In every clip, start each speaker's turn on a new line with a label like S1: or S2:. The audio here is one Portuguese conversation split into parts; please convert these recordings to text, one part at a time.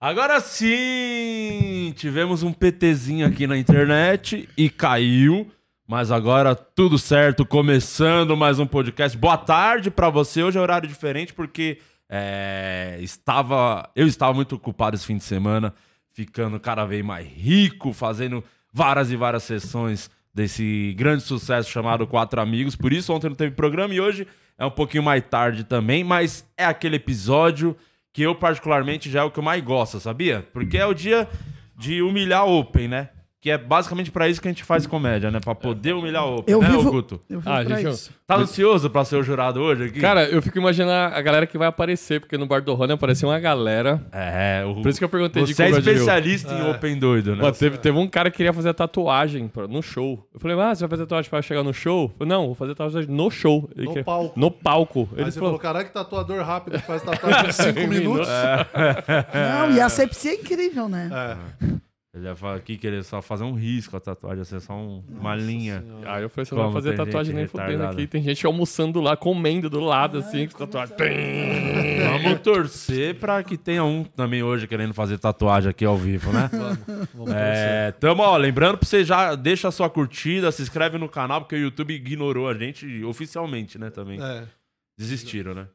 S1: Agora sim! Tivemos um PTzinho aqui na internet e caiu. Mas agora tudo certo, começando mais um podcast. Boa tarde pra você. Hoje é horário diferente porque é, estava, eu estava muito ocupado esse fim de semana, ficando cada vez mais rico, fazendo várias e várias sessões desse grande sucesso chamado Quatro Amigos. Por isso ontem não teve programa e hoje é um pouquinho mais tarde também, mas é aquele episódio que eu particularmente já é o que eu mais gosto, sabia? Porque é o dia de humilhar Open, né? Que é basicamente pra isso que a gente faz comédia, né? Pra poder humilhar o Open,
S2: Eu
S1: né,
S2: vivo-
S1: ô Guto?
S2: Eu
S3: Ah,
S2: ah, pra
S3: gente,
S2: isso.
S1: Tá ansioso pra ser o jurado hoje aqui?
S3: Cara, eu fico imaginando a galera que vai aparecer, porque no Bar do Rony apareceu uma galera.
S1: é, o...
S3: Por isso que eu perguntei de
S1: Você é
S3: Cobra de Rio.
S1: especialista em Open doido, né?
S3: Teve, teve um cara que queria fazer tatuagem pra- no show. Eu falei, ah, você vai fazer tatuagem pra chegar no show? Eu falei, não, vou fazer tatuagem no show. Ele
S4: No
S3: quer-
S4: palco.
S3: No palco.
S4: Aí
S3: Ele
S4: você
S3: falou,
S4: falou, caralho, que tatuador rápido que faz tatuagem em 5 minutos.
S2: Não, e a sepsia é incrível, né?
S4: É.
S1: Ele ia falar aqui que ele ia só fazer um risco a tatuagem, ia ser só um- uma linha.
S3: Ah, eu falei, você não vai fazer tatuagem nem fudendo aqui. Tem gente almoçando lá, comendo do lado, assim, com tatuagem.
S1: Vamos torcer pra que tenha um também hoje querendo fazer tatuagem aqui ao vivo, né?
S4: Vamos
S1: É, tamo, ó, lembrando pra você já deixa a sua curtida, se inscreve no canal, porque o YouTube ignorou a gente oficialmente, né, também.
S4: É.
S1: Desistiram, né?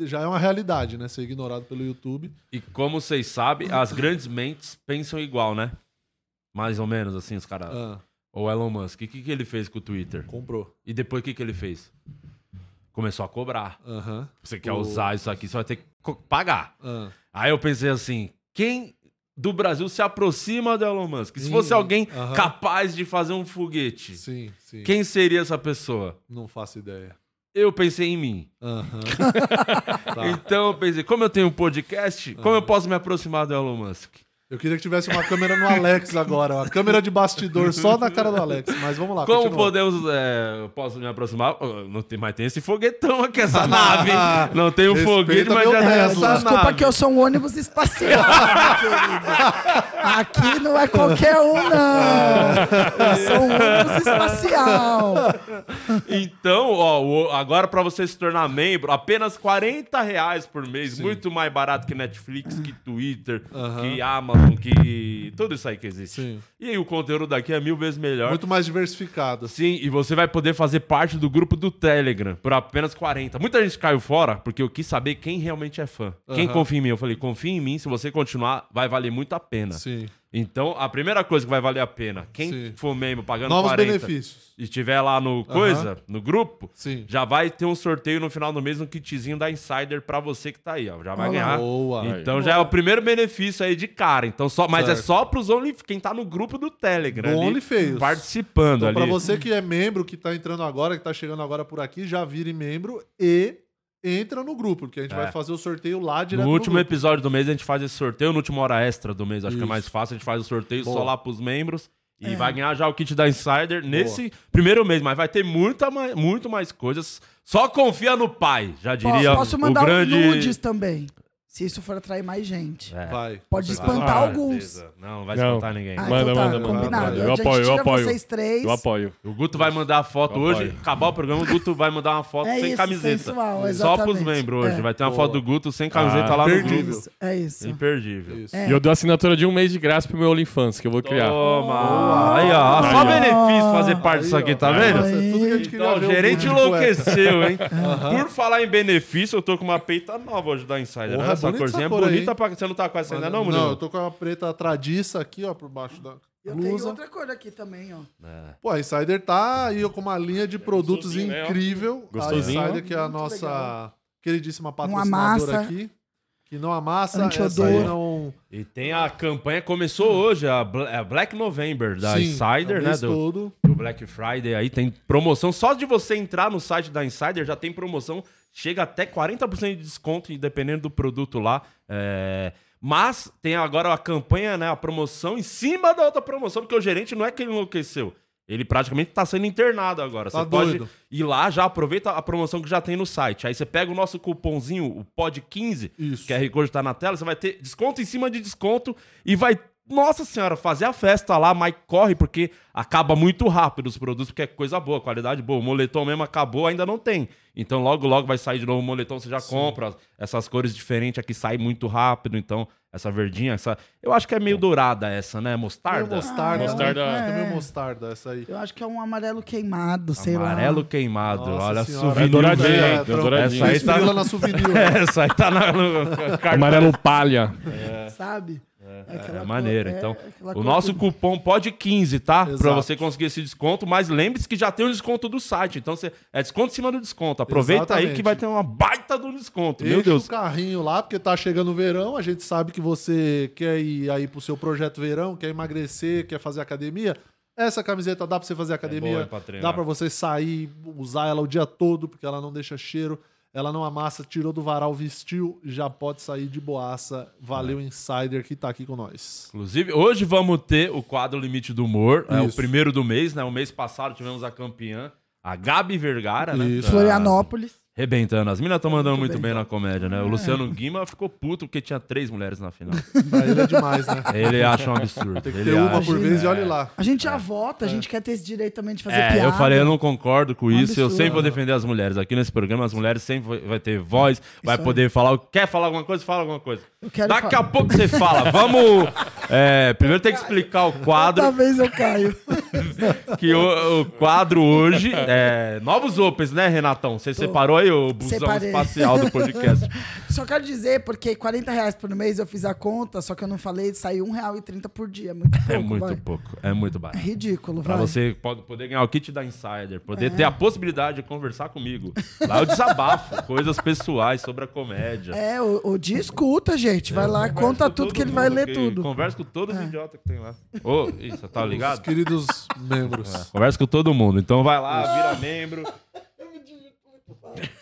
S4: Já é uma realidade, né? Ser ignorado pelo YouTube.
S1: E como vocês sabem, as grandes mentes pensam igual, né? Mais ou menos, assim, os caras.
S4: Ah,
S1: O Elon Musk, o que, que ele fez com o Twitter?
S4: comprou.
S1: E depois o que, que ele fez? Começou a cobrar. Você quer
S4: O-
S1: usar isso aqui, você vai ter que pagar.
S4: Ah.
S1: Aí eu pensei assim, quem do Brasil se aproxima do Elon Musk? Se
S4: Sim,
S1: fosse alguém capaz de fazer um foguete,
S4: Sim, sim.
S1: quem seria essa pessoa?
S4: Não faço ideia.
S1: Eu pensei em mim.
S4: Tá.
S1: Então eu pensei, como eu tenho um podcast, como eu posso me aproximar do Elon Musk?
S4: Eu queria que tivesse uma câmera no Alex agora. Uma câmera de bastidor só na cara do Alex. Mas vamos lá.
S1: Como
S4: continua.
S1: podemos. É, eu posso me aproximar? Não tem, mas tem esse foguetão aqui, essa nave. Não tem um foguete, mas já tem essa
S2: Desculpa
S1: nave.
S2: que eu sou um ônibus espacial. Aqui não é qualquer um, não. Eu sou um ônibus espacial.
S1: Então, ó, agora pra você se tornar membro, apenas 40 reais por mês. Muito mais barato que Netflix, que Twitter,
S4: Aham.
S1: que Amazon, que. Tudo isso aí que existe.
S4: Sim.
S1: E aí o conteúdo daqui é mil vezes melhor.
S4: Muito mais diversificado.
S1: Sim, e você vai poder fazer parte do grupo do Telegram por apenas 40. Muita gente caiu fora porque eu quis saber quem realmente é fã. Quem
S4: Aham.
S1: confia em mim? Eu falei, confia em mim, se você continuar, vai valer muito a pena.
S4: Sim.
S1: Então, a primeira coisa que vai valer a pena, quem
S4: Sim.
S1: for membro pagando
S4: Novos
S1: 40
S4: benefícios.
S1: e estiver lá no coisa, no grupo,
S4: Sim.
S1: já vai ter um sorteio no final do mês, um kitzinho da Insider pra você que tá aí, ó. Já vai
S2: lá.
S1: ganhar.
S4: Boa.
S1: Então já é o primeiro benefício aí de cara. Então só, mas é
S4: Certo.
S1: só pros Only, quem tá no grupo do Telegram,
S4: Do
S1: ali, participando
S4: Então,
S1: ali.
S4: pra você que é membro, que tá entrando agora, que tá chegando agora por aqui, já vire membro e entra no grupo, porque a gente
S1: É.
S4: vai fazer o sorteio lá direto
S1: No último
S4: grupo.
S1: episódio do mês a gente faz esse sorteio, no último hora extra do mês, acho que é
S4: Isso.
S1: mais fácil, a gente faz o sorteio só
S4: Boa.
S1: lá pros membros. E
S2: É.
S1: vai ganhar já o kit da Insider nesse primeiro mês, mas vai ter muita mais, muito mais coisas. Só confia no pai, já
S2: Posso,
S1: diria
S2: posso
S1: o
S2: mandar
S1: grande...
S2: nudes também, se isso for atrair mais gente.
S1: É.
S4: Vai.
S2: Pode espantar.
S1: Ah,
S2: alguns.
S1: Não, não vai
S3: Não.
S1: espantar ninguém.
S2: Ah,
S3: Manda,
S2: então tá,
S3: manda, manda,
S2: combinado.
S3: manda.
S2: A
S3: Eu
S2: gente
S3: apoio, eu apoio.
S2: vocês três.
S3: Eu apoio.
S1: O Guto vai mandar a foto
S3: Eu
S1: hoje,
S3: apoio.
S1: acabar o programa, o Guto vai mandar uma foto
S2: É
S1: sem
S2: isso,
S1: camiseta.
S2: sensual,
S1: Só pros
S2: exatamente.
S1: membros hoje.
S2: É.
S1: Vai ter uma
S4: Boa.
S1: foto do Guto sem camiseta
S3: Ah,
S1: lá no
S4: imperdível.
S1: grupo.
S2: Isso, é isso.
S1: Imperdível.
S4: Isso.
S2: É.
S3: E eu dou assinatura de um mês de graça pro meu OnlyFans, que eu vou criar.
S1: Toma! Aí, ó.
S3: Aí,
S1: Só benefício fazer parte disso aqui, tá vendo?
S4: ó, Tudo que a gente queria
S1: Então, o gerente enlouqueceu, hein? Por falar em benefício, eu tô com uma peita nova hoje da Insider. Né? Essa
S4: bonita
S1: corzinha é
S4: essa cor aí,
S1: bonita
S4: hein?
S1: pra... Você não tá com essa ainda não, Murilo?
S4: Não, eu tô com uma preta tradiça aqui, ó, por baixo da
S2: Eu tenho
S4: blusa.
S2: outra cor aqui também, ó.
S4: Pô, a Insider tá aí com uma linha de produtos
S3: gostosinho, né, ó?
S4: incrível.
S3: Gostosinho,
S4: a. Insider, que é a
S2: Muito
S4: nossa
S2: legal.
S4: queridíssima patrocinadora
S2: amassa.
S4: aqui. Que não amassa,
S2: Antiodor.
S4: essa aí não...
S1: E tem a campanha, começou hoje, a Bla- a Black November da
S4: Sim,
S1: Insider,
S4: é o
S1: né?
S4: mês
S1: Do,
S4: todo.
S1: do Black Friday aí, tem promoção. Só de você entrar no site da Insider já tem promoção. Chega até 40% de desconto, dependendo do produto lá. É, Mas tem agora a campanha, né? A promoção em cima da outra promoção, porque o gerente não é que ele enlouqueceu. Ele praticamente tá sendo internado agora.
S4: Tá
S1: você pode
S4: doido.
S1: ir lá, já aproveita a promoção que já tem no site. Aí você pega o nosso cupomzinho, o POD15,
S4: Isso.
S1: que QR Code tá na tela, você vai ter desconto em cima de desconto e vai nossa senhora, fazer a festa lá, mas corre, porque acaba muito rápido os produtos, porque é coisa boa, qualidade boa. O moletom mesmo acabou, ainda não tem. Então logo, logo vai sair de novo o moletom, você já compra. Essas cores diferentes aqui saem muito rápido, então essa verdinha, essa... Eu acho que é meio dourada essa, né? Mostarda?
S4: Mostarda.
S2: Ah,
S3: Mostarda.
S4: É,
S2: é.
S4: meio mostarda essa aí.
S2: Eu acho que é um amarelo queimado, sei lá.
S1: Amarelo queimado.
S4: Nossa
S1: Olha,
S4: senhora.
S1: souvenir
S3: É douradinho, é douradinho.
S1: Essa aí
S4: Estrela
S1: tá...
S4: na souvenir.
S1: Essa aí tá na.
S3: Amarelo palha.
S2: Sabe? É,
S1: É maneiro.
S2: é
S1: Então, o nosso
S2: do-
S1: cupom pode 15, tá? Pra
S4: Exato.
S1: você conseguir esse desconto, mas lembre-se que já tem o desconto do site. Então, você, é desconto em cima do desconto. Aproveita aí
S4: Exatamente.
S1: que vai ter uma baita do desconto.
S4: Enche
S1: Meu Deus.
S4: o carrinho lá, porque tá chegando o verão. A gente sabe que você quer ir aí pro seu projeto verão, quer emagrecer, quer fazer academia. Essa camiseta dá pra você fazer academia.
S1: boa pra treinar.
S4: dá pra você sair, usar ela o dia todo, porque ela não deixa cheiro. Ela não amassa, tirou do varal, vestiu, já pode sair de boaça. Valeu, Insider, que tá aqui com nós.
S1: Inclusive, hoje vamos ter o quadro Limite do Humor. É o
S4: Isso.
S1: primeiro do mês, né? O mês passado tivemos a campeã, a Gabi Vergara, né?
S4: Isso.
S2: Florianópolis.
S1: Rebentando. As minas estão mandando muito,
S2: Muito
S1: bem.
S2: bem.
S1: na comédia, né? O Luciano Guima ficou puto porque tinha três mulheres na final.
S4: Pra ele é demais, né?
S1: Ele acha um absurdo.
S4: Tem que
S1: Ele
S4: ter uma
S1: acha-
S4: por vez e olhe lá.
S2: A gente já vota, a gente quer ter esse direito também de fazer
S1: É,
S2: piada.
S1: eu falei, eu não concordo com
S2: Um
S1: isso. Eu
S2: absurdo.
S1: sempre vou defender as mulheres. Aqui nesse programa, as mulheres sempre vai- vai ter voz, vai
S2: aí.
S1: poder falar. Quer falar alguma coisa? Fala alguma coisa.
S2: Eu
S1: Daqui a pouco você fala. Vamos. é, primeiro tem que explicar o quadro.
S2: Toda vez eu caio.
S1: Que o, o quadro hoje é novos Opens, né, Renatão? Você separou aí o busão
S2: Separei.
S1: espacial do podcast.
S2: Só quero dizer, porque 40 reais por mês eu fiz a conta, só que eu não falei, saiu R$1,30 por dia. É muito pouco,
S1: É muito
S2: vai.
S1: pouco. É muito
S2: É
S1: barato.
S2: ridículo,
S1: Pra
S2: vai.
S1: você pode- poder ganhar o kit da Insider, poder ter a possibilidade de conversar comigo. Lá eu desabafo coisas pessoais sobre a comédia.
S2: É, o, o dia escuta, gente. Vai lá,
S1: Converso
S2: conta tudo que ele vai ler tudo. É.
S1: Converso com todos os idiotas que tem lá. Ô, isso, tá
S4: Os
S1: ligado?
S4: queridos membros.
S1: Converso com todo mundo. Então vai lá, vira membro.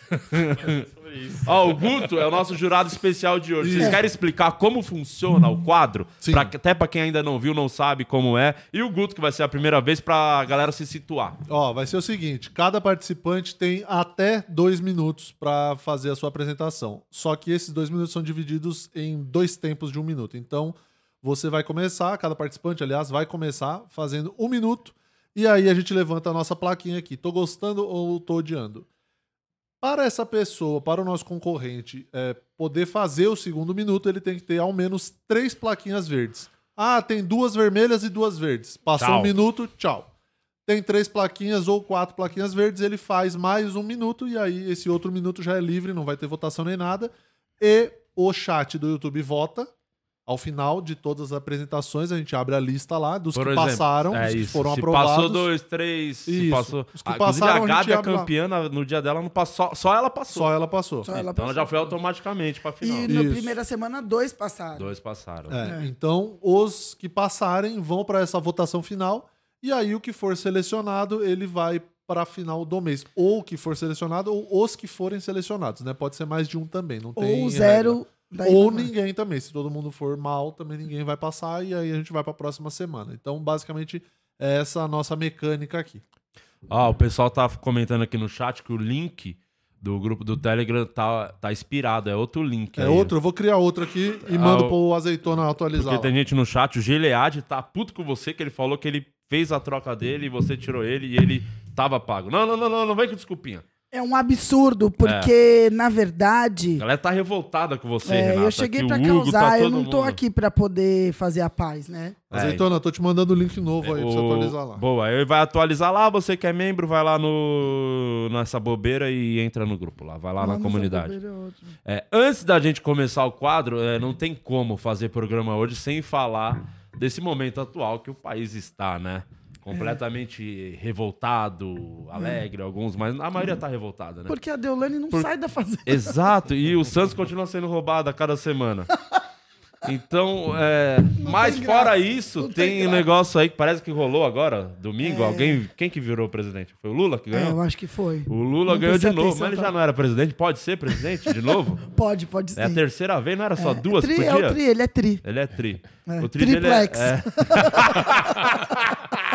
S1: Ó, o Guto é o nosso jurado especial de hoje. Vocês querem explicar como funciona o quadro?
S4: Sim.
S1: Pra- até pra quem ainda não viu, não sabe como é. E o Guto, que vai ser a primeira vez pra galera se situar.
S4: Ó, vai ser o seguinte: cada participante tem até dois minutos para fazer a sua apresentação. Só que esses dois minutos são divididos em dois tempos de um minuto. Então, você vai começar, cada participante, aliás, vai começar fazendo um minuto. E aí a gente levanta a nossa plaquinha aqui. Tô gostando ou tô odiando? Para essa pessoa, para o nosso concorrente, é, poder fazer o segundo minuto, ele tem que ter ao menos três plaquinhas verdes. Ah, tem duas vermelhas e duas verdes. Passou
S1: Tchau.
S4: um minuto, tchau tem três plaquinhas ou quatro plaquinhas verdes, ele faz mais um minuto e aí esse outro minuto já é livre, não vai ter votação nem nada. E o chat do YouTube vota. Ao final de todas as apresentações, a gente abre a lista lá dos
S1: Por
S4: que
S1: exemplo,
S4: passaram,
S1: é
S4: dos que
S1: isso.
S4: foram
S1: se
S4: aprovados.
S1: passou dois, três, se
S4: Isso.
S1: passou.
S4: Os que
S1: Ah,
S4: passaram, a
S1: a Gabi, a
S4: abre lá.
S1: campeã, na- no dia dela, não passou, só ela passou.
S4: Só ela passou.
S2: Só ela
S1: então ela
S2: passou.
S1: já foi automaticamente pra final.
S2: E na primeira semana, dois passaram.
S1: Dois passaram.
S4: É, Então, os que passarem vão para essa votação final e aí o que for selecionado, ele vai para a final do mês. Ou o que for selecionado, ou os que forem selecionados, né? Pode ser mais de um também, não tem
S2: Ou
S4: regra.
S2: Daí
S4: Ou
S2: vai.
S4: ninguém também. Se todo mundo for mal, também ninguém vai passar e aí a gente vai para a próxima semana. Então, basicamente, é essa a nossa mecânica aqui.
S1: Ó, o pessoal tá comentando aqui no chat que o link do grupo do Telegram tá, tá expirado. É outro link.
S4: É
S1: aí.
S4: outro, eu vou criar outro aqui e
S1: Ah,
S4: mando pro azeitona atualizar.
S1: Porque
S4: lá.
S1: tem gente no chat, o Gilead tá puto com você, que ele falou que ele fez a troca dele e você tirou ele e ele tava pago. Não, não, não, não, não vem com desculpinha.
S2: É um absurdo, porque, na
S1: A
S2: verdade,
S1: galera tá revoltada com você,
S2: é,
S1: Renata.
S2: eu cheguei
S1: Hugo
S2: causar,
S1: tá
S2: eu não tô
S1: mundo-
S2: aqui pra poder fazer a paz, né?
S1: É,
S4: Azeitona, tô te mandando o link novo aí pra você atualizar lá.
S1: Boa, ele vai atualizar lá, você que é membro, vai lá no nessa bobeira e entra no grupo lá, vai lá na
S2: Vamos
S1: comunidade.
S2: é.
S1: É, antes da gente começar o quadro, é, não tem como fazer programa hoje sem falar desse momento atual que o país está, né? Completamente revoltado, alegre, alguns, mas a maioria tá revoltada, né?
S2: Porque a Deolane não
S1: Por-
S2: sai da fazenda.
S1: Exato, e o Santos continua sendo roubado a cada semana. Então, é, mas fora isso,
S2: não tem
S1: tem um negócio aí que parece que rolou agora, domingo.
S2: É.
S1: Alguém, quem que virou presidente? Foi o Lula que
S2: É,
S1: ganhou?
S2: eu acho que foi.
S1: O Lula
S2: Não
S1: ganhou de novo, mas ele
S2: pra-
S1: já não era presidente. Pode ser presidente de novo?
S2: Pode, pode ser.
S1: É a terceira vez, não era só
S2: É,
S1: duas
S2: tri,
S1: por
S2: É
S1: dia?
S2: o tri, ele é tri.
S1: Ele é tri.
S2: É,
S1: O tri dele é,
S2: triplex.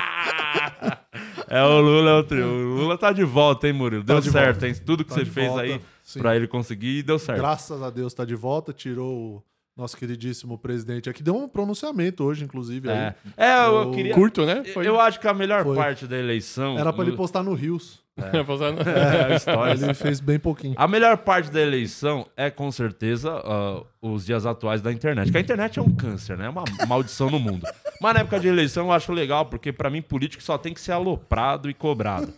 S1: é... O Lula é o tri. O Lula tá de volta, hein, Murilo? Deu
S4: Tá de
S1: certo,
S4: volta.
S1: hein? Tudo que
S4: Tá
S1: você fez
S4: volta,
S1: aí pra ele conseguir, deu certo.
S4: Graças a Deus tá de volta, tirou o nosso queridíssimo presidente aqui, deu um pronunciamento hoje, inclusive.
S1: É,
S4: Aí.
S1: é eu,
S4: Eu-
S1: queria.
S3: Curto, né?
S1: Eu acho que a melhor
S4: Foi.
S1: parte da eleição.
S4: Era pra
S1: no-
S4: ele postar no Rios.
S3: Posando-
S1: É, a história.
S4: Ele fez bem pouquinho.
S1: A melhor parte da eleição é, com certeza, ah, os dias atuais da internet. Porque a internet é um câncer, né? É uma maldição no mundo. Mas na época de eleição eu acho legal, porque pra mim político só tem que ser aloprado e cobrado.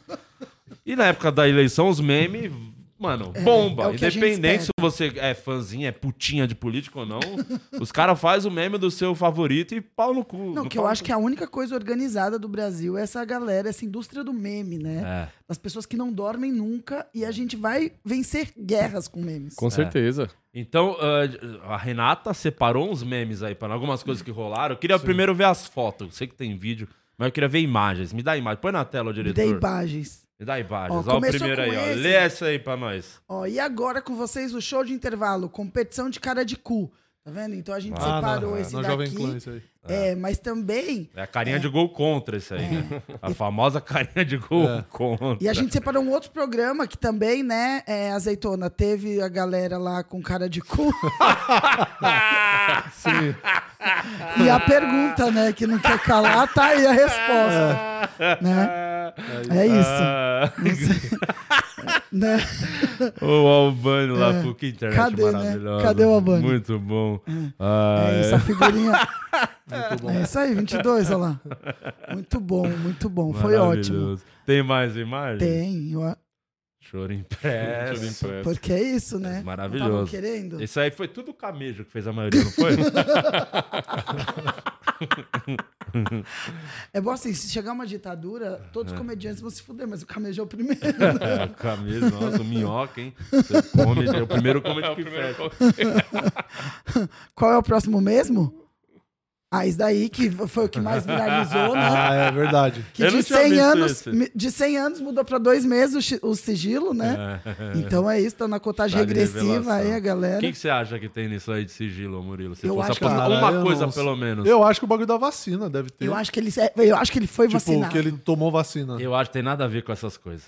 S1: E na época da eleição, os memes, mano, bomba.
S2: é o que a gente
S1: Independente se você é fãzinha, é putinha de político ou não, os caras fazem o meme do seu favorito e pau no cu.
S2: Não,
S1: no
S2: que eu acho
S1: no
S2: que a única coisa organizada do Brasil é essa galera, essa indústria do meme, né?
S1: É.
S2: Das pessoas que não dormem nunca e a gente vai vencer guerras com memes.
S3: Com certeza.
S1: Então, ah, a Renata separou uns memes aí para algumas coisas que rolaram. Eu queria primeiro ver as fotos. Eu sei que tem vídeo, mas eu queria ver imagens. Me dá imagem. Põe na tela, o
S2: Me
S1: diretor.
S2: dê imagens.
S1: Me dá imagens.
S2: Ó,
S1: Ó, o primeiro aí, ó.
S2: esse.
S1: Lê essa aí pra nós.
S2: Ó, e agora com vocês o show de intervalo, competição de cara de cu. Tá vendo? Então a gente
S4: Ah,
S2: separou
S4: não,
S2: esse
S4: na
S2: daqui.
S4: Jovem Clã, isso aí.
S2: É, mas também.
S1: É a carinha de gol contra esse aí, né? A famosa carinha de gol
S4: É.
S1: contra.
S2: E a gente separou um outro programa que também, né, é, Azeitona, teve a galera lá com cara de cu.
S4: Sim.
S2: E a pergunta, né, que não quer calar, tá aí a resposta. Né? É isso. Né?
S1: o Albani lá,
S2: É.
S1: que internet
S2: Cadê, né?
S1: maravilhosa.
S2: Cadê o Albani?
S1: Muito bom. Ah,
S2: É isso,
S1: é.
S2: a figurinha.
S4: Muito bom.
S2: É isso aí, 22, olha lá. Muito bom, muito bom. Foi ótimo.
S1: Tem mais imagens?
S2: Tem, eu a-
S1: Choro
S3: Choro
S1: impresso.
S3: impresso.
S2: porque é isso, né?
S1: Maravilhoso.
S2: Não tavam querendo?
S1: Isso aí foi tudo o Camejo que fez a maioria, não foi?
S2: É bom assim, se chegar uma ditadura, todos os comediantes vão se fuder, mas o Camejo é o primeiro.
S1: é, o Camejo, nossa, o minhoca, hein? Você come, é o primeiro comedy
S3: É o
S1: que
S3: primeiro
S1: fecha.
S2: Qual é o próximo mesmo? Ah, isso daí que foi o que mais viralizou, né?
S4: Ah, é verdade.
S2: Que
S1: Eu
S2: de
S1: não tinha
S2: 100
S1: visto
S2: anos,
S1: esse.
S2: de 100 anos mudou para dois meses o, sigilo, né? Então é isso, tá na contagem
S1: Tá
S2: regressiva aí, a galera.
S1: O que, que você acha que tem nisso aí de sigilo, Murilo? Se
S2: Eu
S1: fosse apostar
S4: Cara,
S1: uma coisa,
S4: não
S1: pelo menos.
S4: Eu acho que o bagulho da vacina deve ter.
S2: Eu acho que ele, eu acho que ele foi
S4: tipo,
S2: vacinado.
S4: que ele tomou vacina.
S1: Eu acho que tem nada a ver com essas coisas.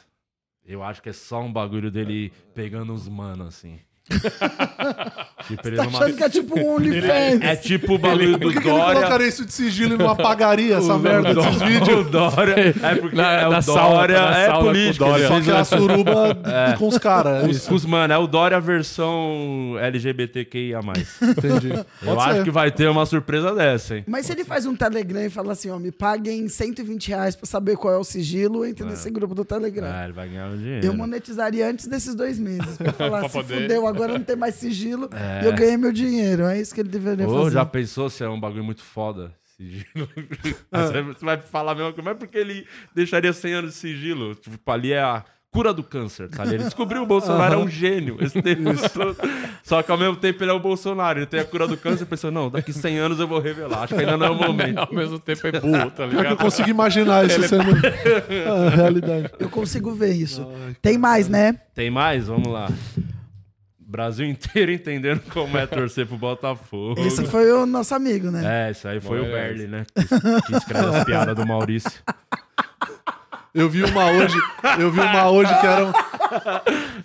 S1: Eu acho que é só um bagulho dele pegando uns manos, assim. tipo, ele
S2: Tá
S1: numa...
S2: achando que é tipo um OnlyFans.
S1: É tipo o bagulho do
S4: Por que, ele
S1: Dória.
S4: colocaria isso de sigilo e não apagaria essa merda
S1: o
S4: desses
S1: Dória,
S4: vídeos?
S1: O Dória. É porque
S3: Na-
S1: é o
S3: na
S1: Dória. é
S3: o
S1: político.
S3: Dória.
S4: Só que é a suruba
S1: É.
S4: com os caras. é
S1: Os, mano, é o Dória versão LGBTQIA.
S4: Entendi.
S1: Eu
S4: Pode
S1: acho
S4: ser.
S1: que vai ter uma surpresa dessa, hein?
S2: Mas se ele faz um Telegram e fala assim, ó, me paguem 120 reais pra saber qual é o sigilo, entra nesse grupo do Telegram.
S1: Ah, ele vai ganhar um dinheiro.
S2: Eu monetizaria antes desses dois meses. Pra falar,
S3: Pra
S2: se
S3: poder-
S2: fudeu, agora não tem mais sigilo
S1: É.
S2: e eu ganhei meu dinheiro. É isso que ele deveria
S1: Ô,
S2: fazer.
S1: já pensou se é um bagulho muito foda? Sigilo.
S2: Ah.
S1: Aí Você vai falar a mesma coisa, mas por que ele deixaria 100 anos de sigilo? Tipo, ali é a cura do câncer, tá? Ele descobriu o Bolsonaro é um gênio. Esse tempo todo. Só que ao mesmo tempo ele é o Bolsonaro. Ele tem a cura do câncer e pensou, não, daqui 100 anos eu vou revelar. Acho que ainda não é o momento.
S3: Ao mesmo tempo é burro, tá
S4: que eu
S3: ligado?
S4: consigo imaginar isso sendo a realidade.
S2: Eu consigo ver isso. Tem mais, né?
S1: Tem mais? Vamos lá. Brasil inteiro entendendo como é torcer pro Botafogo.
S2: Esse foi o nosso amigo, né?
S1: É, isso aí foi o
S3: Olha
S1: Berli, né? Que, que escreve as piadas do Maurício.
S4: Eu vi uma hoje, eu vi uma hoje que era, um-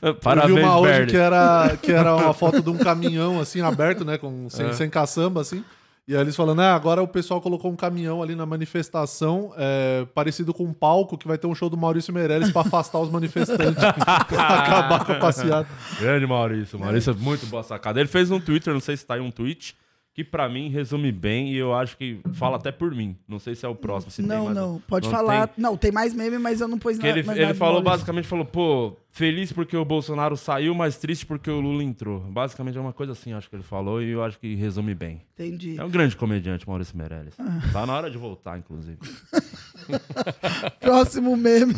S4: eu vi
S1: Parabéns,
S4: uma hoje
S1: Berli.
S4: que era que era uma foto de um caminhão assim aberto, né, com
S1: É.
S4: sem, sem caçamba assim. E aí eles falando, ah, agora o pessoal colocou um caminhão ali na manifestação, é, parecido com um palco que vai ter um show do Maurício Meirelles pra afastar os manifestantes, acabar com a passeata.
S1: Grande Maurício. Maurício é muito boa sacada. Ele fez um Twitter, não sei se tá aí um tweet, que pra mim resume bem e eu acho que fala até por mim. Não sei se é o próximo. Se
S2: Não, não. Pode
S1: não
S2: falar.
S1: tem.
S2: Não, tem mais meme, mas eu não pus
S1: Que
S2: na,
S1: ele,
S2: mais
S1: ele
S2: nada
S1: falou basicamente, falou, pô, feliz porque o Bolsonaro saiu, mas triste porque o Lula entrou. Basicamente é uma coisa assim, acho que ele falou, e eu acho que resume bem.
S2: Entendi.
S1: É um grande comediante, Maurício Meirelles.
S2: Ah.
S1: Tá na hora de voltar, inclusive.
S2: Próximo meme,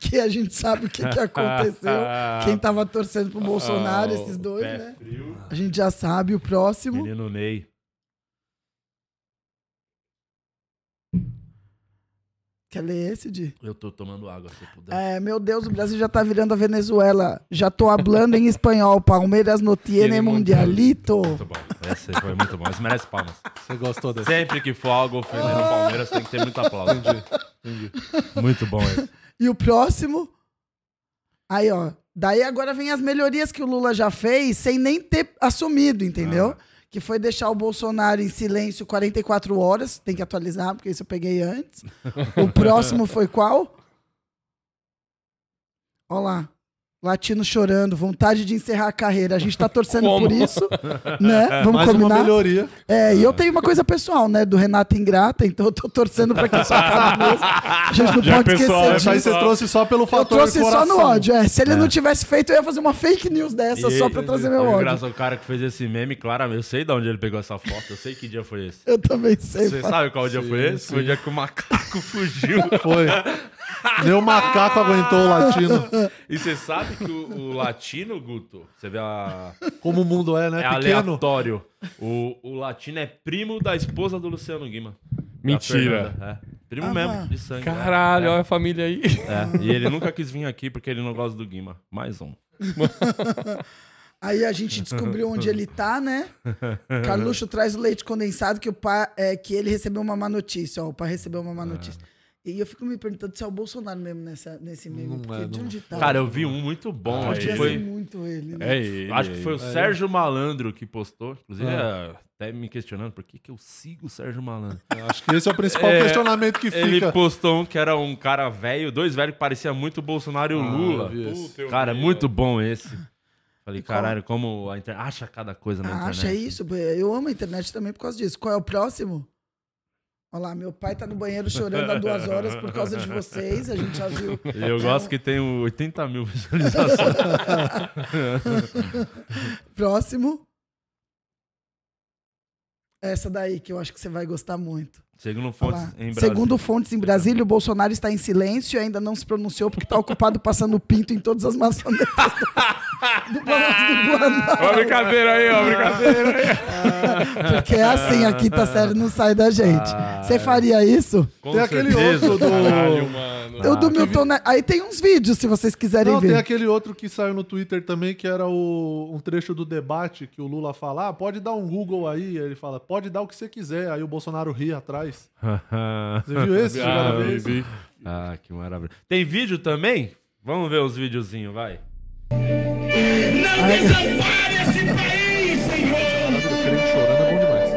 S2: que a gente sabe o que, que aconteceu. Quem tava torcendo pro Bolsonaro,
S1: Ah,
S2: esses dois, né? A gente já sabe o próximo.
S1: Menino Ney.
S2: Quer ler esse, Di?
S1: Eu tô tomando água, se puder.
S2: É, meu Deus, o Brasil já tá virando a Venezuela. Já tô hablando em espanhol. Palmeiras no tiene mundialito.
S1: Muito bom. Esse foi muito bom. Esse merece palmas.
S4: Você gostou desse?
S1: Sempre que for algo ofendendo o Palmeiras, tem que ter muito aplauso.
S4: Entendi, entendi.
S1: Muito bom esse.
S2: E o próximo. Aí, ó. Daí agora vem as melhorias que o Lula já fez sem nem ter assumido, entendeu? Que foi deixar o Bolsonaro em silêncio 44 horas. Tem que atualizar, porque isso eu peguei antes. O próximo foi qual? Olha lá. Latino chorando, vontade de encerrar a carreira. A gente tá torcendo
S3: Como?
S2: por isso, né? Vamos
S4: Mais uma
S2: combinar.
S4: melhoria.
S2: É, e eu tenho uma coisa pessoal, né? Do Renato Ingrata, então eu tô torcendo pra que isso acabe mesmo. A gente não
S3: Já
S2: pode
S3: pessoal,
S2: esquecer
S4: Mas aí
S2: disso.
S4: você trouxe só pelo
S2: Eu
S4: fator
S2: trouxe só no ódio, é. Se ele não tivesse feito, eu ia fazer uma fake news dessa
S1: E-
S2: só pra trazer meu ódio.
S1: engraçado, o cara que fez esse meme, claramente, eu sei de onde ele pegou essa foto, eu sei que dia foi esse.
S2: Eu também sei.
S1: Você sabe qual dia foi esse? Foi o dia que o macaco fugiu.
S4: Foi. Nem o macaco aguentou o latino.
S1: E você sabe que o, o latino, Guto, você vê a.
S4: Como o mundo é, né?
S1: É
S4: Pequeno.
S1: aleatório. O, o latino é primo da esposa do Luciano Guima. Da
S3: Mentira.
S1: Fernanda, É. Primo
S2: Ah,
S1: mesmo, de sangue.
S3: Caralho,
S1: é.
S3: olha a família aí.
S1: É. E ele nunca quis vir aqui porque ele não gosta do Guima. Mais um.
S2: Aí a gente descobriu onde ele tá, né? Carluxo traz o leite condensado que o pai, é, que ele recebeu uma má notícia, ó. O pai recebeu uma má notícia. E eu fico me perguntando se é o Bolsonaro mesmo nessa, nesse meme.
S4: Não
S2: porque
S4: é,
S2: de
S4: não.
S2: onde tá?
S1: Cara, eu vi um muito bom.
S3: Ah,
S1: acho, que foi,
S2: muito ele, né?
S3: É ele.
S1: acho que foi o
S3: é ele.
S1: Sérgio Malandro que postou. Inclusive,
S4: Ah.
S1: é, até me questionando por que, que eu sigo o Sérgio Malandro.
S4: Acho que esse é o principal
S1: É,
S4: questionamento que
S1: Ele
S4: fica.
S1: postou um que era um cara velho, dois velhos que parecia muito o Bolsonaro e o
S4: Ah,
S1: Lula.
S4: eu.
S3: Puta, eu
S1: Cara, é
S3: vi,
S1: muito bom esse. Falei,
S2: E qual?
S1: caralho, como a internet acha cada coisa na
S2: Ah,
S1: internet.
S2: acha isso? Eu amo a internet também por causa disso. Qual é o próximo? Olha lá, meu pai tá no banheiro chorando há duas horas por causa de vocês. A gente já viu.
S1: Eu gosto que tem 80 mil visualizações.
S2: Próximo. Essa daí que eu acho que você vai gostar muito.
S1: Segundo fontes em Brasília.
S2: Segundo fontes em Brasília, o Bolsonaro está em silêncio e ainda não se pronunciou porque está ocupado passando pinto em todas as maçanetas do, do Palácio do Planalto.
S3: Ó, brincadeira aí, ó, brincadeira aí.
S2: Porque é assim, a quinta série não sai da gente.
S1: Ah,
S2: Você faria isso?
S1: Com
S4: Tem aquele
S1: certeza.
S4: outro do.
S3: Caralho, mano.
S2: Eu do Milton Ne- Aí tem uns vídeos, se vocês quiserem
S4: Não,
S2: ver.
S4: tem aquele outro que saiu no Twitter também, que era o, um trecho do debate que o Lula fala: ah, pode dar um Google. Aí ele fala, pode dar o que você quiser. Aí o Bolsonaro ri atrás. Você viu esse?
S3: Ah, vi,
S1: ah, que maravilha. Tem vídeo também? Vamos ver os videozinhos, vai.
S5: Desampare esse país, Senhor!
S4: O crente chorando é bom demais.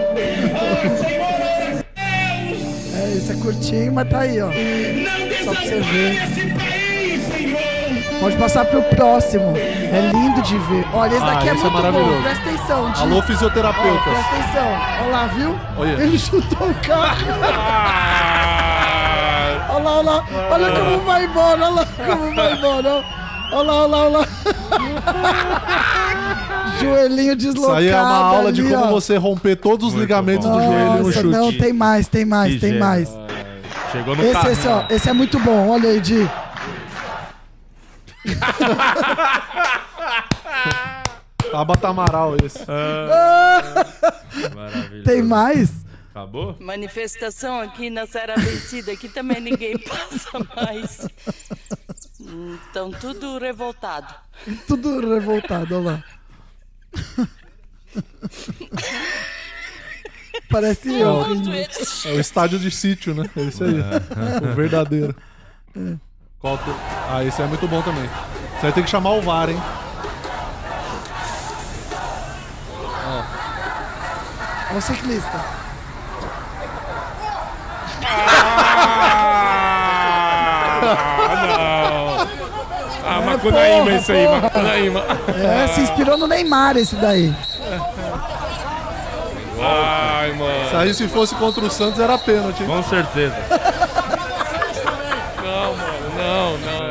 S5: Senhor, Deus!
S2: É, isso é curtinho, mas tá aí, ó.
S5: Não
S2: Só pra você
S5: desampare
S2: ver.
S5: esse país!
S2: Pode passar pro próximo. É lindo de ver. Olha, esse
S4: Ah,
S2: daqui é
S4: esse é
S2: muito bom.
S4: maravilhoso.
S2: Presta atenção, Di.
S4: Alô, fisioterapeutas.
S2: presta atenção. Olha lá, viu?
S4: Olha.
S2: Ele chutou o carro.
S3: Ah,
S2: Olha lá, olha lá. Olha como vai embora. Olha lá como vai embora. Olha lá, olha lá, olha lá. Joelhinho
S4: Isso
S2: deslocado.
S4: aí é uma aula de
S2: ali,
S4: como
S2: ó.
S4: você romper todos os
S1: Muito
S4: ligamentos
S1: bom.
S4: do joelho
S2: Nossa,
S4: chute.
S2: não, tem mais, tem mais,
S1: Que
S2: tem
S1: gênio.
S2: mais.
S1: Chegou no
S2: Esse,
S1: carro.
S2: esse, ó, esse é muito bom. Olha aí, Di.
S4: Tabata Amaral esse.
S1: Maravilhoso.
S2: Tem mais?
S1: Acabou?
S6: Manifestação aqui na Serra Vencida, aqui também ninguém passa mais. Estão tudo revoltado.
S2: Tudo revoltado, olha lá. Parece eu.
S4: É o estádio de sítio, né? É isso aí. o verdadeiro. Qual te- Ah, esse é muito bom também. Você vai ter que chamar o VAR, hein?
S2: Olha o ciclista.
S3: Ah, não. Ah, Macunaíma,
S2: porra,
S3: isso aí,
S2: porra.
S3: Macunaíma.
S2: É, se inspirou no Neymar esse daí.
S3: Ai, mano.
S4: Isso aí, se fosse contra o Santos, era pênalti. hein?
S1: Com certeza.
S3: Não, mano,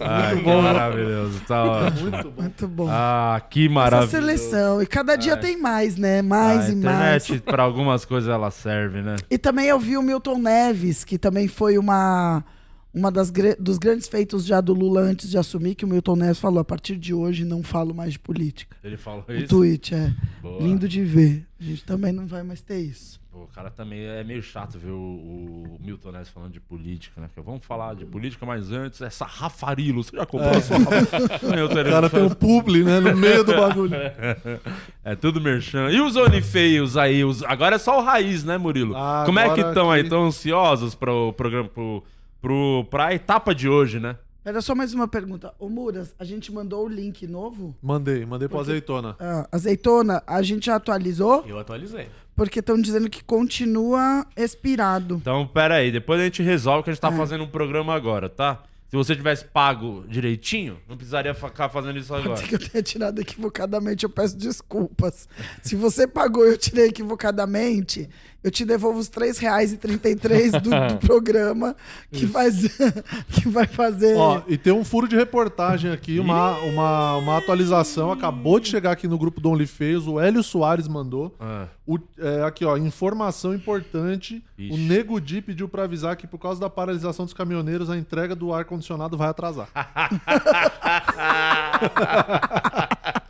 S1: Ai, que maravilhoso. Tá ótimo.
S2: Muito bom.
S1: Ah, que
S2: Essa
S1: maravilhoso.
S2: seleção. E cada dia tem mais, né? Mais e mais.
S1: internet, pra algumas coisas, ela serve, né?
S2: E também eu vi o Milton Neves, que também foi uma, uma das dos grandes feitos já do Lula antes de assumir, que o Milton Neves falou: a partir de hoje não falo mais de política.
S1: Ele falou
S2: O
S1: isso.
S2: tweet é
S1: Boa.
S2: lindo de ver. A gente também não vai mais ter isso.
S1: Pô, o cara também é meio chato ver o, o Milton Neves falando de política, né? Porque vamos falar de política, mas antes, essa Rafarilo, você já comprou a sua Rafarilo?
S4: O cara tem um publi, né? No meio do bagulho.
S1: É tudo merchan. E os Onifeios aí? Os... Agora é só o raiz, né, Murilo?
S4: Ah,
S1: Como é que estão aí?
S4: que-
S1: Estão ansiosos pro programa, pro, pro, pra etapa de hoje, né?
S2: Era só mais uma pergunta. Ô, Muras, a gente mandou o link novo?
S4: Mandei, mandei pro azeitona.
S2: Ah, azeitona, a gente já atualizou?
S3: Eu atualizei.
S2: Porque estão dizendo que continua expirado.
S1: Então, pera aí, depois a gente resolve que a gente tá
S2: É.
S1: fazendo um programa agora, tá? Se você tivesse pago direitinho, não precisaria ficar fazendo isso agora.
S2: Pode que eu tenha tirado equivocadamente, eu peço desculpas. Se você pagou e eu tirei equivocadamente, eu te devolvo os R$ 3,33 do, do programa que, faz, que vai fazer.
S4: Ó, e tem um furo de reportagem aqui, uma, uma, uma atualização. Acabou de chegar aqui no grupo do OnlyFans, o Hélio Soares mandou.
S1: Ah,
S4: O- é, aqui, ó, informação importante.
S1: Ixi.
S4: O Nego Di pediu pra avisar que por causa da paralisação dos caminhoneiros, a entrega do ar-condicionado vai atrasar.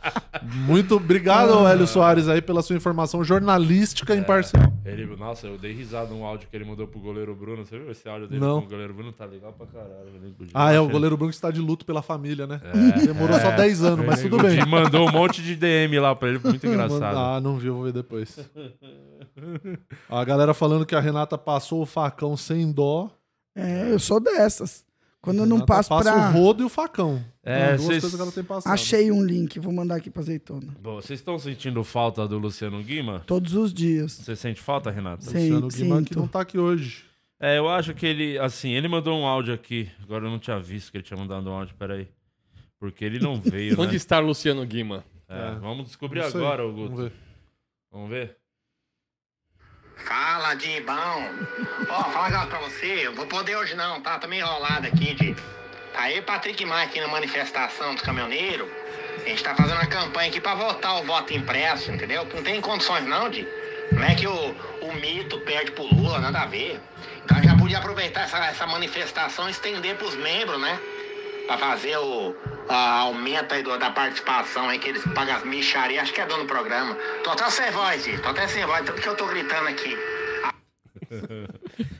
S4: Muito obrigado, Hélio Soares, aí, pela sua informação jornalística imparcial.
S1: ele, nossa, eu dei risada num áudio que ele mandou pro goleiro Bruno. Você viu esse áudio dele
S4: Não.
S1: com o goleiro Bruno? Tá legal pra caralho. né?
S4: Ah, é, o goleiro Bruno que está de luto pela família, né? Demorou só 10 anos, mas tudo
S1: o
S4: bem.
S1: Mandou um monte de DM lá pra ele, muito engraçado.
S4: Ah, não vi, vou ver depois. A galera falando que a Renata passou o facão sem dó.
S2: É, eu sou dessas. Quando eu não
S4: Renata
S2: passo
S4: passa
S2: pra.
S4: o rodo e o facão.
S1: É,
S4: São duas
S1: vocês-
S4: coisas que ela tem passado.
S2: Achei um link, vou mandar aqui pra azeitona.
S1: Bom, vocês estão sentindo falta do Luciano Guima?
S2: Todos os dias.
S1: Você sente falta, Renata?
S2: Sim,
S4: Luciano que
S2: sinto.
S4: não tá aqui hoje.
S1: É, eu acho que ele, assim, ele mandou um áudio aqui. Agora eu não tinha visto que ele tinha mandado um áudio, peraí. Porque ele não veio,
S3: Onde
S1: né?
S3: está Luciano Guima?
S1: É,
S4: É.
S1: Vamos descobrir agora,
S4: Vamos
S1: Augusto.
S4: ver.
S1: Vamos ver?
S7: Fala, Dibão. Ó, falar um negócio pra você. Eu vou poder hoje não, tá? Tô meio enrolado aqui de. Tá e Patrick Maia aqui na manifestação dos caminhoneiros. A gente tá fazendo uma campanha aqui pra votar o voto impresso, entendeu? Não tem condições não, de. Não é que o, o mito perde pro Lula, nada a ver. Então já podia aproveitar essa, essa manifestação e estender pros membros, né? Pra fazer o a aumento aí do- da participação aí, que eles pagam as micharias, acho que é dono do programa. Tô até sem voz, tô até sem voz, tanto que eu tô gritando aqui.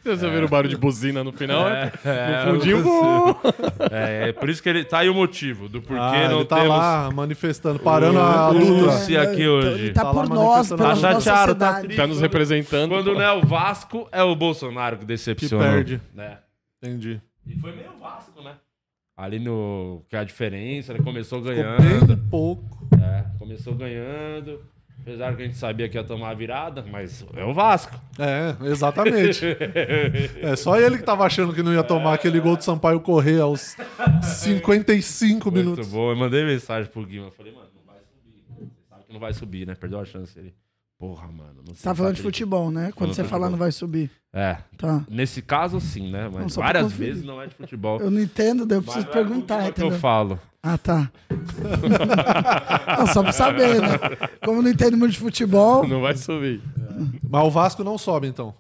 S3: Vocês ouviram o barulho de buzina no final? É,
S1: É,
S3: no fundinho.
S1: É, é por isso que ele. Tá aí o motivo do porquê
S4: ah,
S1: não
S4: ele tá
S1: temos.
S4: lá manifestando, parando a
S1: o
S4: luta.
S1: Lúcio aqui
S2: então
S1: hoje.
S2: Ele tá,
S4: Tá
S2: por nós, pela
S1: Tá
S2: nossa
S1: chateado, tá triste.
S3: Tá nos representando.
S1: Quando não é o Vasco, é o Bolsonaro que decepciona.
S4: Que perde.
S1: É.
S4: Entendi.
S1: E foi meio Vasco, né? Ali no. Que é a diferença, né? Começou ganhando.
S4: bem pouco.
S1: É, começou ganhando. Apesar que a gente sabia que ia tomar a virada, mas é o Vasco.
S4: É, exatamente. É só ele que tava achando que não ia tomar aquele gol do Sampaio correr aos 55
S1: Muito
S4: minutos.
S1: bom. Eu mandei mensagem pro Guima. Falei, mano, não vai subir. Você sabe que não vai subir, né? Perdeu a chance. Ele, porra, mano. Não
S2: Você tá falando de futebol, né? Quando você falar não vai subir.
S1: É.
S2: Tá.
S1: Nesse caso, sim, né? Mas
S2: Não, só pra
S1: várias
S2: conferir.
S1: vezes não é de futebol.
S2: Eu não entendo, daí eu preciso
S1: Mas é
S2: perguntar,
S1: futebol que eu
S2: entendeu?
S1: falo.
S2: Ah, tá. não, só pra saber, né? Como eu não entendo muito de futebol,
S3: Não vai subir.
S4: Mas o Vasco não sobe, então.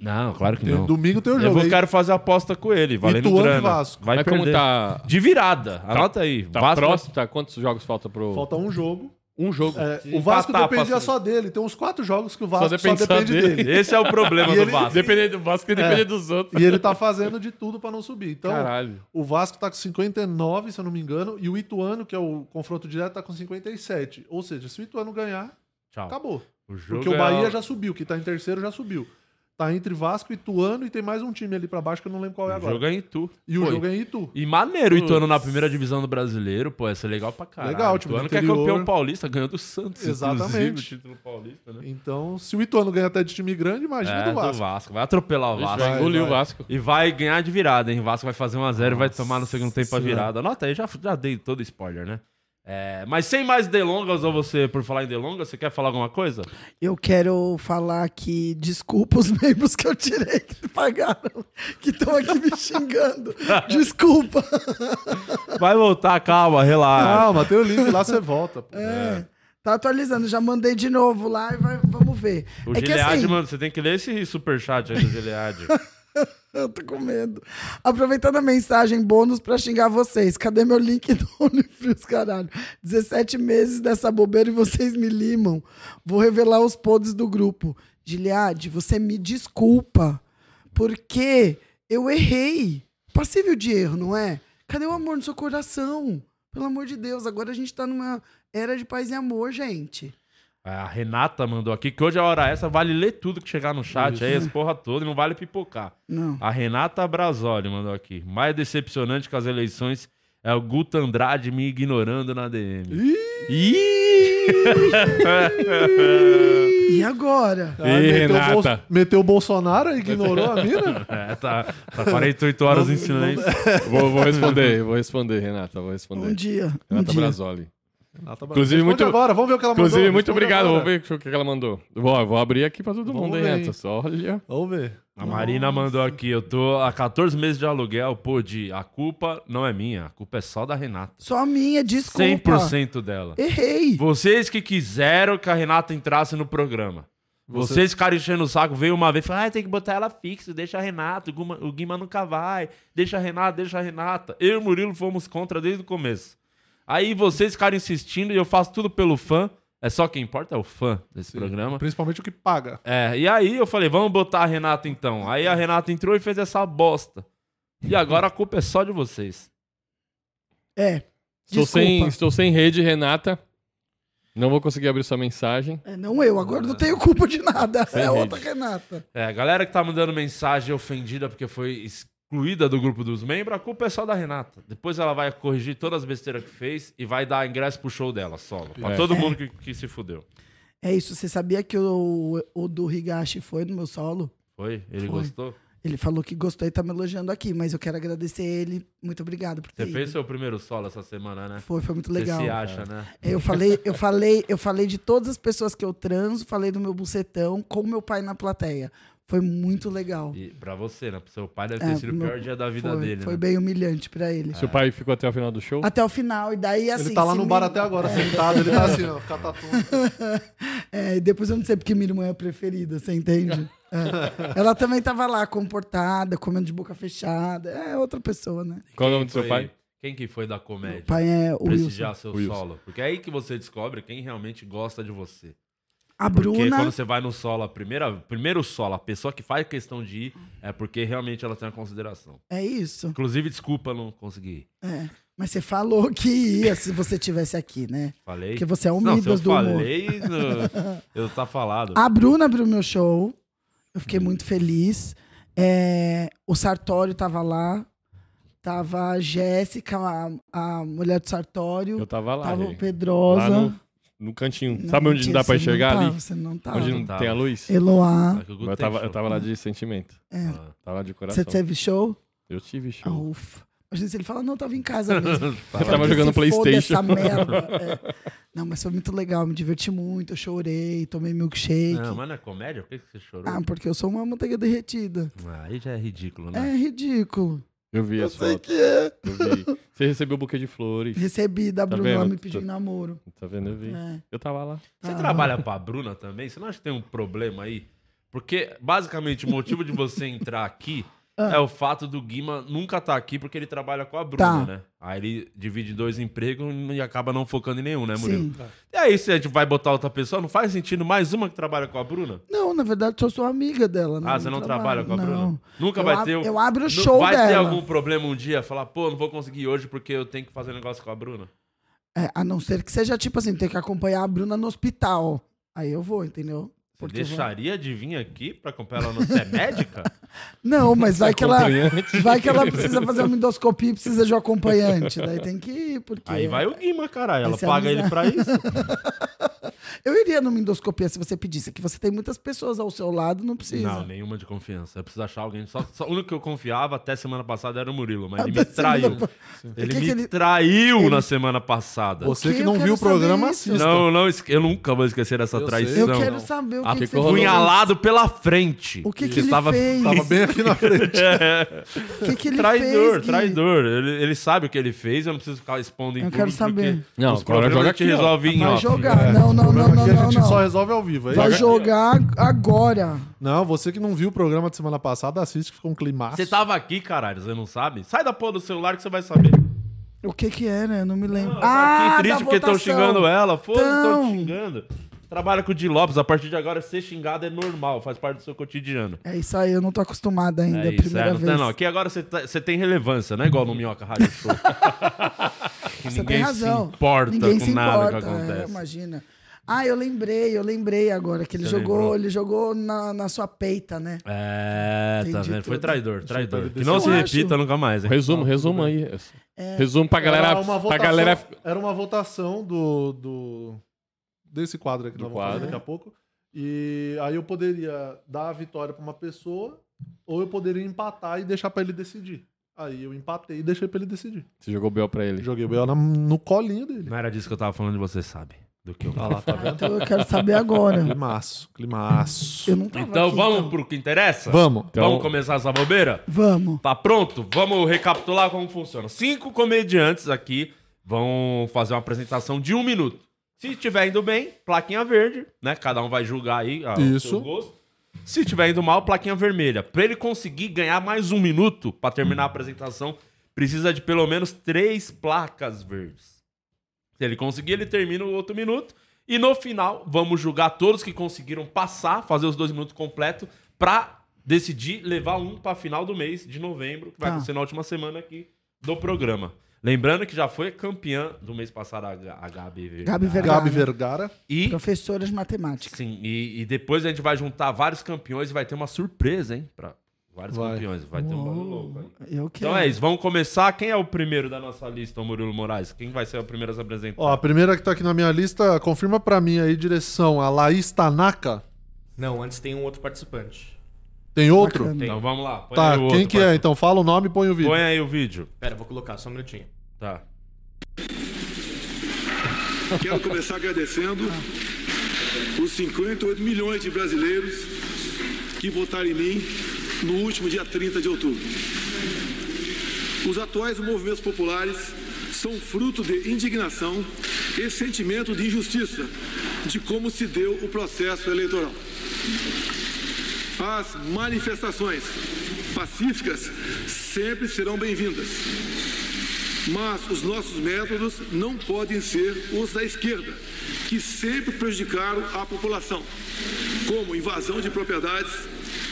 S1: Não, claro que
S4: Tem-
S1: não.
S4: Domingo tem o
S1: Eu
S4: jogo.
S1: vou,
S4: aí.
S1: quero fazer aposta com ele, valendo
S4: Ituano e
S1: grana.
S4: Vasco.
S1: Vai
S3: Mas
S1: perder.
S3: como tá.
S1: De virada. Anota aí.
S3: Tá
S1: Vasco-
S3: próximo? Tá, quantos jogos falta pro.
S4: Falta um jogo.
S3: Um jogo.
S4: É, o Vasco
S1: empatar,
S4: dependia
S1: passa-
S4: só dele. Tem uns quatro jogos que o Vasco só
S3: depende
S4: depende,
S3: só dele.
S4: dele.
S1: Esse é o problema do
S4: ele-
S1: Vasco.
S3: Depender do Vasco e depender dos outros.
S4: E ele tá fazendo de tudo pra não subir. Então,
S3: Caralho.
S4: o Vasco tá com 59, se eu não me engano, e o Ituano, que é o confronto direto, tá com 57. Ou seja, se o Ituano ganhar,
S1: Tchau.
S4: acabou.
S1: O jogo
S4: Porque o
S1: é
S4: Bahia
S1: o-
S4: já subiu, que tá em terceiro já subiu. Tá entre Vasco, Ituano e tem mais um time ali pra baixo que eu não lembro qual é
S1: O
S4: agora.
S1: jogo é em Tu.
S4: E o
S1: Pô,
S4: jogo é em Itu.
S1: E maneiro o Ituano na primeira divisão do brasileiro, pô, ia ser legal pra caralho.
S4: Legal, time do
S1: Ituano que é
S4: interior.
S1: campeão paulista, ganhou do Santos.
S4: Exatamente.
S1: o título paulista, né?
S4: Então, se o Ituano ganha até de time grande, imagina
S1: É,
S4: do Vasco.
S1: Vai atropelar o Vasco.
S3: vai
S4: vai,
S3: engolir
S4: vai.
S3: o Vasco.
S1: E vai ganhar de virada, hein? O Vasco vai fazer 1x0 e vai tomar no segundo tempo a
S4: Senhora.
S1: virada. Anota aí, já, já dei todo spoiler, né? É, mas sem mais delongas, ou você, por falar em delongas, você quer falar alguma coisa?
S2: eu quero falar que desculpa os membros que eu tirei que pagaram, que estão aqui me xingando. Desculpa.
S1: Vai voltar, calma, relaxa.
S4: Calma, tem o link lá, você volta. pô.
S2: É. Tá atualizando, já mandei de novo lá e vai- vamos ver.
S1: O
S2: é que
S1: Gilead,
S2: assim,
S1: mano, você tem que ler esse superchat aí do Gilead.
S2: Eu tô com medo. Aproveitando a mensagem bônus pra xingar vocês. Cadê meu link do OnlyFrios, caralho? 17 meses dessa bobeira e vocês me limam. Vou revelar os podres do grupo. Gilead, você me desculpa. Porque eu errei. Passível de erro, não é? Cadê o amor no seu coração? Pelo amor de Deus, agora a gente tá numa era de paz e amor, gente.
S1: A Renata mandou aqui que hoje a hora essa vale ler tudo que chegar no chat aí, as porra toda, e não vale pipocar.
S2: Não.
S1: A Renata Brasoli mandou aqui. Mais decepcionante que as eleições é o Guto Andrade me ignorando na DM.
S2: E agora?
S4: Ah,
S3: Ih,
S4: meteu, o
S3: Renata.
S4: Bol- meteu o Bolsonaro e ignorou a mina?
S1: É, tá, tá 48 horas em silêncio.
S3: Vou, vou responder, vou responder, Renata, vou responder.
S2: Um dia. Um
S3: Renata
S2: dia.
S3: Brasoli.
S4: Renata
S3: Inclusive,
S4: Responde
S3: muito-
S4: agora, vamos ver o que ela mandou.
S3: Inclusive, muito
S4: Responde
S3: obrigado.
S4: agora.
S3: Vou ver o que ela mandou. Vou, vou abrir aqui pra todo
S4: Vamos
S3: mundo, hein. Só olha.
S4: Vamos ver.
S1: A Marina mandou aqui, eu tô há 14 meses de aluguel, pô, de, a culpa não é minha, a culpa é só da Renata.
S2: Só minha, desculpa.
S1: 100% dela.
S2: Errei.
S1: Vocês que quiseram que a Renata entrasse no programa.
S4: Você-
S1: Vocês ficaram enchendo o saco, veio uma vez e falaram, ah, tem que botar ela fixa, deixa a Renata, o Guima, o Guima nunca vai, deixa a Renata, deixa a Renata. Eu e o Murilo fomos contra desde o começo. Aí vocês ficaram insistindo e eu faço tudo pelo fã. É só quem importa é o fã desse programa.
S4: Principalmente o que paga.
S1: É, e aí eu falei, vamos botar a Renata então. Aí a Renata entrou e fez essa bosta. E agora a culpa é só de vocês.
S2: É.
S3: Estou
S2: Desculpa.
S3: sem, estou sem rede, Renata. Não vou conseguir abrir sua mensagem.
S2: É, não eu, agora não tenho culpa de nada.
S3: Sem
S2: é
S3: rede.
S2: outra Renata.
S1: É, a galera que tá mandando mensagem ofendida porque foi excluída do grupo dos membros, a culpa é só da Renata. Depois ela vai corrigir todas as besteiras que fez e vai dar ingresso pro show dela, solo. Pra
S3: É.
S1: todo mundo que, que se fudeu.
S2: É isso, você sabia que o, o do Higashi foi no meu solo?
S1: Foi? Ele
S2: Foi.
S1: gostou?
S2: Ele falou que gostou e tá me elogiando aqui, mas eu quero agradecer ele. Muito obrigado por ter
S1: Você fez
S2: ido.
S1: seu primeiro solo essa semana, né?
S2: Foi, foi muito legal.
S1: Você se acha, né?
S2: Eu falei, eu falei, eu falei de todas as pessoas que eu transo, falei do meu bucetão com meu pai na plateia. Foi muito legal.
S1: E pra você, né? Pro seu pai deve
S2: É,
S1: ter sido o
S2: meu-
S1: pior dia da vida
S2: foi,
S1: dele,
S2: foi
S1: né?
S2: bem humilhante pra ele.
S3: Seu pai ficou até o final do show?
S2: Até o final, e daí assim.
S4: ele tá lá no bar
S2: me-
S4: até agora, sentado. Ele tá assim, ó, catatu.
S2: É, e depois eu não sei porque minha irmã é a preferida, você entende? É. Ela também tava lá, comportada, comendo de boca fechada. É outra pessoa, né?
S3: Qual o nome do seu pai?
S1: Quem que foi da
S2: O
S1: comédia?
S2: pai é o Wilson.
S1: Prestigiar seu
S3: Wilson.
S1: solo. Porque é aí que você descobre quem realmente gosta de você.
S2: A
S1: Porque
S2: Bruna.
S1: quando você vai no solo, a primeira, primeiro solo, a pessoa que faz questão de ir é porque realmente ela tem a consideração.
S2: É isso.
S1: Inclusive, desculpa eu não conseguir.
S2: É. Mas você falou que ia se você tivesse aqui, né?
S1: Falei.
S2: Porque você é o
S1: não,
S2: Midas do humor.
S1: falei, no- eu tá falado.
S2: A Bruna abriu meu show. Eu fiquei muito feliz. É, o Sartório tava lá. Tava a Jéssica, a, a mulher do Sartório.
S3: Eu tava lá.
S2: tava o. Pedrosa.
S3: Lá no, no cantinho.
S2: Não,
S3: Sabe onde não dá pra enxergar
S2: não
S3: ali?
S2: Você não tava.
S3: Onde não tem a luz?
S2: Eloá.
S3: Eu tava, eu tava lá de sentimento.
S2: É.
S1: Ah.
S3: Tava de coração.
S2: Você teve show?
S3: Eu tive
S2: Ah,
S3: show.
S2: ufa. Imagina se ele fala, não, eu tava em casa mesmo.
S3: Eu tava jogando PlayStation.
S2: É. Não, mas foi muito legal, me diverti muito, eu chorei, tomei milkshake.
S1: Não, mas não é comédia? Por que você chorou?
S2: Ah, porque eu sou uma manteiga derretida.
S1: Ah, aí já é ridículo,
S2: É
S1: né?
S2: ridículo.
S3: Eu vi
S2: Eu
S3: as
S2: sei que é.
S3: Eu vi. Você recebeu o buquê de flores.
S2: Recebi da
S3: Tá
S2: Bruna,
S3: vendo?
S2: ela me pediu
S3: Tá-
S2: namoro.
S3: Tá vendo? Eu vi.
S2: É.
S3: Eu tava lá.
S1: Você
S2: Ah.
S1: trabalha pra Bruna também? Você não acha que tem um problema aí? Porque, basicamente, o motivo de você entrar aqui é o fato do Guima nunca tá aqui porque ele trabalha com a Bruna,
S2: Ah. Tá.
S1: né? Aí ele divide dois empregos e acaba não focando em nenhum, né, Murilo?
S2: Sim.
S1: E aí, se a gente vai botar outra pessoa, não faz sentido mais uma que trabalha com a Bruna?
S2: Não, na verdade, eu sou amiga dela.
S1: Ah, você não trabalha com a
S2: não.
S1: Bruna? Nunca
S2: Eu
S1: vai
S2: ab-
S1: ter.
S2: eu abro o
S1: Não-
S2: show
S1: Vai ter
S2: dela.
S1: algum problema um dia? Falar, pô, não vou conseguir hoje porque eu tenho que fazer um negócio com a Bruna?
S2: É, a não ser que seja tipo assim, ter que acompanhar a Bruna no hospital. Aí eu vou, entendeu?
S1: Você deixaria de vir aqui pra acompanhar ela no Você é médica?
S2: Não, mas vai que ela. Vai que ela precisa fazer uma endoscopia e precisa de um acompanhante. Daí tem que ir, porque.
S1: Aí vai o Guima, caralho. Ela
S2: Vai ser
S1: paga ele pra isso.
S2: Eu iria numa endoscopia se você pedisse, que você tem muitas pessoas ao seu lado, não precisa.
S1: Não, nenhuma de confiança. Eu preciso achar alguém. Só, só- o único que eu confiava até semana passada era o Murilo, mas ele me
S2: Até semana
S1: traiu.
S2: pa-
S1: Ele
S2: que
S1: me
S2: que ele-
S1: traiu
S2: ele-
S1: na semana passada.
S4: Você
S2: que
S4: que não viu o programa,
S2: isso?
S4: assista.
S1: Não, não, eu nunca vou esquecer essa
S4: Eu
S1: traição.
S2: Eu quero
S4: não.
S2: saber o
S1: Ah,
S2: que, que, você.
S1: Punhalado pela frente.
S2: O que que ele
S1: estava
S2: fez?
S4: Tava bem aqui na frente.
S2: O que, que ele
S1: traidor,
S2: fez? Gui?
S1: traidor. Ele, ele sabe o que ele fez, eu não preciso ficar expondo em
S2: Eu quero saber.
S3: Não, agora joga aqui,
S1: resolve em
S2: Vai jogar. Não, não, não, não,
S4: Aqui a
S2: não,
S4: gente só
S2: não.
S4: resolve ao vivo. Aí
S2: Vai
S4: joga-
S2: jogar agora.
S4: Não, você que não viu o programa de semana passada, assiste que ficou um climaço.
S1: Você tava aqui, caralho, você não sabe? Sai da porra do celular que você vai saber.
S2: O que que era? Eu não me lembro.
S1: Ela tá aqui triste
S2: da
S1: porque estão xingando ela. Foda-se, estão
S2: Tão.
S1: te xingando. Trabalha com o Di Lopes, a partir de agora ser xingado é normal, faz parte do seu cotidiano.
S2: É isso aí, eu não tô acostumada ainda.
S1: É isso,
S2: primeira
S1: é, não,
S2: vez.
S1: tem, não. Aqui agora você, tá- você tem relevância, não é igual no Minhoca Rádio Show.
S2: Você
S1: ninguém
S2: tem razão.
S1: se importa
S2: Ninguém
S1: com
S2: se
S1: nada
S2: importa.
S1: que
S2: é,
S1: acontece.
S2: imagina. Ah, eu lembrei, eu lembrei agora que ele
S1: Você
S2: jogou,
S1: lembrou?
S2: ele jogou na, na sua peita, né?
S1: É, tá
S2: Entendi
S1: vendo? Foi
S2: tudo.
S1: traidor, traidor.
S4: ele
S1: Que não se
S2: Eu
S1: repita
S2: acho.
S1: nunca mais, hein?
S3: Resumo, resumo aí. Resumo pra galera.
S4: era uma
S3: Pra
S4: votação,
S3: galera.
S4: era uma votação do, do desse quadro aqui que
S3: Do
S4: nós vamos fazer
S3: quadro.
S4: daqui a pouco. E aí eu poderia dar a vitória pra uma pessoa ou eu poderia empatar e deixar pra ele decidir. Aí eu empatei e deixei pra ele decidir.
S3: Você jogou B.O. pra ele.
S4: Joguei o B.O. na- no colinho dele.
S1: Não era disso que eu tava falando de você, sabe? Do que eu
S4: Ah lá, tá vendo?
S2: Então eu quero saber agora.
S4: Climaço, climaço.
S2: Eu não tava
S1: Então
S2: aqui,
S1: vamos
S2: então.
S1: pro que interessa?
S4: Vamos.
S3: Então-
S1: Vamos começar essa bobeira?
S2: Vamos.
S1: Tá pronto? Vamos recapitular como funciona. Cinco comediantes aqui vão fazer uma apresentação de um minuto. Se estiver indo bem, plaquinha verde, né? Cada um vai julgar aí ah, o
S4: Isso.
S1: seu gosto. Se estiver indo mal, plaquinha vermelha. Pra ele conseguir ganhar mais um minuto pra terminar a apresentação, precisa de pelo menos três placas verdes. Se ele conseguir, ele termina o outro minuto. E no final, vamos julgar todos que conseguiram passar, fazer os dois minutos completos, pra decidir levar um pra final do mês de novembro, que vai
S2: Tá.
S1: acontecer na última semana aqui do programa. Lembrando que já foi campeã do mês passado a, a Gabi.
S2: Gabi Vergara.
S4: Gabi Vergara.
S1: E,
S2: Professora de matemática.
S1: sim, e, e depois a gente vai juntar vários campeões e vai ter uma surpresa, hein? Pra vários
S4: Vai.
S1: campeões. Vai ter um bagulho louco aí.
S2: Eu quero.
S1: Então é isso, vamos começar. Quem é o primeiro da nossa lista, o Murilo Moraes? Quem vai ser o primeiro a se apresentar?
S4: Ó, a primeira que tá aqui na minha lista, confirma pra mim aí, direção, a Laís Tanaka.
S8: Não, antes tem um outro participante.
S4: Tem outro?
S2: Bacana.
S1: Então vamos lá. põe
S4: Tá,
S1: aí o
S4: quem
S1: outro,
S4: que é? Então fala o nome e põe o vídeo.
S1: Põe aí o vídeo.
S8: Pera, vou colocar, só um minutinho.
S1: Tá.
S9: Quero começar agradecendo os 58 milhões de brasileiros que votaram em mim no último dia 30 de outubro. Os atuais movimentos populares são fruto de indignação e sentimento de injustiça de como se deu o processo eleitoral. As manifestações pacíficas sempre serão bem-vindas. Mas os nossos métodos não podem ser os da esquerda, que sempre prejudicaram a população, como invasão de propriedades,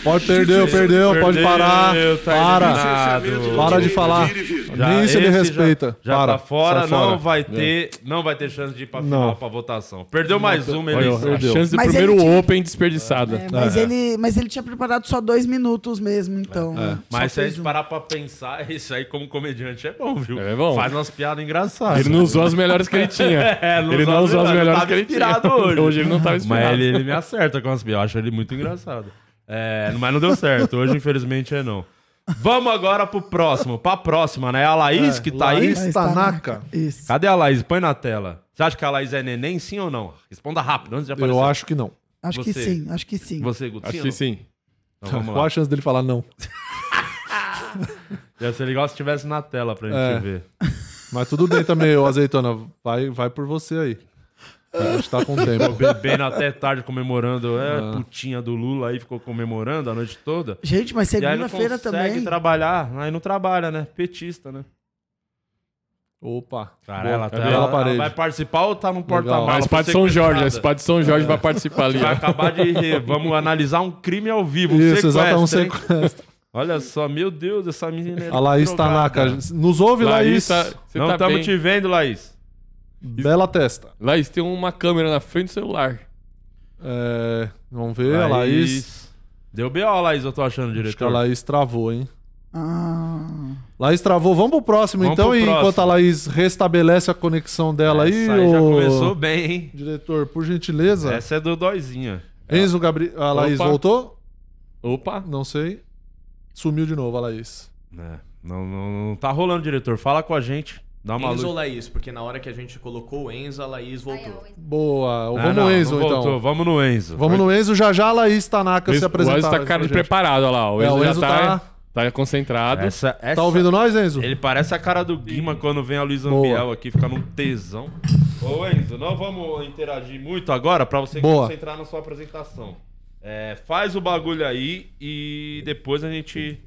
S4: Pode perder, perdeu, pode
S1: Perdeu,
S4: parar.
S1: tá
S4: Para.
S1: eliminado.
S4: Para de falar.
S9: vir.
S4: Nem isso ele respeita.
S1: Já, já
S4: Para.
S1: tá fora,
S4: Sai
S1: não
S4: fora.
S1: vai ter, não vai ter chance de ir pra
S4: Não.
S1: final pra votação. Perdeu mais uma, eleição.
S3: a
S4: Perdeu.
S3: chance do
S2: Mas
S3: primeiro
S2: tinha-
S3: Open desperdiçada.
S2: É, mas, Ele, mas ele tinha preparado só dois minutos mesmo, então. Só
S1: Mas se a gente
S2: um.
S1: parar pra pensar, isso aí como comediante é bom, viu?
S3: É bom.
S1: Faz umas piadas engraçadas.
S3: Ele não usou as melhores que ele tinha.
S1: É, não
S3: ele não usou as melhores que ele tinha.
S1: hoje.
S3: Hoje ele não tava inspirado.
S1: Mas ele, ele me acerta com as piadas. Eu acho ele muito engraçado. É, mas não deu certo. Hoje, infelizmente, é não. Vamos agora pro próximo. Pra próxima, né? A Laís que tá aí.
S4: Laís
S2: Laís
S4: Tanaka.
S2: Isso.
S1: Cadê a Laís? Põe na tela. Você acha que a Laís é neném, sim ou não? Responda rápido, antes de aparecer.
S4: Eu acho que não.
S2: Acho que
S1: Você.
S2: sim, acho que sim.
S1: Você, Guto,
S3: Acho
S1: ou
S3: que
S1: não?
S3: sim.
S1: Então vamos
S4: Qual
S1: lá.
S4: a chance dele falar não?
S1: Deve ser legal se estivesse na tela pra gente
S4: É.
S1: ver.
S4: Mas tudo bem também, ô Azeitona. Vai, vai por você aí. A gente tá com tempo.
S1: Bebendo até tarde comemorando. É,
S4: Ah.
S1: putinha do Lula aí ficou comemorando a noite toda.
S2: Gente, mas segunda-feira
S1: consegue
S2: também.
S1: trabalhar. Aí não trabalha, né? Petista, né?
S4: Opa.
S1: Cara, ela, tá,
S4: Cadê
S1: ela,
S4: ela
S1: vai participar ou tá no porta-malas?
S3: Espada de São Jorge, a? Espada de São Jorge vai participar ali.
S1: Vai acabar de rir. Vamos analisar um crime ao vivo. Um
S4: Isso, exato, é um
S1: sequestro. Olha só, meu Deus, essa menina é
S4: A Laís
S1: drogada.
S4: Tanaka. Nos ouve, Laís.
S3: Laís, tá- você
S1: Não
S3: tá
S1: estamos
S3: bem?
S1: te vendo, Laís.
S4: Bela testa.
S3: Laís, tem uma câmera na frente do celular.
S4: É, vamos ver, a Laís.
S1: Deu B.O., Laís, eu tô achando,
S4: Acho que a. Laís travou, hein?
S2: Ah,
S4: Laís travou. Vamos pro próximo,
S1: Vamos
S4: então,
S1: pro
S4: e
S1: próximo.
S4: enquanto a Laís restabelece a conexão dela aí,
S1: Essa aí já
S4: ô-
S1: começou bem, hein?
S4: Diretor, por gentileza.
S1: Essa é do Dóizinha.
S4: Enzo Gabriel. A Laís
S3: Opa.
S4: voltou?
S3: Opa.
S4: Não sei. Sumiu de novo a Laís.
S1: É, não, não, não tá rolando, diretor. Fala com a gente. Dá uma
S8: Enzo ou
S1: luz.
S8: Laís? Porque na hora que a gente colocou o Enzo, a Laís voltou.
S4: Boa.
S1: Ah,
S4: Vamos
S1: não,
S4: no Enzo,
S1: não
S4: então.
S1: voltou. Vamos no Enzo.
S4: Vamos no Enzo. Já já a Laís Tanaka
S3: O
S4: se apresentar.
S3: o Enzo tá
S4: pra
S3: cara de preparado, olha lá. O
S4: É,
S3: Enzo,
S4: o
S3: já
S4: Enzo
S3: tá,
S4: tá-
S3: tá concentrado.
S1: Essa, essa...
S4: Tá ouvindo nós, Enzo?
S1: Ele parece a cara do Guima quando vem a Luiz. Ambiel aqui, fica num tesão. Ô Enzo, não vamos interagir muito agora pra você
S4: Boa.
S1: concentrar na sua apresentação. É, faz o bagulho aí e depois a gente.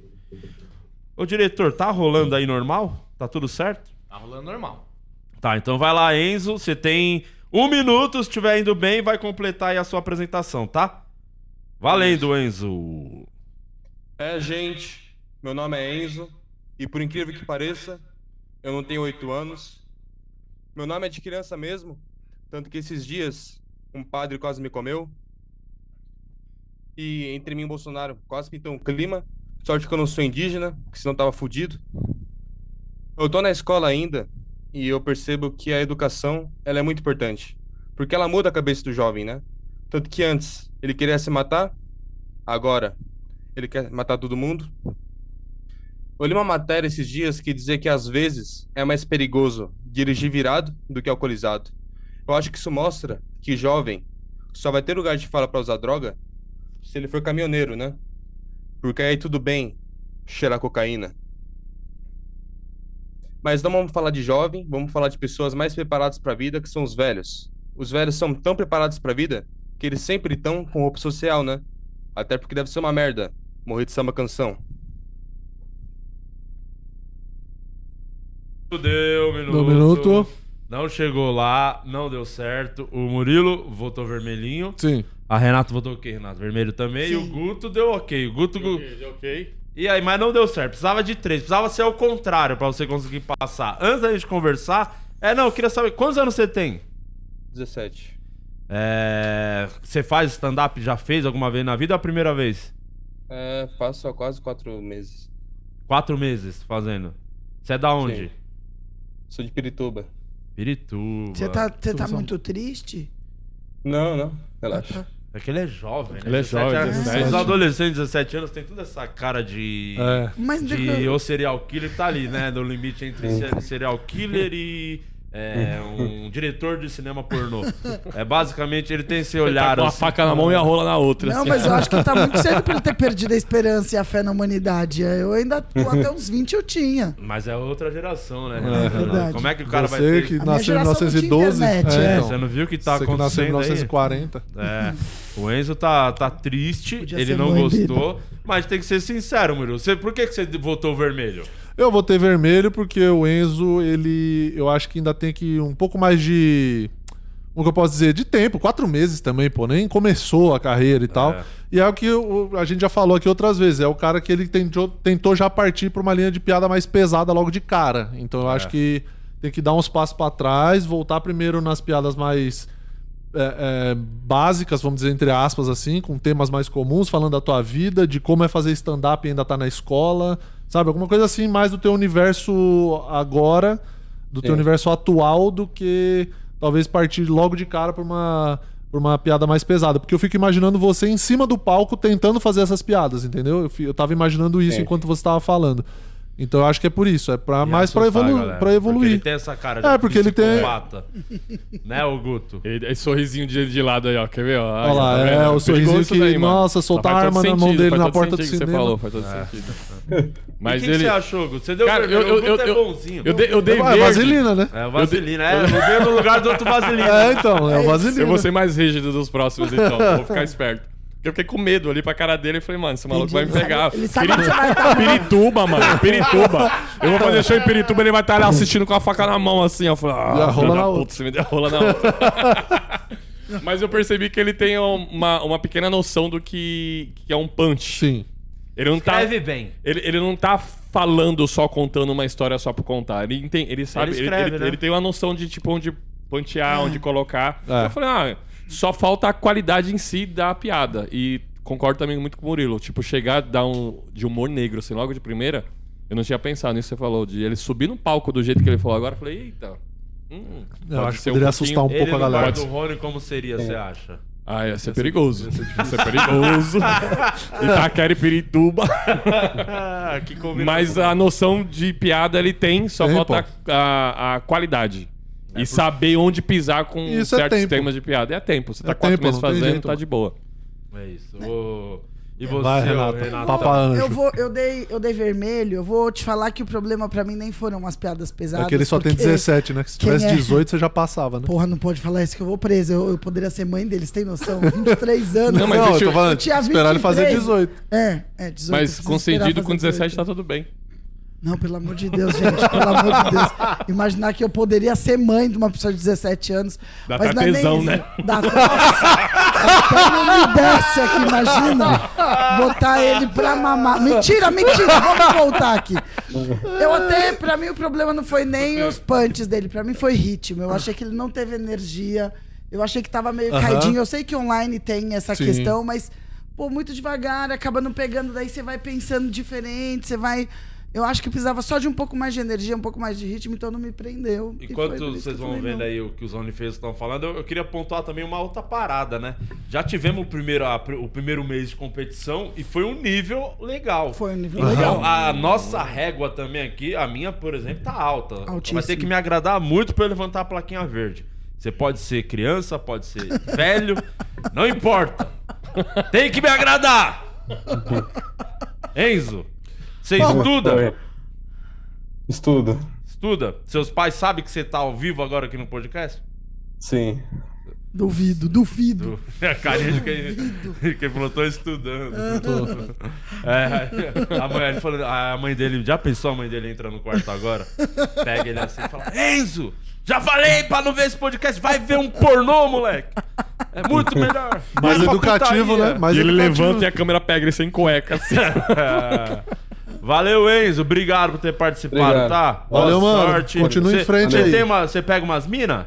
S1: Ô diretor, tá rolando aí normal? Tá tudo certo?
S8: Tá rolando normal.
S1: Tá, então vai lá, Enzo. Você tem um minuto, se estiver indo bem, vai completar aí a sua apresentação, tá? Valendo, Enzo.
S10: É, gente, meu nome é Enzo e por incrível que pareça, eu não tenho oito anos. Meu nome é de criança mesmo, tanto que esses dias um padre quase me comeu. E entre mim e Bolsonaro quase pintou um clima. Sorte que eu não sou indígena, que senão tava fudido. Eu tô na escola ainda e eu percebo que a educação ela é muito importante. Porque ela muda a cabeça do jovem, né? Tanto que antes ele queria se matar, agora ele quer matar todo mundo. Eu li uma matéria esses dias que dizia que às vezes é mais perigoso dirigir virado do que alcoolizado. Eu acho que isso mostra que jovem só vai ter lugar de fala para usar droga se ele for caminhoneiro, né? Porque aí tudo bem cheirar cocaína. Mas não vamos falar de jovem, vamos falar de pessoas mais preparadas para a vida, que são os velhos. Os velhos são tão preparados para a vida que eles sempre estão com roupa social, né? Até porque deve ser uma merda morrer de samba canção.
S1: Deu um minuto.
S4: Deu um minuto.
S1: Não chegou lá, não deu certo. O Murilo votou vermelhinho.
S4: Sim.
S1: A Renato votou o quê, Renato? Vermelho também. E o Guto deu ok. O Guto.
S3: Ok.
S1: E aí, mas não deu certo. Precisava de três. Precisava ser ao contrário pra você conseguir passar. Antes da gente conversar. É, não, eu queria saber. Quantos anos você tem?
S10: 17.
S1: É. Você faz stand-up? Já fez alguma vez na vida ou é a primeira vez?
S10: É, faço há quase quatro meses.
S1: Quatro meses fazendo. Você é da onde?
S10: Sim. Sou de Pirituba.
S1: Pirituba.
S2: Você tá, você tá muito triste?
S10: Não, não. Relaxa.
S1: É que ele é jovem, né?
S3: Ele é jovem,
S1: anos.
S3: 17.
S1: Os adolescentes, 17 anos, tem toda essa cara de.
S4: É.
S2: Mas
S1: de
S2: depois-
S1: o serial killer tá ali, né? No limite entre ser- serial killer e. é, um diretor de cinema pornô. É basicamente, ele tem esse
S3: Ele
S1: olhar.
S3: tá com a
S1: assim.
S3: faca na mão e a rola na outra.
S2: Não,
S3: assim.
S2: mas eu acho que tá muito cedo pra ele ter perdido a esperança e a fé na humanidade. Eu ainda, até uns 20 eu tinha.
S1: Mas é outra geração, né?
S4: É
S2: verdade.
S1: Como é que o cara vai
S4: Você
S1: ter.
S4: que nasceu em
S2: geração não tinha
S4: 1912.
S2: internet, é.
S1: Você não viu o que tá
S4: Você que nasceu em
S1: acontecendo aí?
S4: 1940.
S1: É. O Enzo tá, tá triste,
S2: Podia
S1: ele não gostou, mas tem que ser sincero, Murilo. Você, por que, que você votou vermelho?
S4: Eu vou ter vermelho porque o Enzo, ele. Eu acho que ainda tem que um pouco mais de. Como que eu posso dizer? De tempo, quatro meses também, pô. Nem começou a carreira e tal.
S1: É.
S4: E é o que o- a gente já falou aqui outras vezes. É o cara que ele tentou, tentou já partir pra uma linha de piada mais pesada logo de cara. Então eu
S1: É.
S4: acho que tem que dar uns passos pra trás, voltar primeiro nas piadas mais. É, é, básicas, vamos dizer, entre aspas, assim, com temas mais comuns, falando da tua vida, de como é fazer stand-up e ainda tá na escola, sabe? Alguma coisa assim, mais do teu universo agora, do teu
S10: Sim.
S4: universo atual, do que talvez partir logo de cara pra uma, pra uma piada mais pesada. Porque eu fico imaginando você em cima do palco tentando fazer essas piadas, entendeu? Eu, eu tava imaginando isso
S10: Sim.
S4: enquanto você tava falando. Então eu acho que é por isso, é pra,
S1: E
S4: mais pra,
S1: assustar a
S4: evolu pra
S1: Porque
S4: evoluir.
S1: ele tem essa cara de
S4: É, porque ele tem-
S1: né, o Guto?
S3: Ele, esse sorrisinho de, de lado aí, ó. Quer ver? Ó,
S4: Olha lá,
S3: tá
S4: é, o sorrisinho que,
S3: daí,
S4: nossa, soltar
S3: Mas
S4: a arma
S3: todo
S4: na mão
S3: sentido,
S4: dele na porta do
S3: sentido que
S4: cinema.
S3: Você falou, faz todo sentido. Mas
S1: e o que,
S3: ele.
S1: você achou, Guto? Você deu
S3: Cara,
S1: vermelho,
S3: eu- eu-
S1: o Guto
S3: eu-
S1: é
S3: eu-
S1: bonzinho.
S3: Eu dei, eu dei
S4: É
S3: verde.
S4: vaselina, né?
S1: É, o vaselina, é. Eu dei no lugar do outro vaselina.
S4: É, então, é o vaselina.
S3: Eu vou ser mais rígido dos próximos, então. vou ficar esperto. Eu fiquei com medo ali pra cara dele e falei, mano, esse maluco vai me pegar.
S2: Ele sabe que você vai estar
S3: Pirituba, mano. Pirituba. Eu vou fazer show em Pirituba, ele vai estar lá assistindo com a faca na mão, assim. Eu falei, ah,
S4: rola na
S3: da
S4: outra.
S3: puta, você me deu rola na outra. Mas eu percebi que ele tem uma, uma pequena noção do que, que é um punch.
S4: Sim.
S3: Ele não tá.
S1: Escreve bem.
S3: Ele, ele não tá falando só contando uma história só por contar. Ele, entende, ele sabe.
S1: Ele
S3: Ele,
S1: escreve,
S3: ele-
S1: né?
S3: ele tem uma noção de tipo onde pontear, onde colocar.
S4: É.
S3: Eu falei, ah, só falta a qualidade em si da piada. E concordo também muito com o Murilo. Tipo, chegar dar um de humor negro, assim, logo de primeira. Eu não tinha pensado nisso que você falou. De ele subir no palco do jeito que ele falou agora. Eu falei, eita. hum,
S4: Eu acho que
S3: ser
S4: poderia
S3: pouquinho-
S4: assustar um
S1: Ele
S4: pouco a
S1: no lugar
S4: galera.
S1: do Rony, como seria, você acha?
S3: Ah, ia ser perigoso. Ia ser perigoso. Itaquera e Pirituba.
S1: Ah.
S3: Mas a noção de piada ele tem, só falta a, a qualidade. E saber onde pisar com
S4: Isso é
S3: certos
S4: tempo.
S3: temas de piada. É tempo. Você tá
S4: É
S3: quatro
S4: tempo,
S3: meses fazendo,
S4: jeito,
S3: tá
S4: mano.
S3: de boa.
S1: É isso. Ô, E você,
S4: Vai, Renato.
S1: Renato?
S4: Papa anjo.
S2: Eu, vou, eu, dei, eu dei vermelho, eu vou te falar que o problema pra mim nem foram as piadas pesadas.
S4: É que ele só tem
S2: porque-
S4: 17, né? Que se tivesse
S2: é?
S4: 18, você já passava, né?
S2: Porra, não pode falar isso que eu vou preso. Eu, eu poderia ser mãe deles, tem noção? 23 anos.
S3: Não, mas
S4: não, eu
S3: eu-
S4: tô falando,
S2: eu tinha
S4: esperar ele fazer
S2: 23.
S4: 18.
S2: É, é, 18.
S3: Mas
S2: eu
S3: concedido com
S2: fazer
S3: 17
S2: 18.
S3: tá tudo bem.
S2: Não, pelo amor de Deus, gente, pelo amor de Deus. Imaginar que eu poderia ser mãe de uma pessoa de 17 anos.
S3: Dá
S2: mas
S3: até
S2: não é nem
S3: tesão,
S2: isso.
S3: né?
S2: Dá, até não me desce aqui, imagina. Botar ele pra mamar. Mentira, mentira, vamos voltar aqui. Eu até, pra mim, o problema não foi nem os punches dele, pra mim foi ritmo. Eu achei que ele não teve energia. Eu achei que tava meio
S4: Aham.
S2: caidinho. Eu sei que online tem essa
S4: Sim.
S2: questão, mas, pô, muito devagar, acaba não pegando, daí você vai pensando diferente, você vai. Eu acho que precisava só de um pouco mais de energia, um pouco mais de ritmo, então não me prendeu.
S1: Enquanto vocês vão
S2: falei
S1: vendo
S2: não.
S1: aí o que os OnlyFans estão falando, eu, eu queria pontuar também uma outra parada, né? Já tivemos o primeiro, a o primeiro mês de competição e foi um nível legal.
S2: Foi um nível
S1: Então,
S2: legal.
S1: a nossa régua também aqui, a minha, por exemplo, tá alta. Vai
S2: Altíssimo.
S1: ter que me agradar muito pra eu levantar a plaquinha verde. Você pode ser criança, pode ser velho, não importa. Tem que me agradar! Enzo, você estuda?
S10: Oi. Estudo.
S1: Estuda? Seus pais sabem que você tá ao vivo agora aqui no podcast?
S10: Sim.
S2: Duvido, duvido.
S1: A carinha de quem, quem falou, tô estudando. É, a, mãe, ele falou, a mãe dele, já pensou a mãe dele entra no quarto agora? Pega ele assim e fala: Enzo, já falei pra não ver esse podcast, vai ver um pornô, moleque. É muito melhor.
S4: Mais
S1: pra
S4: educativo, né? Mais
S3: e ele
S4: educativo.
S3: levanta e a câmera pega ele sem cueca. Assim.
S1: É. Valeu, Enzo. Obrigado por ter participado,
S10: Obrigado.
S1: tá?
S4: Valeu,
S1: Boa
S4: mano.
S1: sorte.
S4: Continua em frente aí.
S1: Tem uma, você pega umas minas?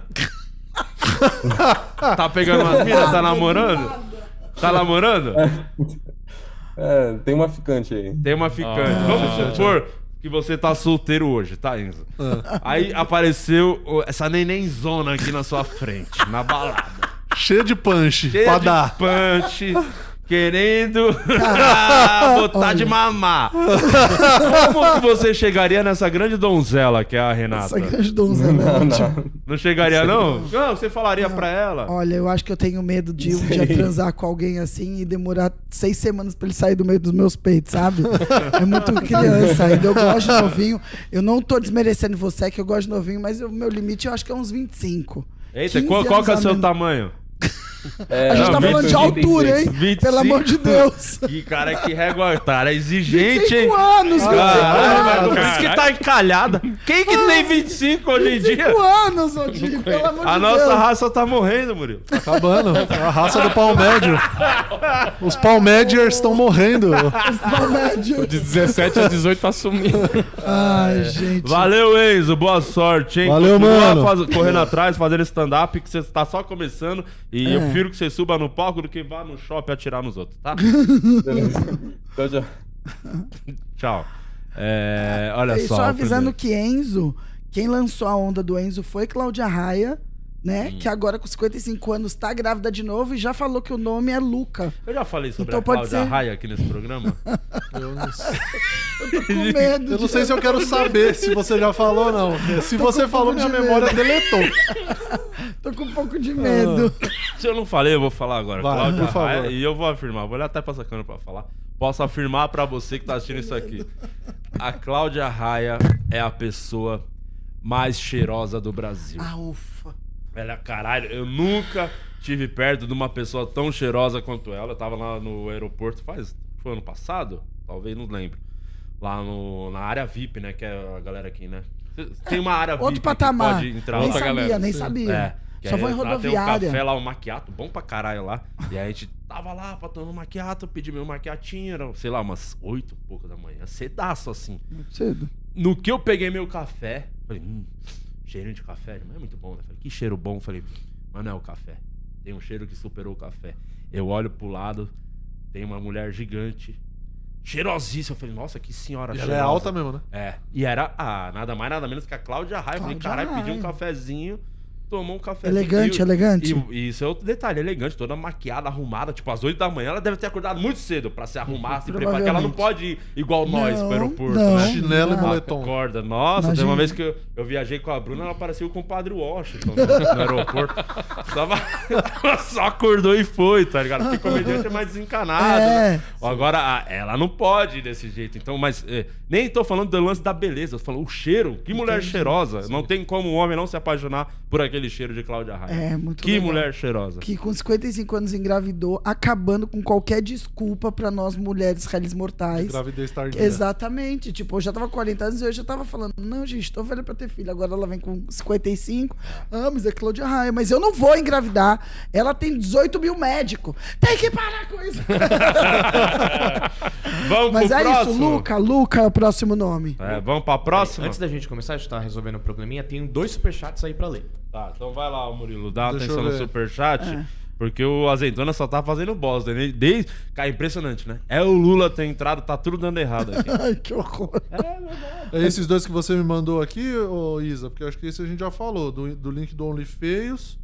S1: tá pegando umas minas? Tá namorando? Tá namorando?
S10: É, tem uma ficante aí.
S1: Tem uma ficante.
S3: Ah.
S1: Vamos supor que você tá solteiro hoje, tá, Enzo? Aí apareceu essa nenenzona aqui na sua frente, na balada.
S4: Cheio de punch
S1: Cheia
S4: pra
S1: de
S4: dar.
S1: punch, querendo botar de mamar. Como que você chegaria nessa grande donzela que é a Renata?
S2: Essa grande donzela é ótima.
S1: Não chegaria, não? Não, você falaria pra ela.
S2: Olha, eu acho que eu tenho medo de um dia transar com alguém assim e demorar seis semanas pra ele sair do meio dos meus peitos, sabe? É muito criança ainda. Eu gosto de novinho. Eu não tô desmerecendo você, que eu gosto de novinho, mas o meu limite eu acho que é uns 25.
S1: Eita,
S2: 15
S1: qual, qual que é o seu
S2: menos.
S1: tamanho?
S10: É,
S2: A gente
S1: Não,
S2: tá falando de
S1: 25,
S2: altura, hein?
S1: 25.
S2: Pelo amor de Deus.
S1: Que cara que régua, cara, exigente, hein?
S2: 25 anos, 25
S1: Caralho, mas
S2: anos.
S1: por isso que tá encalhada. Quem que tem 25 hoje em dia?
S2: 25 anos, Odinho, pelo amor
S1: A
S2: de
S1: nossa
S2: Deus.
S1: raça tá morrendo, Murilo.
S4: Acabando. A raça do pau médio. Os pau médiers estão morrendo.
S2: Não, médio.
S3: De 17 a 18 tá sumindo.
S2: Ai, gente.
S1: Valeu, Enzo. Boa sorte, hein?
S4: Valeu,
S1: Continua
S4: mano.
S1: faz- correndo atrás, fazendo stand-up, que você tá só começando. E
S2: É.
S1: eu prefiro que você suba no palco do que vá no shopping atirar nos outros, tá?
S10: beleza. Tchau, tchau.
S1: Tchau. É, olha
S2: E
S1: só.
S2: só avisando que Enzo, quem lançou a onda do Enzo foi Cláudia Raia, né?
S1: Hum.
S2: Que agora com 55 anos tá grávida de novo e já falou que o nome é Luca.
S1: Eu já falei sobre
S2: Então
S1: a Cláudia
S2: ser.
S1: Raia aqui nesse programa.
S4: Eu não,
S2: Tô com medo.
S4: eu não
S2: de-
S4: sei se eu quero saber se você já falou ou não. Se você
S2: com
S4: falou, minha
S2: de
S4: memória
S2: medo.
S4: deletou.
S2: Tô com um pouco de medo.
S1: Se eu não falei, eu vou falar agora.
S4: Vai,
S1: Cláudia
S4: por favor.
S1: Raia, e eu vou afirmar. Vou olhar até pra essa câmera pra falar. Posso afirmar pra você que tá assistindo isso aqui. A Cláudia Raia é a pessoa mais cheirosa do Brasil.
S2: Ah, ufa.
S1: Ela, caralho, eu nunca tive perto de uma pessoa tão cheirosa quanto ela. Eu tava lá no aeroporto faz. Foi ano passado? Talvez, não lembro. Lá no, na área VIP, né? Que é a galera aqui, né? Tem uma área
S2: Outro
S1: VIP
S2: patamar.
S1: que pode entrar
S2: nem
S3: outra
S2: sabia,
S3: galera.
S2: nem sabia.
S1: É. que
S2: Só
S1: aí
S2: vou em
S1: lá Tem um
S2: rodoviária.
S1: café lá, um maquiato, bom pra caralho lá. E aí a gente tava lá pra tomar um maquiato, pedi meu maquiatinho, era, sei lá, umas oito e pouco da manhã. Cedaço assim.
S2: Cedo.
S1: No que eu peguei meu café, falei, hum, cheirinho de café, mas é muito bom, né? Falei, que cheiro bom. Falei, mas não é o café. Tem um cheiro que superou o café. Eu olho pro lado, tem uma mulher gigante, cheirosíssima. Eu falei, nossa, que senhora
S4: E ela é alta mesmo, né?
S1: É. E era ah, nada mais, nada menos que a Cláudia Raia. Eu falei, caralho, pedi um cafezinho, tomou um cafezinho.
S2: Elegante,
S1: E-
S2: elegante.
S1: E, e isso é outro detalhe, elegante, toda maquiada, arrumada. Tipo, às 8 da manhã, ela deve ter acordado muito cedo pra se arrumar, se preparar. Porque ela não pode ir igual nós pro
S2: Não,
S1: aeroporto,
S2: não,
S1: né?
S4: Chinelo e
S2: não.
S4: moletom.
S1: Acorda. Nossa, teve
S2: Imagina.
S1: uma vez que eu, eu viajei com a Bruna, ela parecia o compadre Washington no, no aeroporto. Tava, ela só acordou e foi, tá ligado? Porque comediante é mais desencanado.
S2: É.
S1: né? Agora, a- ela não pode ir desse jeito. Então, mas é, nem tô falando do lance da beleza, eu tô falando o cheiro. Que mulher cheirosa. Não tem como um homem não se apaixonar por aquele cheiro de Cláudia Raia.
S2: É, muito
S1: Que
S2: legal.
S1: mulher cheirosa.
S2: Que com 55 anos engravidou, acabando com qualquer desculpa pra nós mulheres réis mortais.
S4: Gravidez tardia.
S2: Exatamente. Tipo, eu já tava com 40 anos e eu já tava falando, não, gente, tô velha pra ter filho. Agora ela vem com 55. Ah, mas é Cláudia Raia. Mas eu não vou engravidar. Ela tem 18 mil médicos. Tem que parar com isso.
S1: Vamos
S2: Mas
S1: pro
S2: é
S1: próximo?
S2: isso, Luca. Luca é o próximo nome.
S1: É, vamos pra próxima?
S8: Antes da gente começar, a gente tá resolvendo um probleminha. Tem dois superchats aí pra ler.
S1: Tá, então vai lá, Murilo. Dá
S4: Deixa
S1: atenção no superchat.
S2: É.
S1: Porque o Azeitona só tá fazendo bosta. Né? Desde... Cara, é impressionante, né? É o Lula ter entrado, tá tudo dando errado aqui.
S2: Ai, que horror.
S4: É esses dois que você me mandou aqui, ô Isa? Porque eu acho que esse a gente já falou, do, do link do OnlyFeios.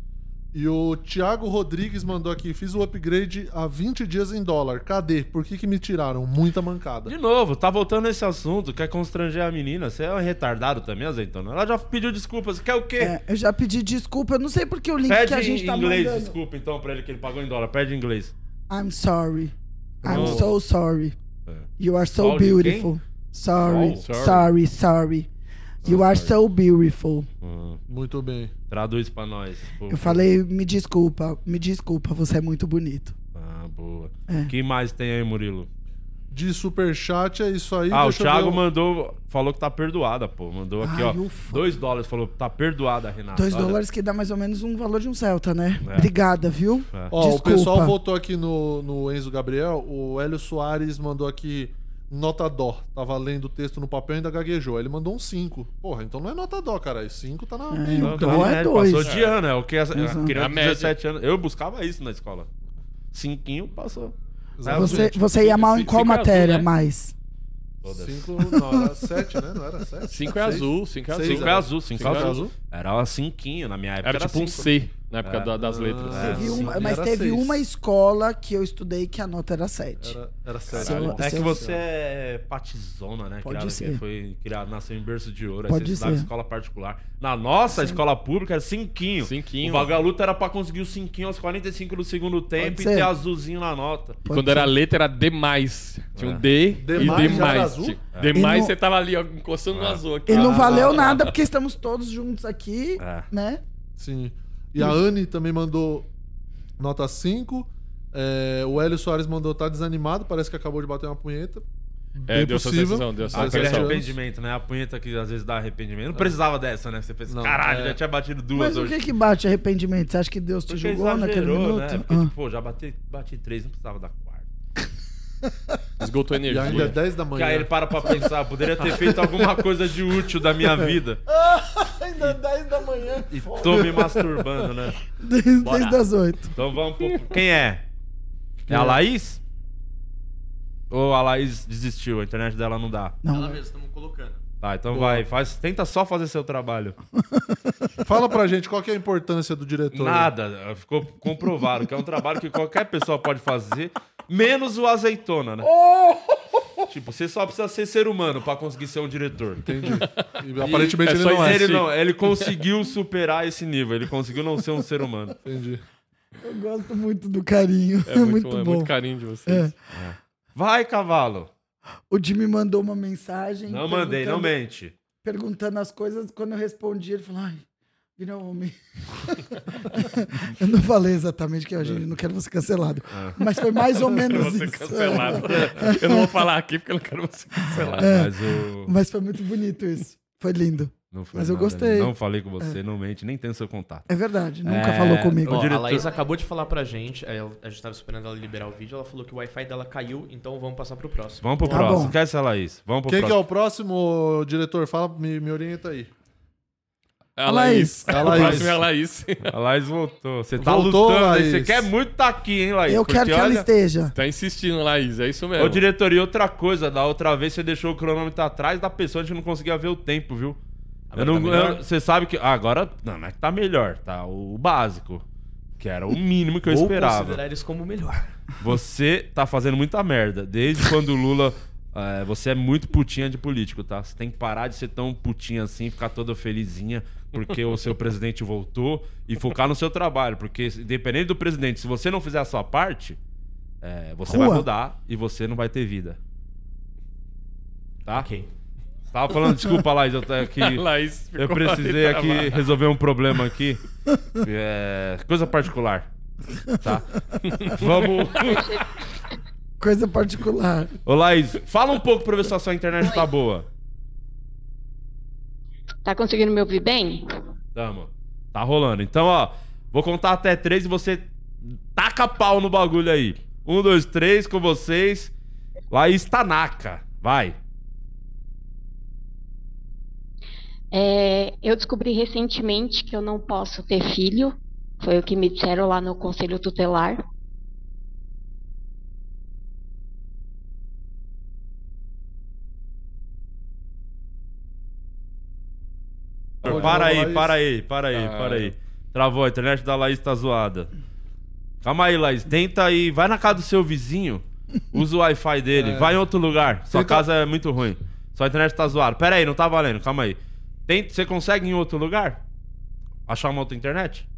S4: E o Thiago Rodrigues mandou aqui, fiz o upgrade há 20 dias em dólar. Cadê? Por que, que me tiraram? Muita mancada.
S1: De novo, tá voltando nesse assunto, quer constranger a menina. Você é um retardado também, Azeitona. Ela já pediu desculpas. Quer o quê?
S2: É, eu já pedi desculpa. Eu não sei porque o link
S1: Pede
S2: que a gente
S1: em
S2: tá
S1: inglês
S2: mandando.
S1: desculpa, então, pra ele que ele pagou em dólar. Pede em inglês.
S2: I'm sorry. I'm
S1: Oh.
S2: so sorry. You are so
S1: Sol
S2: beautiful. Sorry,
S1: Sol?
S2: sorry, sorry. You are so beautiful.
S1: Hum,
S4: Muito bem.
S1: traduz pra nós. por
S2: Eu falei, me desculpa, me desculpa, você é muito bonito.
S1: Ah, boa.
S2: É.
S1: Quem mais tem aí, Murilo?
S4: De superchat é isso aí.
S1: Ah, o
S4: deixa eu
S1: Thiago mandou, falou que tá perdoada, pô. Mandou aqui,
S2: Ai,
S1: ó.
S2: ufa.
S1: Dois dólares, falou, tá perdoada, Renata.
S2: Dois
S1: Olha.
S2: dólares que dá mais ou menos um valor de um Celta, né?
S1: É.
S2: Obrigada, viu?
S1: É.
S4: Ó, o
S2: Desculpa.
S4: pessoal votou aqui no, no Enzo Gabriel. O Hélio Soares mandou aqui nota dó. Tava lendo o texto no papel e ainda gaguejou. Aí Ele mandou um 5. Porra, então não é nota dó, cara. 5 tá na
S2: É,
S4: meio.
S1: Não,
S2: Dó
S1: tá,
S2: é
S1: né?
S2: dois.
S1: Passou de ano, é o que a, a criança de
S3: média.
S1: 17 anos. Eu buscava isso na escola. Cinquinho passou.
S4: Exatamente.
S2: Você, você ia mal em
S3: Cinco
S2: qual
S3: é azul,
S2: matéria
S3: né?
S2: mais?
S1: Todas.
S4: 5 não era 7, né? Não era 7?
S3: Cinco é azul, cinco é
S4: Seis,
S3: azul.
S1: Cinco é azul, cinco,
S3: Cinco
S1: é
S3: é
S1: azul. Era um cinquinho na minha época.
S3: Era tipo um
S1: cinco.
S3: C na época
S1: É.
S3: da- das letras.
S4: Ah,
S2: Teve
S1: sim.
S2: uma- mas
S4: era
S2: teve
S4: seis.
S2: uma escola que eu estudei que a nota era 7.
S4: Era, era 7.
S2: Seu-
S1: É que
S2: seu-
S1: você é patizona, né?
S2: Pode
S1: Criada-
S2: ser.
S1: Foi criado, nasceu em berço de ouro.
S2: Pode
S1: aí você
S2: ser.
S1: escola particular. Na nossa escola pública era cinquinho.
S3: Cinquinho.
S1: O vagaluto era pra conseguir o cinquinho aos 45 do segundo tempo e
S2: ser.
S1: ter azulzinho na nota.
S3: E quando era letra era demais. Tinha um D
S4: Demais
S3: e demais.
S4: azul?
S3: Tinha- Demais
S2: E não-
S3: você tava ali ó, encostando no azul aqui.
S2: E não
S4: Ah.
S2: valeu nada porque estamos todos juntos aqui,
S1: É.
S2: né?
S4: Sim. E a Anne também mandou nota 5. É, o Hélio Soares mandou tá desanimado, parece que acabou de bater uma punheta.
S3: É,
S4: Bem
S3: deu essa
S4: possível.
S3: sensação, deu essa
S4: Ah,
S1: Aquele
S3: sensação.
S4: anos.
S1: arrependimento, né? A punheta que às vezes dá arrependimento. Não precisava dessa, né? Você pensa,
S4: Não,
S1: caralho,
S4: é.
S1: já tinha batido duas
S2: Mas o
S1: hoje.
S2: que que bate arrependimento? Você acha que Deus te
S1: Porque
S2: julgou naquele
S1: exagerou,
S2: minuto?
S1: né? Porque,
S2: Ah.
S1: tipo, pô, já bati, bati três, não precisava dar quarto.
S3: Esgotou
S4: E ainda é
S3: energia.
S4: 10 da
S1: Que
S4: manhã.
S1: aí ele para pra pensar, poderia ter feito alguma coisa de útil da minha vida.
S2: Ainda 10 da manhã.
S1: E tô me masturbando, né?
S2: Desde,
S1: Bora.
S2: desde as 8.
S1: Então vamos pro... Quem é? É a Laís? Ou a Laís desistiu? A internet dela não dá.
S2: Não,
S8: Ela mesmo, estamos colocando.
S1: Tá, então
S4: Boa.
S1: vai. Faz, tenta só fazer seu trabalho.
S4: Fala pra gente qual que é a importância do diretor.
S1: Nada. Ficou comprovado que é um trabalho que qualquer pessoa pode fazer, menos o azeitona, né? Tipo, você só precisa ser ser humano pra conseguir ser um diretor.
S4: Entendi. E aparentemente
S3: é
S4: ele não é.
S1: Ele não, ele conseguiu superar esse nível, ele conseguiu não ser um ser humano.
S4: Entendi.
S2: eu gosto muito do carinho.
S3: É muito,
S2: muito
S3: é
S2: bom.
S3: muito carinho de vocês.
S2: É.
S1: Vai, cavalo.
S2: O Jimmy mandou uma mensagem.
S1: Não mandei, não mente.
S2: Perguntando as coisas. Quando eu respondi, ele falou: ai, virou homem. eu não falei exatamente que a gente não quero você cancelado. Mas foi mais ou menos
S3: Você
S2: isso.
S3: cancelado. Eu não vou falar aqui porque eu não quero você cancelado.
S2: É.
S1: Mas o.
S2: Mas foi muito bonito isso. Foi lindo.
S1: Não foi
S2: Mas eu
S1: nada,
S2: gostei.
S1: Não falei com você, não mente, nem tem seu contato.
S2: É verdade, nunca
S1: É,
S2: falou comigo.
S8: Ó,
S1: diretor-
S8: A Laís acabou de falar pra gente, é, a gente tava esperando ela liberar o vídeo, ela falou que o Wi-Fi dela caiu, então vamos passar pro próximo.
S1: Vamos pro
S2: Tá
S1: próximo.
S2: bom.
S1: Quer ser a Laís? Vamos pro
S4: Quem que é
S1: próximo.
S4: o próximo diretor? Fala, me, me orienta aí.
S3: A Laís.
S4: A
S3: O
S4: Laís.
S3: próximo é a Laís.
S1: A Laís voltou. Você tá
S4: Voltou,
S1: lutando, aí.
S4: Laís.
S1: Você quer muito estar aqui, hein, Laís?
S2: eu quero
S1: Porque
S2: que ela
S1: olha-
S2: esteja.
S3: Tá insistindo, Laís. É isso mesmo.
S1: Ô, diretor, e outra coisa, da outra vez você deixou o cronômetro atrás da pessoa, a gente não conseguia ver o tempo, viu? Eu não,
S8: tá
S1: eu- você sabe que. ah, agora. Não, não é que tá melhor, tá? O, básico. Que era o mínimo que eu
S8: Vou
S1: esperava.
S8: considerar isso como o melhor.
S1: Você tá fazendo muita merda. Desde quando o Lula. é, você é muito putinha de político, tá? Você tem que parar de ser tão putinha assim, ficar toda felizinha, porque o seu presidente voltou e focar no seu trabalho. Porque, independente do presidente, se você não fizer a sua parte, é, você
S2: Rua.
S1: vai mudar e você não vai ter vida. Tá?
S8: Ok.
S1: Tava falando, desculpa, Laís, eu tô aqui.
S3: Laís
S1: Eu precisei aqui resolver um problema aqui. É, coisa particular. Tá? Vamos.
S2: Coisa particular.
S1: Ô, Laís, fala um pouco pra ver se a sua internet tá boa.
S11: Tá conseguindo me ouvir bem?
S1: Tamo. Tá rolando. Então, ó, vou contar até três e você taca pau no bagulho aí. Um, dois, três com vocês. Laís Tanaka. Vai.
S11: É, eu descobri recentemente que eu não posso ter filho. Foi o que me disseram lá no conselho tutelar.
S1: Para aí, para aí, para aí,
S3: Ah.
S1: para aí. Travou, a internet da Laís tá zoada. Calma aí, Laís. Tenta aí, vai na casa do seu vizinho, usa o Wi-Fi dele,
S4: É.
S1: vai em outro lugar. Sua casa é muito ruim. Sua internet tá zoada. Pera aí, não tá valendo, calma aí. Tenta, você consegue em outro lugar? Achar uma outra internet?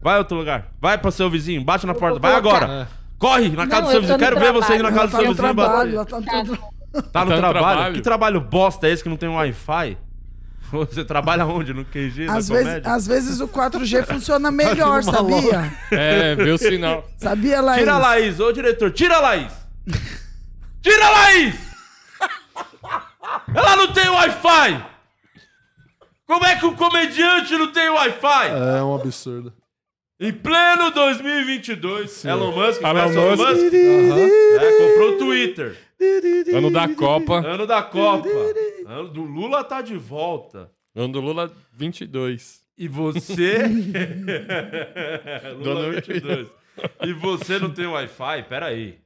S1: Vai em outro lugar. Vai pro seu vizinho, bate na porta. Vai
S2: colocar-
S1: agora. Corre na casa
S11: Não,
S1: do seu
S11: eu tô
S1: vizinho. Quero ver você indo na
S11: trabalho.
S1: casa
S2: Ela
S1: do
S2: tá
S1: seu vizinho.
S2: trabalho,
S1: bater.
S2: ela tá no trabalho.
S1: Tá no
S3: Tá no
S1: trabalho?
S3: trabalho.
S1: Que trabalho bosta é esse que não tem Wi-Fi? Você trabalha onde? No QG?
S2: Às vezes, às vezes o 4G funciona melhor, sabia?
S3: É, vê o sinal.
S2: Sabia, Laís?
S1: Tira a Laís, ô diretor, tira a Laís! Tira a Laís! Ela não tem Wi-Fi! Como é que o comediante não tem Wi-Fi?
S4: É um absurdo.
S1: Em pleno 2022, Elon Musk,
S3: Elon
S1: Elon
S3: Musk.
S1: Musk?
S4: Aham.
S1: É, comprou o Twitter.
S3: Ano da Copa.
S1: Ano da Copa. Ano do Lula tá de volta.
S3: Ano do Lula 22.
S1: E você. Lula
S3: Dona-
S1: 22. E você não tem Wi-Fi? Peraí.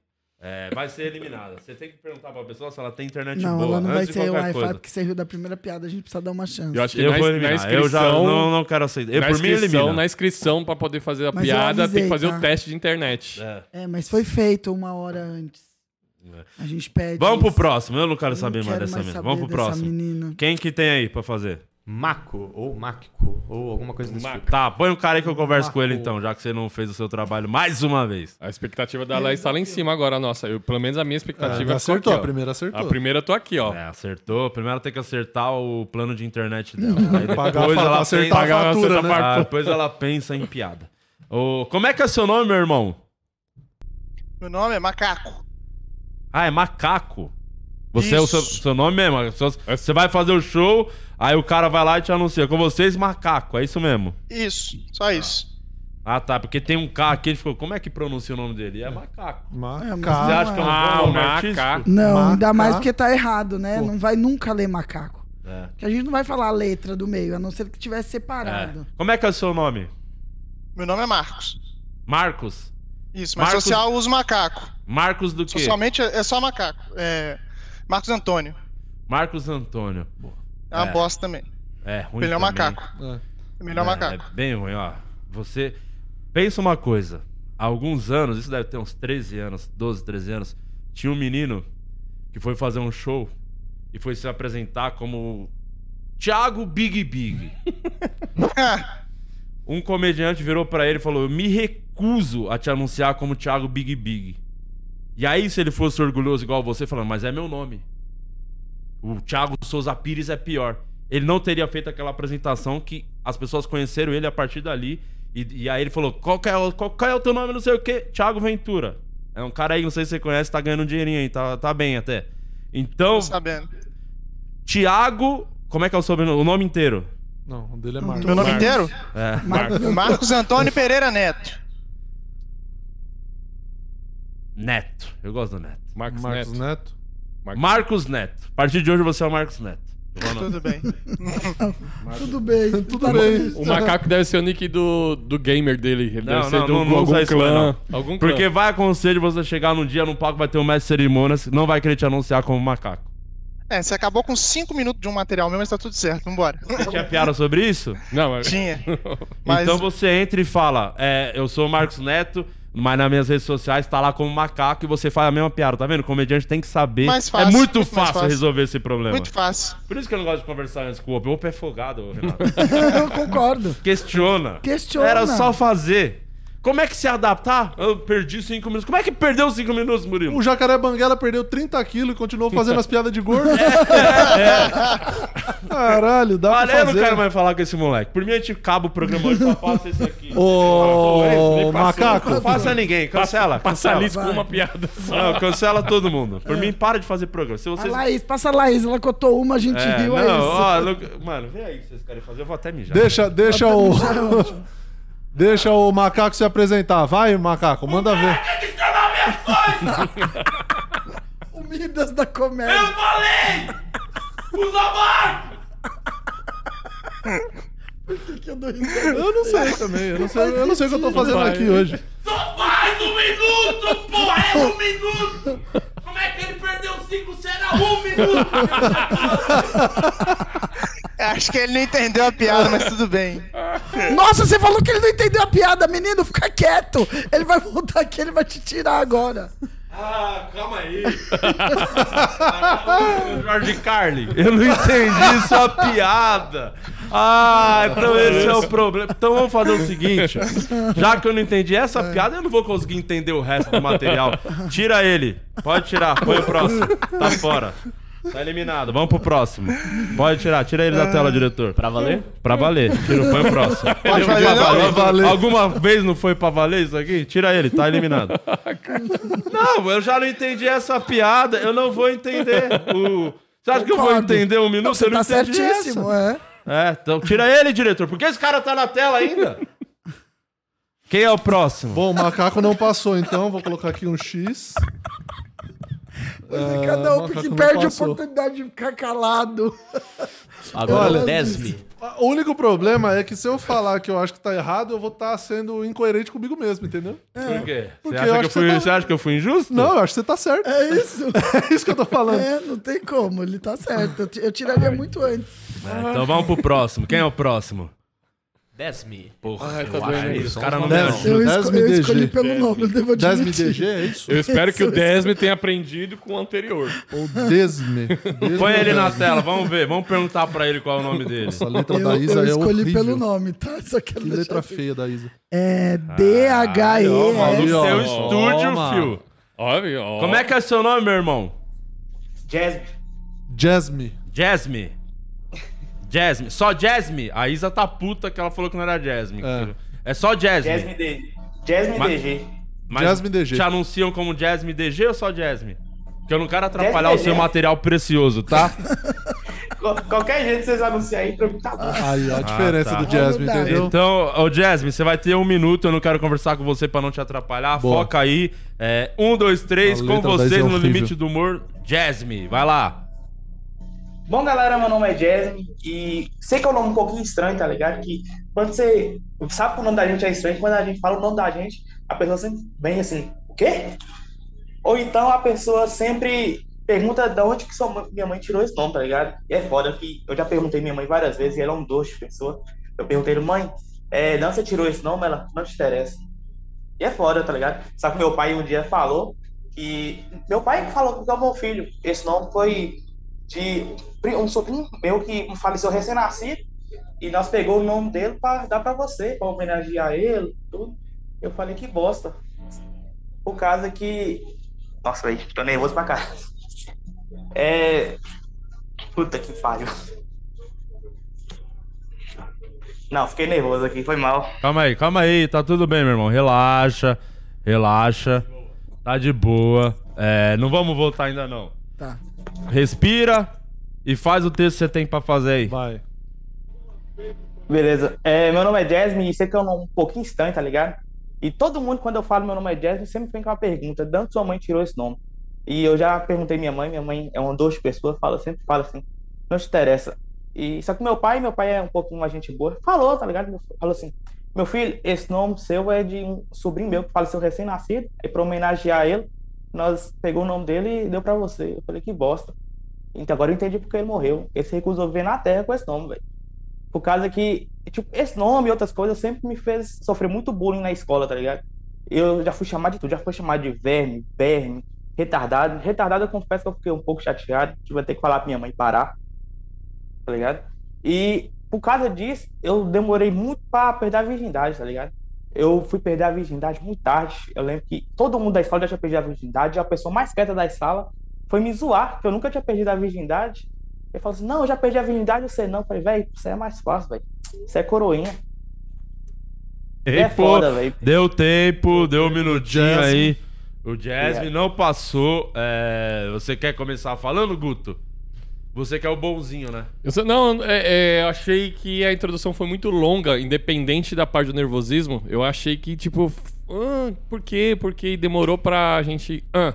S1: É, vai ser eliminada. Você tem que perguntar pra pessoa se ela tem internet
S2: Não,
S1: boa.
S2: ela não vai
S1: qualquer
S2: Wi-Fi,
S1: coisa.
S2: porque você riu da primeira piada, a gente precisa dar uma chance.
S3: Eu acho que
S1: Eu
S3: na,
S1: vou
S3: na
S1: eliminar.
S3: inscrição...
S1: Eu já não, não quero aceitar. Eu,
S3: na
S1: por mim,
S3: inscrição,
S1: elimina.
S3: na inscrição, pra poder fazer a
S2: Mas
S3: piada, tem
S2: avisei,
S3: que fazer
S2: tá?
S3: o teste de internet.
S1: É.
S2: É, mas foi feito uma hora antes. A gente pede.
S1: Vamos pro
S2: isso.
S1: próximo. Eu não quero
S2: Eu
S1: saber
S2: não
S1: mais
S2: quero
S1: dessa
S2: mais
S1: menina.
S2: saber
S1: Vamos pro
S2: dessa
S1: próximo.
S2: menina.
S1: Quem que tem aí pra fazer?
S8: Maco, ou Máquico, ou alguma coisa desse tipo.
S1: Tá, põe um cara aí que eu converso com ele então, já que você não fez o seu trabalho mais uma vez.
S3: A expectativa da Laís tá lá em cima agora, nossa. Eu, pelo menos a minha expectativa
S4: É, acertou,
S3: aqui,
S4: a primeira acertou.
S3: A primeira eu tô aqui, ó.
S1: É, acertou. Primeiro ela tem que acertar o plano de internet dela. Aí depois ela
S4: acertar
S1: pensa,
S4: a fatura,
S1: acertar
S4: né?
S1: Ah, depois ela pensa em piada. Ô, como é que é seu nome, meu irmão?
S12: Meu nome é Macaco.
S1: Ah, é Macaco. Você é o seu,
S12: Isso.
S1: seu nome mesmo. Você vai fazer o show, aí o cara vai lá e te anuncia. Com vocês, Macaco. É isso mesmo.
S12: Isso, só isso.
S1: Ah, tá. Porque tem um K aqui, ele ficou. Como é que pronuncia o nome dele? É Macaco.
S2: É,
S4: Maca.
S2: mas
S1: Você acha que é um
S3: Ah,
S1: nome
S3: Maca.
S1: artístico?
S2: Não,
S4: Maca-
S2: ainda mais porque tá errado, né?
S4: Pô.
S2: Não vai nunca ler macaco.
S1: É.
S2: Que a gente não vai falar a letra do meio, a não ser que tivesse separado.
S1: É. Como é que é o seu nome?
S12: Meu nome é Marcos.
S1: Marcos?
S12: Isso, mas
S1: Marcos-
S12: social uso macaco.
S1: Marcos do quê?
S12: Socialmente é só macaco. É. Marcos Antônio.
S1: Marcos Antônio.
S12: É uma
S1: É.
S12: bosta também.
S1: É, ruim
S12: Melhor
S1: também.
S12: macaco.
S4: É.
S12: Melhor
S1: é,
S12: macaco.
S1: É bem ruim, ó. Você. Pensa uma coisa. Há alguns anos, isso deve ter uns 13 anos, 12, 13 anos, tinha um menino que foi fazer um show e foi se apresentar como Thiago Big Big. Um comediante virou pra ele e falou: Eu me recuso a te anunciar como Thiago Big Big. E aí, se ele fosse orgulhoso igual você, falando, mas é meu nome. O Thiago Souza Pires é pior. Ele não teria feito aquela apresentação que as pessoas conheceram ele a partir dali. E, e aí ele falou: qual, que é o, qual, qual é o teu nome? Não sei o quê. Thiago Ventura. É um cara aí, não sei se você conhece, tá ganhando um dinheirinho aí, tá, tá bem até. Então,
S12: Tô sabendo.
S1: Thiago. Como é que é o sobrenome? O nome inteiro?
S4: Não, o dele é Marcos.
S12: Meu nome inteiro?
S1: É.
S3: Marcos.
S12: Marcos Antônio Pereira Neto.
S1: Neto. Eu gosto do Neto.
S3: Marcos,
S4: Marcos
S3: Neto.
S4: Neto.
S1: Marcos Neto. A partir de hoje você é o Marcos Neto.
S12: Tudo bem.
S2: Tudo bem.
S4: Tudo
S2: tá
S4: bem.
S3: O macaco deve ser o nick do, do gamer dele. Ele
S1: Não,
S3: deve ser
S1: não,
S3: do
S1: não, não
S3: algum clã.
S1: não.
S3: Algum clã.
S1: Porque vai acontecer de você chegar num dia num palco, vai ter um mestre de cerimônias, não vai querer te anunciar como macaco.
S12: É, você acabou com 5 minutos de um material meu, mas tá tudo certo. Vambora.
S1: Tinha piada sobre isso?
S3: Não, mas...
S12: Tinha. Mas
S1: Então você entra e fala, é, eu sou o Marcos Neto, mas nas minhas redes sociais tá lá como macaco e você faz a mesma piada, tá vendo? O comediante tem que saber.
S12: Mais fácil,
S1: é muito,
S12: muito mais
S1: fácil,
S12: fácil.
S1: resolver esse problema.
S12: muito fácil.
S1: Por isso que eu não gosto de conversar antes com o Ope. O Ope é folgado, Renato.
S2: Eu concordo.
S1: Questiona.
S2: Questiona.
S1: Era só fazer. Como é que se adaptar? Eu perdi cinco minutos. Como é que perdeu cinco minutos, Murilo?
S4: O Jacaré Banguela perdeu 30 quilos e continuou fazendo as piadas de gordo. Caralho, dá
S1: Valeu,
S4: pra
S1: eu não
S4: fazer.
S1: quero mais falar com esse moleque. Por mim, a gente acaba o programa hoje só passa esse aqui.
S4: Ô, macaco.
S1: Não passa ninguém, cancela.
S3: Passa
S1: cancela.
S3: ali com uma piada só.
S1: Não, cancela todo mundo. Por mim, para de fazer programa. Se
S2: A
S1: vocês.
S2: Laís, passa a Laís, ela cotou uma, a gente
S1: É,
S2: riu, é
S1: não,
S2: isso.
S1: ó, não- mano, vê aí o que vocês querem fazer. Eu vou até mijar.
S4: Deixa, deixa o. deixa o macaco se apresentar. Vai, macaco, manda ver.
S2: Vidas da comédia.
S1: Eu falei! Usa marca!
S2: Por que, que eu dou risada?
S4: Eu não sei também. Eu não sei, eu não sei o que eu tô fazendo aqui hoje.
S1: Só faz um minuto, porra! É um minuto! Como é que ele perdeu cinco se era um minuto?
S12: Acho que ele não entendeu a piada, mas tudo bem.
S2: Nossa, você falou que ele não entendeu a piada, menino. Fica quieto. Ele vai voltar aqui, ele vai te tirar agora.
S1: Ah, calma aí. Jorge Carli, eu não entendi sua piada. Ah, então esse é o problema. Então vamos fazer o seguinte: já que eu não entendi essa piada, eu não vou conseguir entender o resto do material. Tira ele. Pode tirar, põe o próximo. Tá fora. Tá eliminado. Vamos pro próximo. Pode tirar, tira ele da tela, diretor.
S8: Pra valer?
S1: Pra valer. Tira, põe o próximo.
S12: Pode valer,
S1: Pra
S12: não?
S1: valer.
S4: Pra valer.
S1: Alguma vez não foi pra valer isso aqui? Tira ele, tá eliminado. Não, eu já não entendi essa piada. Eu não vou entender. O... Você acha que eu vou entender um minuto?
S2: Não, você
S1: eu não
S2: tá certíssimo,
S1: essa.
S2: é.
S1: É, então tira ele, diretor. Por que esse cara tá na tela ainda? Quem é o próximo?
S4: Bom, o macaco não passou, então vou colocar aqui um X.
S2: É, cada um
S4: não
S2: perde a oportunidade de ficar calado.
S8: Agora,
S4: Olha,
S8: Desme.
S4: O único problema é que se eu falar que eu acho que tá errado, eu vou estar sendo incoerente comigo mesmo, entendeu?
S1: Por quê?
S4: Porque
S1: Você, acha que eu
S4: que
S1: fui,
S4: você tá-
S1: acha que eu fui injusto?
S4: Não, eu acho que você tá certo.
S2: É isso.
S4: É isso que eu tô falando.
S2: É, não tem como. Ele tá certo. Eu, eu tiraria muito antes.
S1: É, então vamos pro próximo. Quem é o próximo?
S8: Desme.
S1: Porra,
S3: Ai, tá
S1: eu acho que
S3: isso.
S1: os caras não me
S4: Desme.
S2: Eu,
S4: Desme
S2: esco- eu
S4: DG.
S2: escolhi pelo nome, eu devo
S4: Desme
S2: admitir.
S4: DG, é isso?
S3: Eu espero que o
S2: Isso.
S3: Desme tenha aprendido com o anterior.
S4: Ou Desme. Desme
S1: Põe
S4: ou
S1: ele na tela, vamos ver. Vamos perguntar pra ele qual é o nome dele.
S4: Essa letra
S2: Eu,
S4: da Isa
S2: eu
S4: é
S2: escolhi
S4: horrível.
S2: pelo nome, tá? Só
S4: Que letra
S2: assim.
S4: feia da Isa.
S2: É
S1: Ó,
S2: D-H-E-S.
S4: Aí, ó.
S1: seu estúdio, fio.
S3: Olha, ó.
S1: Como é que é seu nome, meu irmão?
S7: Jazz,
S4: Jasmine.
S1: Jasmine. Jasmine. Só Jasmine? A Isa tá puta que ela falou que não era Jasmine.
S4: É.
S1: É, só Jasmine.
S7: Jasmine, D, Jasmine
S1: Mas-
S7: DG.
S1: Mas
S4: Jasmine DG.
S1: Te anunciam como Jasmine DG ou só Jasmine? Porque eu não quero atrapalhar
S7: Jasmine
S1: o seu
S7: DG.
S1: material precioso, tá?
S7: Qual- Qualquer jeito vocês anunciarem aí, pra mim tá bom.
S4: Aí, ó, a diferença
S1: tá.
S4: do Jasmine,
S2: Ah,
S4: entendeu?
S1: Então, ô Jasmine, você vai ter um minuto, eu não quero conversar com você pra não te atrapalhar.
S4: Boa.
S1: Foca aí. É, um, dois, três,
S4: A
S1: com
S4: da
S1: vocês
S4: é
S1: no limite do humor. Jasmine, vai lá.
S7: Bom, galera, meu nome é Jasmine e sei que é um nome um pouquinho estranho, tá ligado? Que quando você sabe que o nome da gente é estranho, quando a gente fala o nome da gente, a pessoa sempre vem assim, o quê? Ou então a pessoa sempre pergunta de onde que sua minha mãe tirou esse nome, tá ligado? E é foda que eu já perguntei minha mãe várias vezes e ela é um doce pessoa. Eu perguntei, mãe, é, onde você tirou esse nome? Ela, não te interessa. E é foda, tá ligado? Só que meu pai um dia falou que. Meu pai falou que é o meu filho. Esse nome foi de um sobrinho meu que faleceu recém-nascido. E nós pegou o nome dele pra dar pra você, pra homenagear ele, tudo. Eu falei que bosta. Por causa que. Nossa, velho, tô nervoso pra cá. É. Puta que pariu. Não, fiquei nervoso aqui, foi mal.
S1: Calma aí, calma aí, tá tudo bem, meu irmão. Relaxa, relaxa. Tá de boa. É, não vamos voltar ainda não.
S2: Tá.
S1: Respira e faz o texto que você tem pra fazer aí.
S4: Vai.
S7: Beleza. É, meu nome é Jasmine e sei que é um nome um pouquinho estranho, tá ligado? E todo mundo, quando eu falo meu nome é Jasmine, sempre vem com uma pergunta: de onde sua mãe tirou esse nome? E eu já perguntei minha mãe, minha mãe é uma doce pessoa, fala, sempre fala assim, não te interessa. E só que meu pai, meu pai é um pouquinho mais gente boa, falou, tá ligado? Falou assim: meu filho, esse nome seu é de um sobrinho meu que faleceu recém-nascido, e pra homenagear ele, nós pegou o nome dele e deu pra você. Eu falei, que bosta. Então agora eu entendi porque ele morreu. Ele se recusou a viver na Terra com esse nome, velho. Por causa que, tipo, esse nome e outras coisas sempre me fez sofrer muito bullying na escola, tá ligado? Eu já fui chamado de tudo, já fui chamado de verme, verme, retardado. Retardado eu confesso que eu fiquei um pouco chateado, tive até que falar pra minha mãe parar, tá ligado? E por causa disso, eu demorei muito pra perder a virgindade, tá ligado? Eu fui perder a virgindade muito tarde. Eu lembro que todo mundo da escola já tinha perdido a virgindade, a pessoa mais quieta da sala foi me zoar, que eu nunca tinha perdido a virgindade. Ele falou assim: Não, eu já perdi a virgindade, você não. Eu falei, velho, você é mais fácil, velho. Você é coroinha.
S1: Ei,
S7: É
S1: pô,
S7: foda, velho.
S1: deu tempo, deu um minutinho
S4: Jasmine.
S1: aí. O Jasmine
S7: É.
S1: não passou. É, Você quer começar falando, Guto? Você que é o bonzinho, né?
S3: Eu sei- não, é, é, eu achei que a introdução foi muito longa, independente da parte do nervosismo. Eu achei que, tipo, ah, por quê? Porque demorou pra gente. Ah.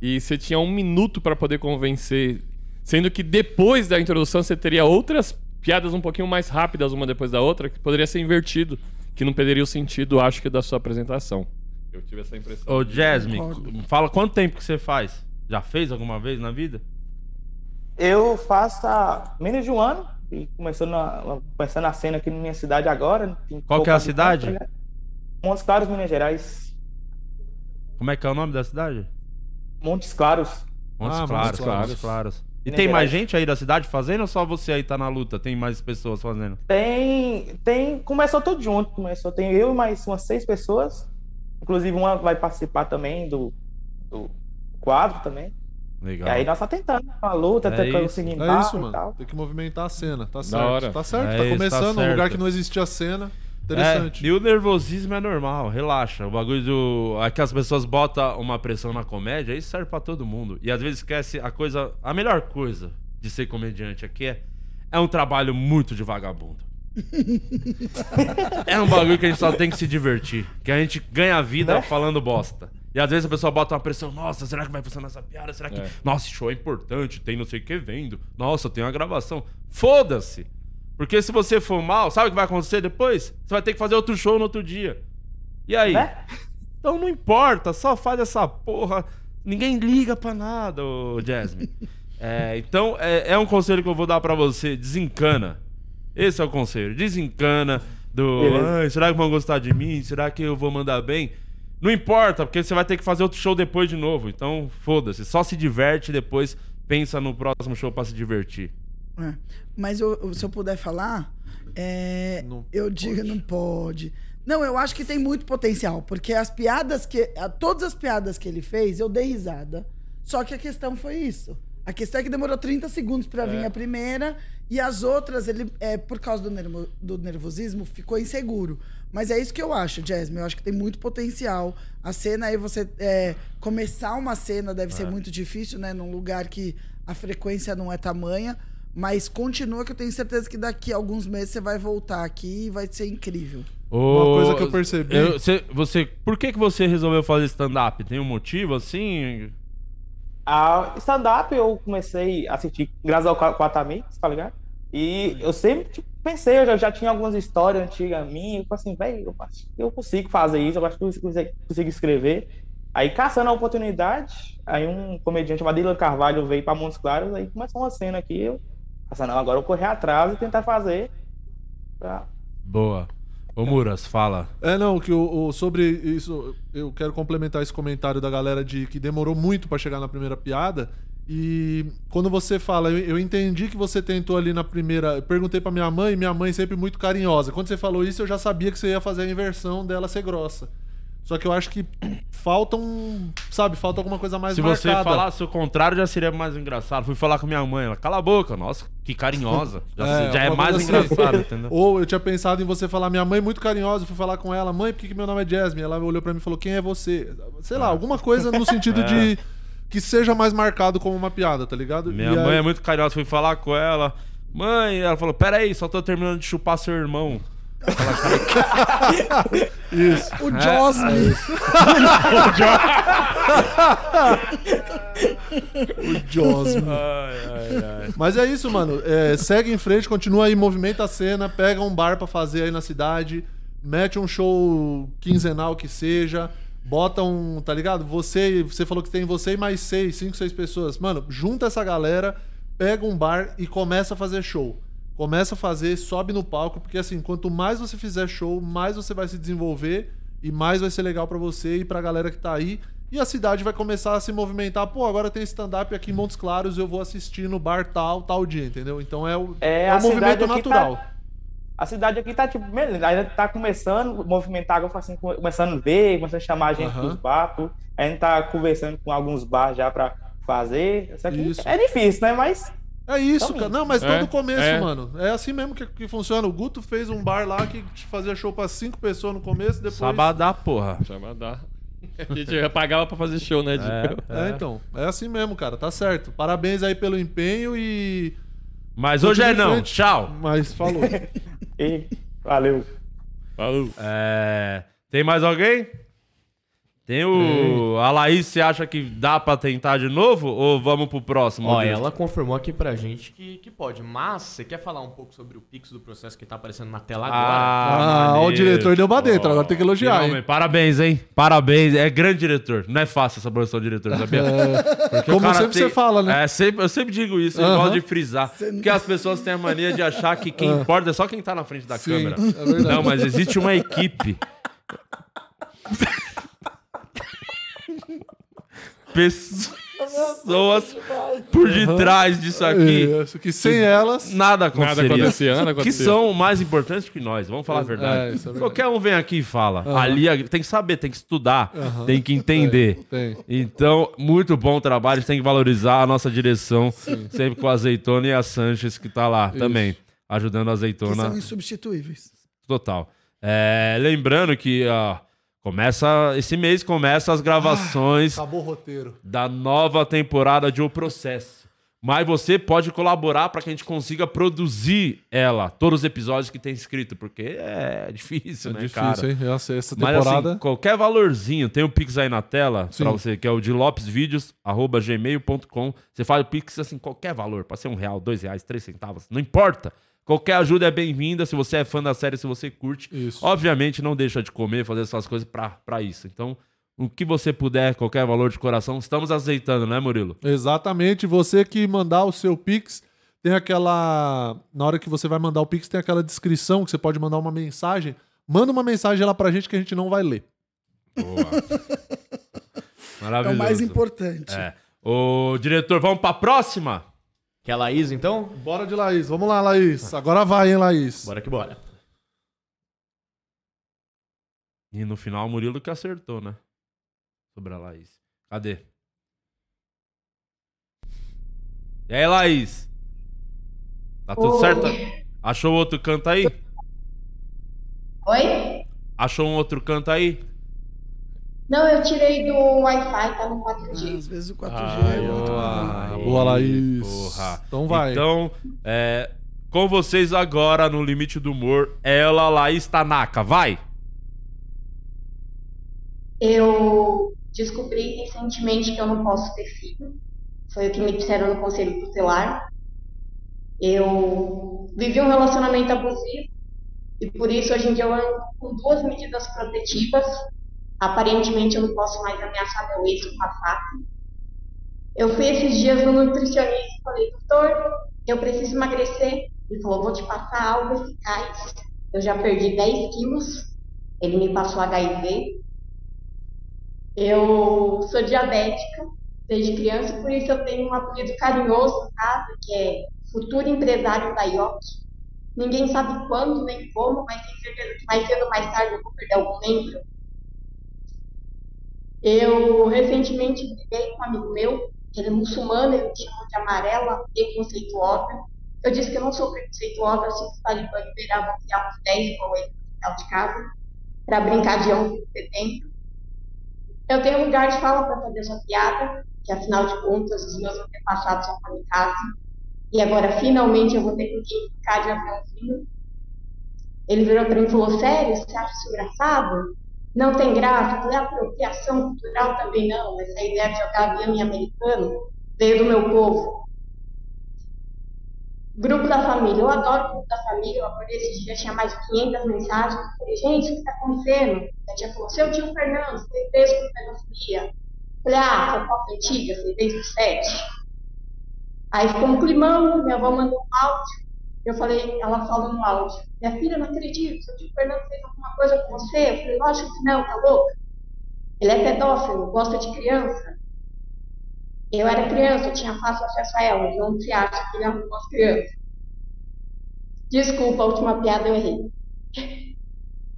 S3: e você tinha um minuto pra poder convencer, sendo que depois da introdução você teria outras piadas um pouquinho mais rápidas uma depois da outra, que poderia ser invertido, que não perderia o sentido, acho que, da sua apresentação. Eu tive essa impressão.
S1: Ô, Jasmine, fala quanto tempo que você faz? Já fez alguma vez na vida?
S7: Eu faço há menos de um ano. E começou na, começando a cena aqui na minha cidade agora. tem
S1: Qual que é a cidade?
S7: tempo, né? Montes Claros, Minas Gerais.
S1: Como é que é o nome da cidade?
S7: Montes Claros.
S1: Montes
S4: Ah,
S1: Claros,
S4: Montes Claros.
S1: Claros. E
S7: Minas
S1: tem mais gente aí da cidade fazendo ou só você aí tá na luta? Tem mais pessoas fazendo?
S7: Tem, tem, começou tudo junto. Começou, tem eu e mais umas seis pessoas. Inclusive uma vai participar também do, do quadro também.
S1: Legal.
S7: E aí nós tá tentando a luta,
S1: É
S7: tentando
S1: isso.
S7: seguir
S4: É isso,
S7: e
S4: mano.
S7: tal.
S4: Tem que movimentar a cena. Tá certo.
S3: hora.
S4: Tá certo.
S1: É
S4: tá
S1: isso,
S4: começando
S1: tá
S4: num lugar que não existia cena. Interessante.
S1: É, e o nervosismo é normal, relaxa. O bagulho do. É que as pessoas botam uma pressão na comédia, isso serve pra todo mundo. E às vezes esquece a coisa. A melhor coisa de ser comediante aqui é. É um trabalho muito de vagabundo. é um bagulho que a gente só tem que se divertir. Que a gente ganha vida
S7: Né?
S1: falando bosta. E às vezes a pessoa bota uma pressão, nossa, será que vai funcionar essa piada? Será que.
S3: É.
S1: Nossa, esse show é importante, tem não sei o que vendo. Nossa, tem uma gravação. Foda-se! Porque se você for mal, sabe o que vai acontecer depois? Você vai ter que fazer outro show no outro dia. E aí?
S7: Né?
S1: Então não importa, só faz essa porra. Ninguém liga pra nada, ô Jasmine. É, então, é, é um conselho que eu vou dar pra você: desencana. Esse é o conselho. Desencana do. Será que vão gostar de mim? Será que eu vou mandar bem? Não importa, porque você vai ter que fazer outro show depois de novo. Então, foda-se. Só se diverte e depois pensa no próximo show pra se divertir.
S2: É. Mas eu- se eu puder falar, é, eu digo não pode. Não, eu acho que tem muito potencial, porque as piadas que. Todas as piadas que ele fez, eu dei risada. Só que a questão foi isso. A questão é que demorou 30 segundos pra vir a primeira, e as outras, ele, é, por causa do, nervo- do nervosismo, ficou inseguro. Mas é isso que eu acho, Jasmine. Eu acho que tem muito potencial. A cena aí, você é, começar uma cena deve ser muito difícil, né? Num lugar que a frequência não é tamanha. Mas continua que eu tenho certeza que daqui a alguns meses você vai voltar aqui e vai ser incrível.
S4: Uma
S1: Ô,
S4: coisa que eu percebi-
S1: eu- você, você, por que, que você resolveu fazer stand-up? Tem um motivo assim?
S7: A stand-up eu comecei a assistir graças ao Qua- Quatro Amigos, tá ligado? E eu sempre tipo, pensei, eu já, já tinha algumas histórias antigas minhas, eu assim, velho, eu acho que eu consigo fazer isso, eu acho que eu consigo, consigo escrever. Aí, caçando a oportunidade, aí um comediante chamado Dylan Carvalho veio pra Montes Claros, aí começou uma cena aqui, eu não, agora eu correr atrás e tentar fazer. Pra...
S1: Boa. Ô Muras, fala.
S4: É, não, que o, o- sobre isso, eu quero complementar esse comentário da galera de que demorou muito pra chegar na primeira piada. E quando você fala, eu, eu entendi que você tentou ali na primeira. Eu perguntei pra minha mãe, minha mãe sempre muito carinhosa. Quando você falou isso, eu já sabia que você ia fazer a inversão dela ser grossa. Só que eu acho que falta um. Sabe, falta alguma coisa mais
S1: Se
S4: marcada.
S1: você falasse o contrário, já seria mais engraçado. Fui falar com minha mãe, ela, cala a boca. Nossa, que carinhosa. Já, se- já é mais
S4: assim.
S1: engraçado, entendeu?
S4: Ou eu tinha pensado em você falar, minha mãe é muito carinhosa, fui falar com ela, mãe, por que, que meu nome é Jasmine? Ela olhou pra mim e falou, quem é você? Sei lá, alguma coisa no sentido
S1: É.
S4: de que seja mais marcado como uma piada, tá ligado?
S1: Minha
S4: E
S1: mãe
S4: aí-
S1: é muito carinhosa, fui falar com ela. Mãe, ela falou: Pera aí, só tô terminando de chupar seu irmão.
S4: Isso.
S2: O
S1: É,
S2: Josme.
S4: O
S1: ai.
S4: Mas é isso, mano. É, segue em frente, continua aí, movimenta a cena, pega um bar pra fazer aí na cidade, mete um show quinzenal que seja, bota um, tá ligado? Você, você falou que tem você e mais seis, cinco, seis pessoas. Mano, junta essa galera, pega um bar e começa a fazer show. Começa a fazer, sobe no palco, porque assim, quanto mais você fizer show, mais você vai se desenvolver e mais vai ser legal pra você e pra galera que tá aí. E a cidade vai começar a se movimentar. Pô, agora tem stand-up aqui em Montes Claros, eu vou assistir no bar tal, tal dia, entendeu? Então é o,
S7: É,
S4: é o movimento
S7: aqui
S4: natural.
S7: Tá, a cidade aqui tá, tipo, ainda tá começando a movimentar, agora assim, come- começando a ver, começando a chamar a gente pros bar, tudo. A gente tá conversando com alguns bar já pra fazer.
S4: Isso.
S7: é difícil, né? Mas
S4: É isso, cara. Não, mas
S3: É,
S4: todo começo,
S3: é.
S4: mano. É assim mesmo que, que funciona. O Guto fez um bar lá que fazia show pra cinco pessoas no começo, depois.
S1: Sabadá, porra.
S3: Chama dar. A gente já pagava pra fazer show, né, Diego?
S4: É, então. É assim mesmo, cara. Tá certo. Parabéns aí pelo empenho e.
S1: Mas hoje é não.
S4: frente.
S1: Tchau.
S4: Mas falou.
S7: e valeu.
S3: Falou.
S1: É... Tem mais alguém? Tem o. A Laís, você acha que dá pra tentar de novo? Ou vamos pro próximo?
S8: Ó, ela confirmou aqui pra gente que, que pode. Mas você quer falar um pouco sobre o Pix do processo que tá aparecendo na tela agora?
S4: Ah,
S1: maneiro.
S4: o diretor deu pra dentro, agora tem que elogiar, hein?
S1: Parabéns, hein? Parabéns. É grande diretor. Não é fácil essa posição de diretor, sabia?
S4: É, como sempre você fala, né?
S1: É, sempre, eu sempre digo isso, eu
S4: Aham.
S1: gosto de frisar. Porque as pessoas têm a mania de achar que quem
S4: Ah.
S1: importa é só quem tá na frente da
S4: Sim,
S1: câmera.
S4: é.
S1: Não, mas existe uma equipe. Pessoas por detrás disso aqui.
S4: Isso, que sem elas.
S1: Nada aconteceria.
S3: acontecia, nada
S1: Que
S3: acontecia.
S1: são mais importantes que nós, vamos falar a
S4: É,
S1: verdade.
S4: é, é verdade.
S1: Qualquer um vem aqui e fala.
S4: Aham.
S1: Ali tem que saber, tem que estudar,
S4: Aham.
S1: tem que entender.
S4: Tem, tem.
S1: Então, muito bom trabalho, a gente tem que valorizar a nossa direção, sempre com a Azeitona e a Sanches que tá lá
S4: Isso.
S1: também, ajudando a
S2: Que
S1: Azeitona.
S2: são insubstituíveis.
S1: Total. É, lembrando que ó, começa esse mês começa as gravações
S4: Acabou o roteiro.
S1: da nova temporada de O Processo. Mas você pode colaborar para que a gente consiga produzir ela, todos os episódios que tem escrito, porque é difícil,
S4: É
S1: né,
S4: difícil,
S1: cara?
S4: hein? Essa, essa
S1: Mas
S4: temporada.
S1: assim, qualquer valorzinho, tem o Pix aí na tela pra você, que é o de lopesvideos.gmail.com. Você faz o Pix assim, qualquer valor, pode ser um real, dois reais, três centavos, não importa. Qualquer ajuda é bem-vinda, se você é fã da série, se você curte.
S4: Isso.
S1: Obviamente, não deixa de comer, fazer essas coisas pra, pra isso. Então, o que você puder, qualquer valor de coração, estamos aceitando, né, Murilo?
S4: Exatamente. Você que mandar o seu Pix, tem aquela. Na hora que você vai mandar o Pix, tem aquela descrição que você pode mandar uma mensagem. Manda uma mensagem lá pra gente que a gente não vai ler.
S2: É
S1: Maravilhoso.
S2: o mais importante.
S1: É. Ô, diretor, vamos pra próxima?
S8: Quer a Laís, então?
S4: Bora de Laís. Vamos lá, Laís. Agora vai, hein, Laís.
S8: Bora que bora.
S1: E no final, o Murilo que acertou, né? Sobre a Laís. Cadê? E aí, Laís? Tá tudo
S11: Oi.
S1: certo? Achou outro canto aí?
S11: Oi?
S1: Achou um outro canto aí?
S11: Não, eu tirei do Wi-Fi, tá no 4G.
S2: Às vezes o 4G
S1: Ai,
S2: é muito
S1: boa.
S4: Boa, Laís.
S1: Porra.
S4: Então vai.
S1: Então, é, com vocês agora no Limite do Humor, ela, Laís Tanaka. Vai!
S11: Eu descobri recentemente que eu não posso ter filho. Foi o que me disseram no conselho tutelar. Eu vivi um relacionamento abusivo e por isso hoje em dia eu ando com duas medidas protetivas. Aparentemente eu não posso mais ameaçar meu ex com a faca. Eu fui esses dias no nutricionista e falei, doutor, eu preciso emagrecer. Ele falou, vou te passar algo eficaz. Eu já perdi 10 quilos. Ele me passou HIV. Eu sou diabética desde criança, por isso eu tenho um apelido carinhoso em casa, que é futuro empresário da IOC. Ninguém sabe quando nem como, mas tenho certeza que mais cedo ou mais tarde eu vou perder algum membro. Eu recentemente briguei com um amigo meu, ele é muçulmano, ele me chamou de amarela preconceituosa. Eu disse que eu não sou preconceituosa, se os talibãs liberar, vou criar uns 10 igual ele no de casa, para brincar de 11 de setembro. Eu tenho lugar de fala para fazer essa piada, que afinal de contas os meus antepassados são kamikaze. E agora finalmente eu vou ter quem ficar de aviãozinho. Ele virou para mim e falou: Sério, você acha isso engraçado? Não tem graça? Eu falei: apropriação cultural também não. Essa ideia de jogar avião em americano veio do meu povo. Grupo da família, eu adoro o grupo da família. Eu acordei esse dia, tinha mais de 500 mensagens. Eu falei, gente, o que está acontecendo? A tia falou: seu tio Fernando, você preso por pedofilia. Eu falei: ah, fofoca antiga, você desde os sete. Aí ficou um climão, minha avó mandou um áudio. Eu falei, ela falou no áudio: minha filha, não acredito, seu tio Fernando fez alguma coisa com você? Eu falei: lógico que não, tá louca? Ele é pedófilo, gosta de criança. Eu era criança, eu tinha fácil acesso a ela. De onde você acha que ele arrumou as crianças? Desculpa, a última piada eu errei.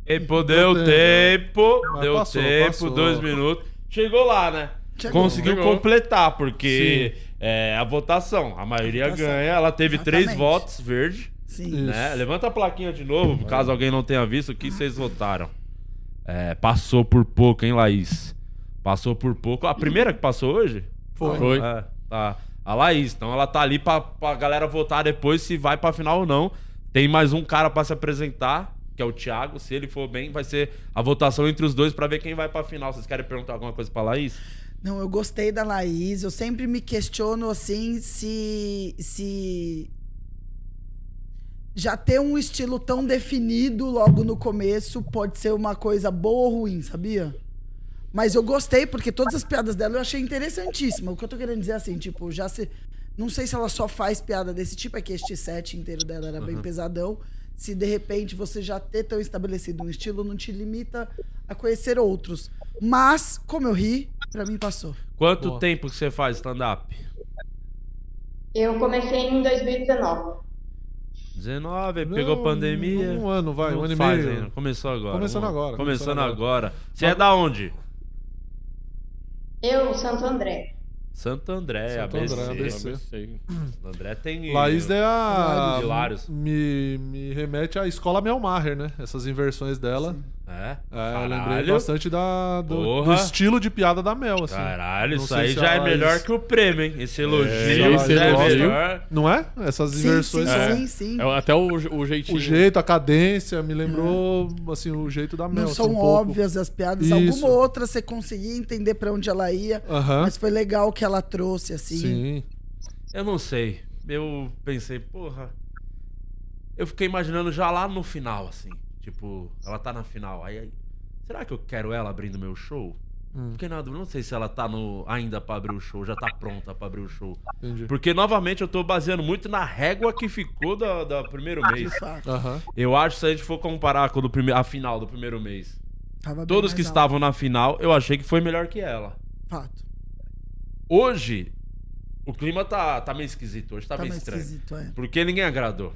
S1: Tempo, deu tempo,
S4: Mas
S1: deu
S4: passou,
S1: tempo,
S4: passou.
S1: dois minutos. Chegou lá, né?
S2: Chegou.
S1: Conseguiu
S3: Chegou.
S1: completar, porque é a votação. A maioria
S2: Votação.
S1: ganha. Ela teve três
S2: Exatamente.
S1: votos verde.
S2: Sim.
S1: Né? Levanta a plaquinha de novo, caso alguém não tenha visto o que vocês votaram. É, passou por pouco, hein, Laís? Passou por pouco. A primeira que passou hoje?
S4: Foi.
S3: Foi.
S1: É, tá. A Laís. Então ela tá ali pra, pra galera votar depois se vai pra final ou não. Tem mais um cara pra se apresentar, que é o Thiago. Se ele for bem, vai ser a votação entre os dois pra ver quem vai pra final. Vocês querem perguntar alguma coisa pra Laís?
S2: Não, eu gostei da Laís. Eu sempre me questiono assim se. se já ter um estilo tão definido logo no começo pode ser uma coisa boa ou ruim, sabia? Mas eu gostei, porque todas as piadas dela eu achei interessantíssima. O que eu tô querendo dizer é assim, tipo, já se. Não sei se ela só faz piada desse tipo, é que este set inteiro dela era bem
S1: Uhum.
S2: pesadão. Se de repente você já ter tão estabelecido um estilo, não te limita a conhecer outros. Mas, como eu ri, pra mim passou.
S1: Quanto
S2: Boa.
S1: tempo que você faz stand-up?
S11: Eu comecei em 2019.
S1: 19, pegou
S4: Não,
S1: pandemia.
S4: um ano, vai,
S1: Não
S4: um ano e meio.
S1: ainda. Começou agora.
S4: Começando
S1: Um-
S4: agora,
S1: Começando
S4: começando
S1: agora. Você é da onde?
S11: Eu, Santo André.
S1: Santo André,
S4: Santo
S1: ABC.
S4: André, ABC.
S1: Santo André tem.
S4: Laís é a.
S1: Hilários.
S4: Me, me remete à escola Melmaher, né? Essas inversões dela.
S1: É?
S4: É, eu lembrei bastante da, do, do estilo de piada da Mel, assim.
S1: Caralho,
S4: Não
S1: isso aí já é
S4: Laís-
S1: melhor que o prêmio, hein? Esse elogio
S4: É,
S1: já é
S4: elogio.
S1: melhor.
S4: Não é? Essas
S2: Sim,
S4: inversões.
S2: sim,
S4: é.
S2: sim, sim.
S3: É até o, o jeitinho.
S4: O jeito, a cadência, me lembrou, assim, o jeito da Mel.
S2: Não
S4: assim,
S2: são
S4: um pouco.
S2: óbvias as piadas.
S4: Isso.
S2: Alguma outra você conseguia entender pra onde ela ia.
S4: Aham.
S2: Mas foi legal que ela trouxe, assim.
S4: Sim.
S1: Eu não sei. Eu pensei, porra. Eu fiquei imaginando já lá no final, assim. Tipo, ela tá na final. Aí, aí, será que eu quero ela abrindo meu show?
S4: Hum.
S1: Fiquei na dúvida, não sei se ela tá no, ainda pra abrir o show, já tá pronta pra abrir o show.
S4: Entendi.
S1: Porque, novamente, eu tô baseando muito na régua que ficou da, da primeiro mês.
S4: Aham.
S1: Eu acho que se a gente for comparar com o do prime- a final do primeiro mês,
S2: Tava
S1: todos que
S2: alto.
S1: estavam na final, eu achei que foi melhor que ela.
S2: Fato.
S1: Hoje, o clima tá, tá meio esquisito. Hoje tá,
S2: Tá
S1: meio estranho.
S2: esquisito, é.
S1: Porque ninguém agradou.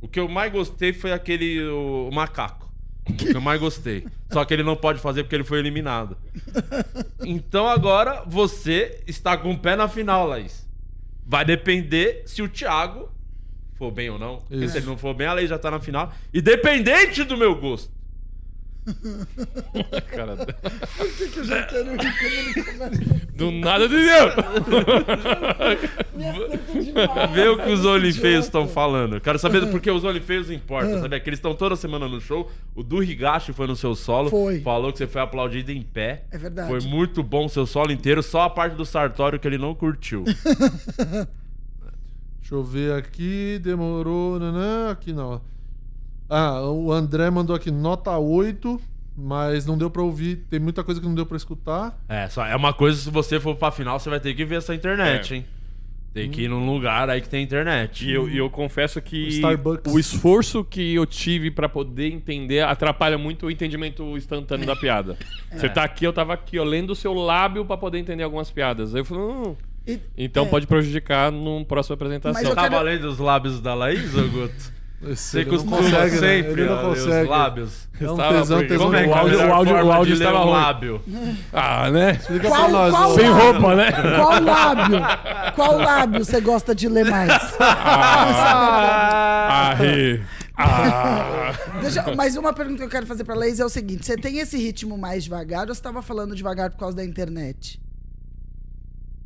S1: O que eu mais gostei foi aquele o, o macaco. O que eu mais gostei. Só que ele não pode fazer porque ele foi eliminado. Então agora você está com o pé na final, Laís. Vai depender se o Thiago for bem ou não. Porque
S4: Isso.
S1: se ele não for bem, a Laís já tá na final. Independente do meu gosto.
S3: Cara,
S2: Por que, que eu já quero rir quando ele começa?
S3: do nada de Deus.
S1: Vê o que os
S2: idiota.
S1: estão falando. Quero saber porque os OnlyFans importam, sabe? Que eles estão toda semana no show. O do Higashi foi no seu solo.
S2: Foi.
S1: Falou que você foi aplaudido em pé.
S2: É verdade.
S1: Foi muito bom o seu solo inteiro, só a parte do Sartório que ele não curtiu.
S4: Deixa eu ver aqui, demorou. Nanã, aqui não. Ah, o André mandou aqui nota 8, mas não deu pra ouvir. Tem muita coisa que não deu pra escutar.
S1: é, só é uma coisa, se você for pra final, você vai ter que ver essa internet,
S3: É.
S1: hein? Tem que ir num lugar aí que tem internet.
S3: E eu, e eu confesso que
S4: Starbucks.
S3: o esforço que eu tive pra poder entender atrapalha muito o entendimento instantâneo da piada. Você tá aqui, eu tava aqui, ó, lendo o seu lábio pra poder entender algumas piadas. Aí eu falei, hum,
S2: E-
S3: então
S2: é.
S3: pode prejudicar numa próxima apresentação.
S2: Mas
S1: Você
S2: eu
S1: tá
S2: quero-
S1: valendo os lábios da Laís, Guto? Você
S4: ele consegue, né?
S1: sempre
S4: Ele não consegue.
S1: os lábios.
S4: É um
S3: Estava
S4: tesão, tesão
S1: Como é que
S3: o
S1: é a
S3: áudio-
S1: melhor
S3: o áudio- o áudio estava ruim.
S1: lábio?
S3: Ah, né?
S4: Explica
S2: Qual-
S4: pra nós.
S2: qual.
S3: Sem
S2: lábio?
S3: roupa, né?
S2: Qual lábio? Qual lábio você gosta de ler mais?
S3: Ah, ri. Ah.
S2: Deixa- mas uma pergunta que eu quero fazer pra Laís é o seguinte: você tem esse ritmo mais devagar ou você tava falando devagar por causa da internet?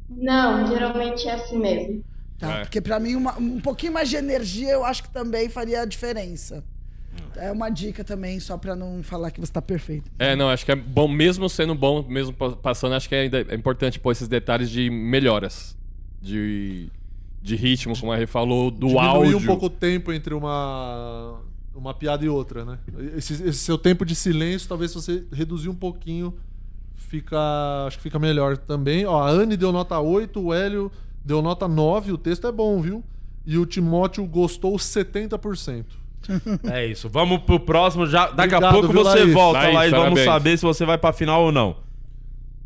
S11: Não, geralmente é assim mesmo.
S2: Tá?
S3: É.
S2: Porque pra mim, uma- um pouquinho mais de energia eu acho que também faria a diferença. É uma dica também, só pra não falar que você tá perfeito.
S3: É, não, acho que é bom, mesmo sendo bom, mesmo pa- passando, acho que ainda é importante pôr esses detalhes de melhoras. De, de ritmo, como a Rê falou, do
S4: Diminuir
S3: áudio.
S4: um pouco o tempo entre uma, uma piada e outra, né? Esse, esse seu tempo de silêncio, talvez se você reduzir um pouquinho, fica, acho que fica melhor também. Ó, a Anne deu nota 8, o Hélio deu nota 9, o texto é bom, viu? E o Timóteo gostou 70%.
S1: É isso. Vamos pro próximo. Já, daqui a
S4: Obrigado,
S1: pouco
S4: viu,
S1: você
S4: Laís?
S1: volta
S3: Laís,
S1: lá e vamos
S3: parabéns.
S1: saber se você vai pra final ou não.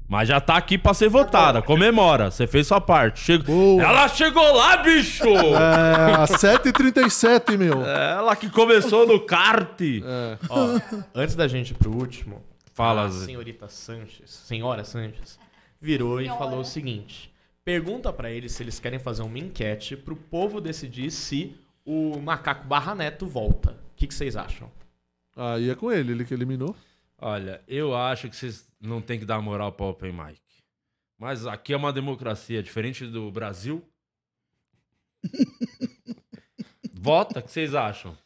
S1: Mas já tá aqui pra ser votada. Comemora. Você fez sua parte. Chegou...
S4: Boa.
S1: Ela chegou lá, bicho!
S4: É, a 7h37, meu.
S1: Ela que começou no kart.
S4: É.
S8: Ó, antes da gente ir pro último,
S1: Fala,
S8: a
S1: Zé.
S8: senhorita Sanches, senhora Sanches, virou e falou o seguinte: pergunta pra eles se eles querem fazer uma enquete pro povo decidir se o macaco Barra Neto volta. O que, que vocês acham?
S4: Aí é com ele, ele que eliminou.
S1: Olha, eu acho que vocês não tem que dar moral pra Open Mic. Mas aqui é uma democracia diferente do Brasil. Vota, o que vocês acham?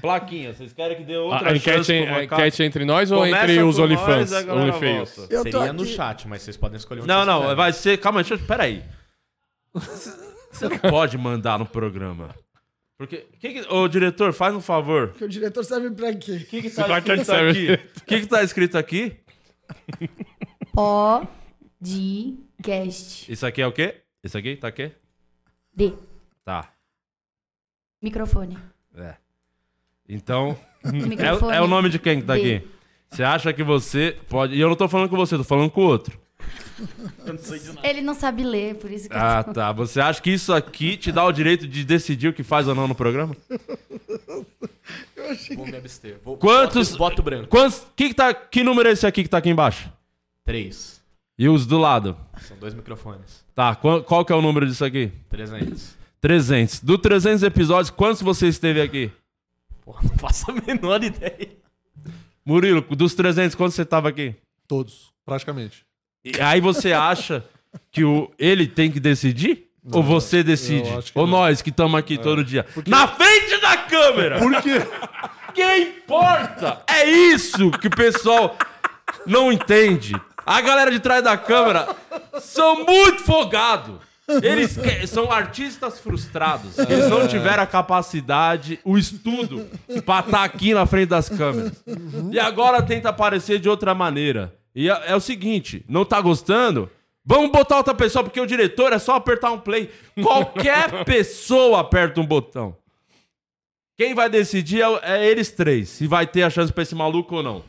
S1: Plaquinha, vocês querem que dê outra
S3: A, a enquete, a enquete entre nós ou
S1: Começa
S3: entre os.
S2: Eu tô
S8: Seria no
S2: aqui-
S8: chat, mas vocês podem escolher onde
S1: Não, não,
S8: quiserem.
S1: vai ser. Calma, deixa eu. Peraí. Você não pode mandar no programa. Porque. Que que- ô, diretor, faz um favor.
S2: Que o diretor serve pra quê?
S1: O que, que tá escrito aqui? O que, que tá escrito aqui?
S13: Podcast.
S1: Isso aqui é o quê? Isso aqui tá aqui?
S13: D.
S1: Tá.
S13: Microfone.
S1: É. Então. É, é o nome de quem que tá aqui? Você acha que você pode. E eu não tô falando com você, tô falando com o outro.
S8: Eu não.
S13: Ele não sabe ler, por isso que
S1: Ah,
S13: eu tô...
S1: tá. Você acha que isso aqui te dá o direito de decidir o que faz ou não no programa?
S8: Vou me abster. Vou,
S1: Quantos.
S8: Voto, voto branco.
S1: Quantos. Que, que, tá, que número é esse aqui que tá aqui embaixo?
S8: Três.
S1: E os do lado?
S8: São dois microfones.
S1: Tá, qual, qual que é o número disso aqui?
S8: 300.
S1: 300. Do 300 episódios, quantos você esteve aqui?
S8: Porra, não faço a menor ideia.
S1: Murilo, dos 300, quantos você tava aqui?
S4: Todos, praticamente.
S1: E aí você acha que o, ele tem que decidir? ou você decide? Ou
S4: não. É.
S1: nós que estamos aqui todo dia? Na frente da câmera!
S4: Por quê?
S1: Quem importa? É isso que o pessoal não entende. A galera de trás da câmera são muito folgados. Eles que- são artistas frustrados. Eles não tiveram a capacidade, o estudo pra estar aqui na frente das câmeras. E agora tenta aparecer de outra maneira. E é, é o seguinte, não tá gostando? Vamos botar outra pessoa, porque o diretor é só apertar um play. Qualquer pessoa aperta um botão. Quem vai decidir é, o- é eles três, se vai ter a chance pra esse maluco ou não.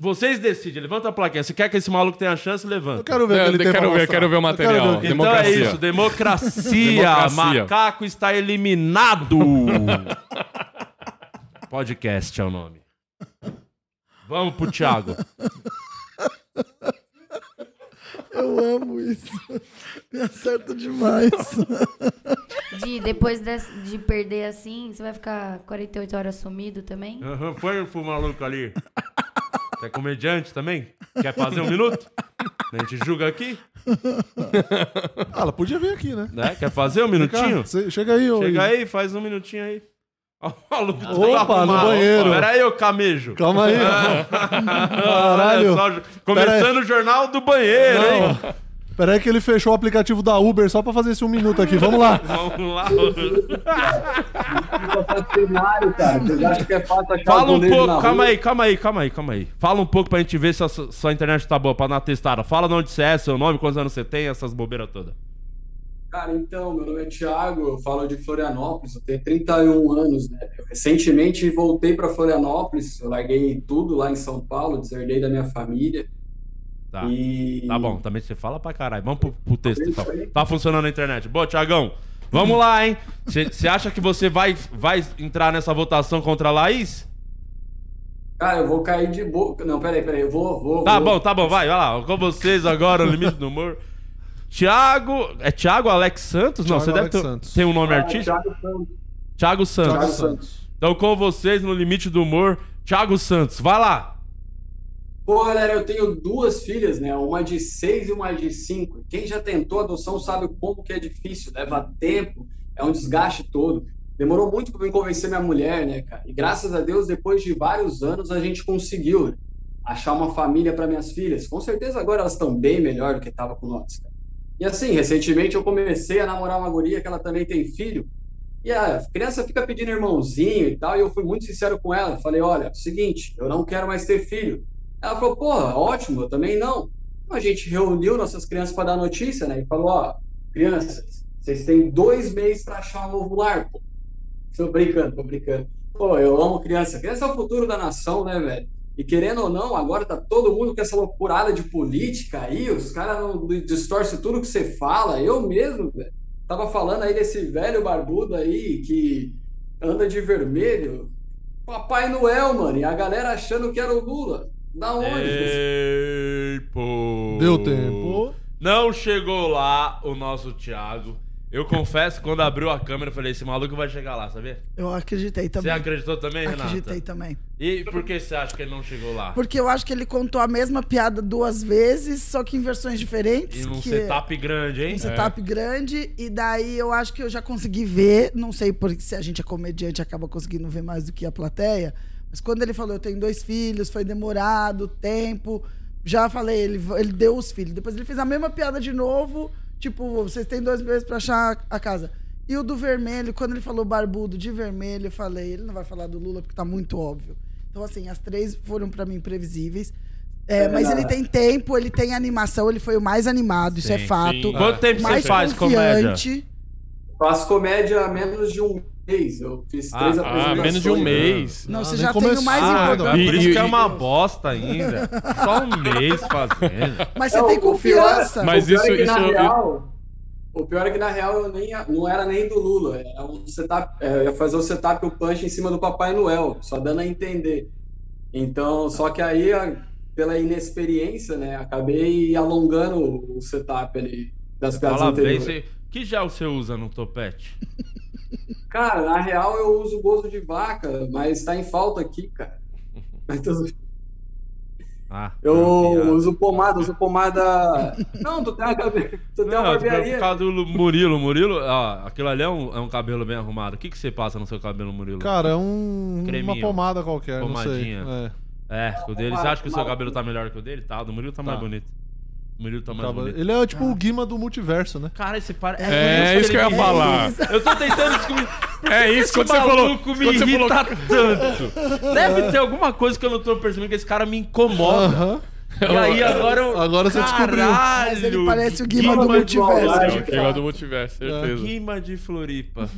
S1: Vocês decidem, levanta a plaquinha. Se quer que esse maluco tenha chance, levanta.
S4: Eu quero ver o
S3: Eu
S4: que ele tem
S3: quero ver, quero ver o
S4: Eu
S3: material.
S4: ver
S1: Então
S3: Democracia.
S1: é isso, democracia.
S3: Democracia.
S1: Macaco está eliminado. Podcast é o nome. Vamos pro Thiago.
S2: Eu amo isso. Me acerta demais.
S13: De, depois desse- de perder assim, você vai ficar 48 horas sumido também?
S1: Aham, Põe pro maluco ali. Você é comediante também? Quer fazer um minuto? A gente julga aqui?
S4: Ah, ela podia vir aqui, né?
S1: Né? Quer fazer um minutinho?
S4: chega aí, ô.
S1: Chega aí, faz um minutinho aí. Ó, o maluco tá
S4: Opa, no
S1: arrumado.
S4: banheiro.
S1: Pera aí, ô camejo.
S4: Calma aí. Caralho.
S1: Olha só, começando o jornal do banheiro, hein?
S4: Não. Pera aí que ele fechou o aplicativo da Uber só pra fazer esse um minuto aqui. Vamos lá.
S1: Vamos lá.
S14: é
S1: Fala um pouco, calma aí, calma aí, calma aí, calma aí. Fala um pouco pra gente ver se a sua, internet tá boa, pra dar uma testada. Fala de onde você é, seu nome, quantos anos você tem, essas bobeiras todas.
S14: Cara, então, meu nome é Thiago, eu falo de Florianópolis, eu tenho 31 anos, né? Eu recentemente voltei para Florianópolis, eu larguei tudo lá em São Paulo, deserdei da minha família.
S1: Tá.
S14: E...
S1: Tá bom, também você fala pra caralho. Vamos pro, pro texto então. Tá funcionando a internet. Boa, Thiagão. Vamos lá, hein? Você acha que você vai, vai entrar nessa votação contra a Laís?
S14: Cara, eu vou cair de boca. Não, peraí, peraí, eu vou. vou
S1: Tá
S14: vou...
S1: bom, tá bom, vai, vai lá. Com vocês agora, o limite do humor. Thiago. É Thiago Alex Santos? Não,
S4: Thiago
S1: você deve
S4: Alex
S1: ter,
S4: Santos.
S1: tem um nome
S14: Ah,
S1: artístico?
S14: Thiago Santos.
S1: Thiago Santos.
S14: Thiago Santos.
S1: Então, com vocês, no limite do humor, Thiago Santos. Vai lá.
S14: Pô, galera, eu tenho duas filhas, né? Uma de seis e uma de cinco. Quem já tentou adoção sabe como que é difícil, leva tempo, é um desgaste todo. Demorou muito para me convencer minha mulher, né, cara? E graças a Deus, depois de vários anos, a gente conseguiu né? achar uma família para minhas filhas. Com certeza agora elas estão bem melhor do que estava com nós, cara. E assim, recentemente eu comecei a namorar uma guria que ela também tem filho. E a criança fica pedindo irmãozinho e tal, e eu fui muito sincero com ela. Falei, olha, é seguinte, eu não quero mais ter filho. Ela falou, porra, ótimo, eu também não. Então a gente reuniu nossas crianças para dar notícia, né? E falou, ó, crianças, vocês têm dois meses para achar um novo lar, pô. Tô brincando, tô brincando. Pô, eu amo criança. Criança é o futuro da nação, né, velho? E querendo ou não, agora tá todo mundo com essa loucurada de política aí, os caras distorcem tudo que você fala. Eu mesmo, velho, tava falando aí desse velho barbudo aí que anda de vermelho. Papai Noel, mano, e a galera achando que era o Lula. Da onde?
S1: Pô.
S4: Deu tempo.
S1: Não chegou lá o nosso Thiago. Eu confesso, quando abriu a câmera, eu falei, esse maluco vai chegar lá, sabia?
S2: Eu acreditei
S1: Você
S2: também.
S1: acreditou também, Renata?
S2: Acreditei também.
S1: E por que você acha que ele não chegou lá?
S2: Porque eu acho que ele contou a mesma piada duas vezes, só que em versões diferentes.
S1: E num
S2: que...
S1: setup grande, hein?
S2: Um setup grande, e daí eu acho que eu já consegui ver, não sei porque se a gente é comediante acaba conseguindo ver mais do que a plateia, mas quando ele falou, eu tenho dois filhos, foi demorado, tempo, já falei, ele, ele deu os filhos. Depois ele fez a mesma piada de novo, tipo, vocês têm dois meses pra achar a casa. E o do vermelho, quando ele falou barbudo de vermelho, eu falei, ele não vai falar do Lula porque tá muito óbvio. Então, assim, as três foram pra mim previsíveis. É,
S1: É.
S2: mas ele tem tempo, ele tem animação, ele foi o mais animado, isso é
S1: Sim,
S2: fato.
S1: sim. Quanto tempo você
S2: mais
S1: faz
S2: confiante.
S14: Faço comédia há menos de um mês. Eu fiz
S1: Ah,
S14: três
S1: ah,
S14: apresentações.
S1: menos de um mês.
S2: Não, você
S1: nem
S2: já tem o mais
S1: Ah,
S2: importante.
S1: Por isso que é uma bosta ainda. Só um mês fazendo.
S2: Mas você
S14: Não,
S2: tem
S14: pior-
S2: confiança.
S3: Mas
S14: o pior
S3: isso-
S14: é que, na
S3: isso-
S14: real, o pior é que na real eu nem, não era nem do Lula, era um setup, é, eu ia fazer o setup o punch em cima do Papai Noel, só dando a entender. Então, só que aí a- pela inexperiência, né, acabei alongando o setup ali das piadas
S1: Fala bem,
S14: anteriores.
S1: você... que gel você usa no topete?
S14: Cara, na real eu uso gozo de vaca, mas tá em falta aqui, cara.
S1: Ah,
S14: Eu
S1: piada.
S14: uso pomada, uso pomada. Não, tu tem uma, cabe- tu tem uma
S1: Não, por
S14: barbearia.
S1: causa do Murilo. Murilo, ó, aquilo ali é um, é um cabelo bem arrumado. O que, que você passa no seu cabelo, Murilo?
S4: Cara, é um, uma
S1: Creminho.
S4: pomada qualquer,
S1: Pomadinha.
S4: não sei. É.
S1: É, o dele. Você acha que o seu cabelo tá melhor que o dele? Tá, o do Murilo tá, mais
S4: Tá.
S1: bonito. O Murilo tá mais bonito.
S4: Ele é tipo o Guima do multiverso, né?
S1: Cara, esse para...
S3: É,
S1: por
S3: isso que eu ia
S1: ele-
S3: falar.
S1: Eu tô tentando descobrir. Por
S3: É
S1: que
S3: isso,
S1: esse
S3: quando você falou-
S1: maluco me
S3: quando você
S1: irrita
S3: falou-
S1: tanto. Deve ter alguma coisa que eu não tô percebendo que esse cara me incomoda.
S4: Aham.
S1: E aí agora eu...
S4: Agora você descobriu.
S1: Caralho,
S2: Mas ele parece o Guima do multiverso.
S3: É o Guima do multiverso, certeza.
S1: Guima de Floripa.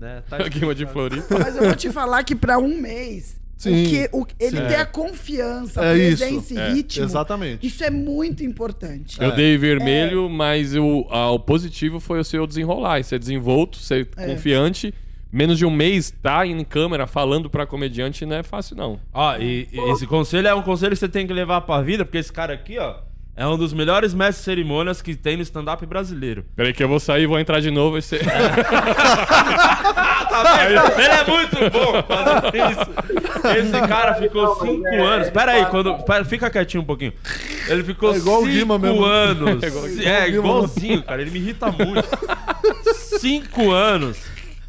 S1: Né? Tá
S3: Guima de Floripa.
S2: Mas eu vou te falar que pra um mês,
S4: Sim,
S2: o que, o, ele
S4: sim.
S2: ter a confiança,
S4: É
S2: presença
S4: isso,
S2: e
S3: é,
S2: ritmo,
S4: exatamente.
S2: isso é muito importante.
S3: Eu
S4: É.
S3: dei vermelho, mas o, a- o positivo foi o seu desenrolar. Ser desenvolto, ser
S2: É.
S3: confiante. Menos de um mês tá em câmera falando pra comediante não é fácil, não.
S1: Ó, e, e esse conselho é um conselho que você tem que levar pra vida, porque esse cara aqui, ó, é um dos melhores mestres de cerimônias que tem no stand-up brasileiro.
S3: Peraí que eu vou sair, vou entrar de novo e você...
S1: Tá vendo? Ele é muito bom fazendo isso. Esse cara ficou cinco anos. Pera aí, quando. Pera, fica quietinho um pouquinho. Ele ficou
S4: É igual o
S1: cinco
S4: Guima mesmo.
S1: anos.
S4: É igual-
S1: É,
S4: igual o Guima
S1: igualzinho, cara. Ele me irrita muito. cinco anos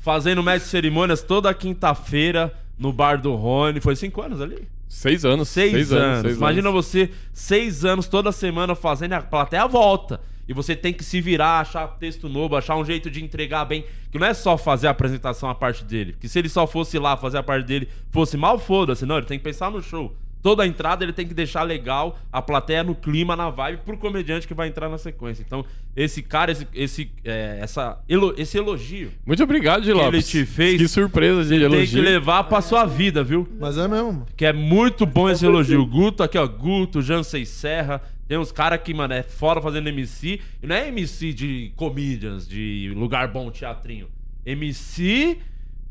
S1: fazendo mestre de cerimônias toda quinta-feira no bar do Rony. Foi cinco anos ali?
S3: Seis anos.
S1: Seis, anos.
S3: seis
S1: Imagina
S3: anos.
S1: você, seis anos toda semana fazendo a plateia volta. E você tem que se virar, achar texto novo, achar um jeito de entregar bem. Que não é só fazer a apresentação a parte dele. Que se ele só fosse lá fazer a parte dele, fosse mal, foda-se. Não, ele tem que pensar no show. Toda a entrada ele tem que deixar legal, a plateia no clima, na vibe, pro comediante que vai entrar na sequência. Então, esse cara, esse, esse, é, essa, elo- esse elogio
S3: Muito obrigado,
S1: que ele te fez,
S3: Que surpresa de
S1: tem que
S3: elogio.
S1: levar pra sua vida, viu?
S4: Mas é mesmo.
S1: Que é muito bom esse elogio. Guto, aqui, ó. Guto, Jansei Serra. Tem uns caras que, mano, é fora fazendo MC. E não é MC de comedians, de lugar bom, teatrinho. MC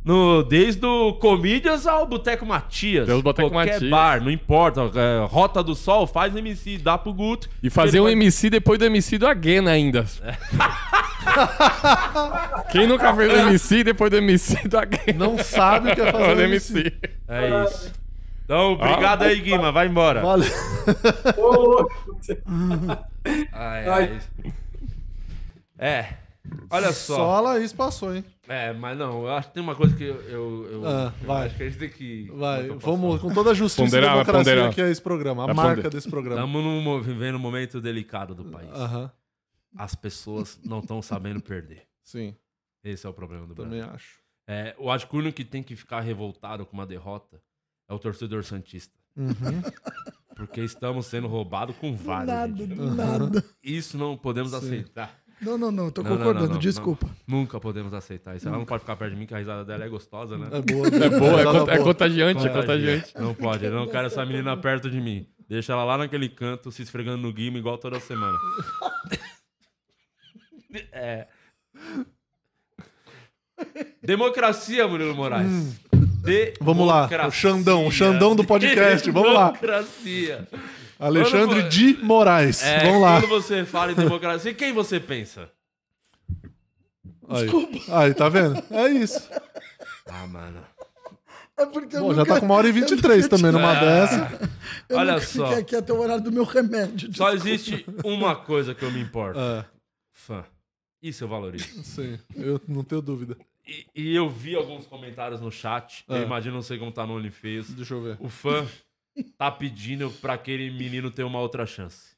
S1: no, desde o Comedians ao Boteco Matias.
S3: Tem os Boteco
S1: Qualquer
S3: Matias.
S1: bar, não importa. é, Rota do Sol, faz MC, dá pro Guto.
S3: E fazer um
S1: vai-
S3: MC depois do MC do Again ainda. Quem nunca fez um MC depois do MC do Again?
S4: Não sabe o que é fazer um MC.
S1: É isso. Então, obrigado aí, Guima. Vai embora.
S4: Valeu.
S1: Ai, ai. É. Olha só.
S4: Só a Laís passou, hein?
S1: É, mas não, eu acho que tem uma coisa que eu. eu, eu-
S4: Ah,
S1: eu
S4: vai.
S1: acho que a gente tem que.
S4: Vai,
S1: é
S4: vamos
S1: falar?
S4: com toda a justiça
S3: Ponderar,
S4: e democracia
S3: ponderar.
S4: que é esse programa, a
S3: Vai
S4: marca
S3: ponder-
S4: desse programa.
S1: Estamos vivendo um momento delicado do país.
S4: Aham,
S1: As pessoas não estão sabendo perder.
S4: sim,
S1: Esse é o problema do
S4: também
S1: Brasil.
S4: acho.
S1: É, eu acho que o único que tem que ficar revoltado com uma derrota é o torcedor Santista.
S4: Uhum.
S1: Porque estamos sendo roubados com vários.
S2: nada,
S1: gente.
S2: nada.
S1: Isso não podemos
S4: Sim.
S1: aceitar.
S2: Não, não, não, tô
S1: Não,
S2: concordando,
S1: não, não,
S2: desculpa.
S1: não. Nunca podemos aceitar isso. Ela não pode ficar perto de mim, que a risada dela é gostosa, né?
S4: É boa,
S3: É boa, é, é
S4: boa.
S3: contagiante, é contagiante.
S1: Não pode, eu não quero essa menina perto de mim. Deixa ela lá naquele canto, se esfregando no guima, igual toda semana. é. Democracia, Murilo Moraes.
S4: Vamos lá, o Xandão, o Xandão do podcast, vamos lá.
S1: Democracia.
S4: Alexandre
S1: Quando-
S4: de Moraes,
S1: É,
S4: vamos lá.
S1: Quando você fala em democracia, quem você pensa?
S4: Aí.
S2: Desculpa.
S4: Aí, tá vendo? É isso.
S1: Ah, mano.
S2: É porque eu
S4: Bom, já
S2: nunca-
S4: tá com uma hora e 23 também numa
S1: Ah,
S4: dessa.
S2: Eu
S1: Olha
S2: nunca
S1: só.
S2: fiquei aqui até o horário do meu remédio.
S1: Só
S2: desculpa.
S1: existe uma coisa que eu me importo.
S4: É.
S1: Fã. Isso eu valorizo.
S4: Sim, eu não tenho dúvida.
S1: E, e eu vi alguns comentários no chat.
S4: É.
S1: Eu imagino, não sei como tá no OnlyFans.
S4: Deixa eu ver.
S1: O fã tá pedindo pra aquele menino ter uma outra chance.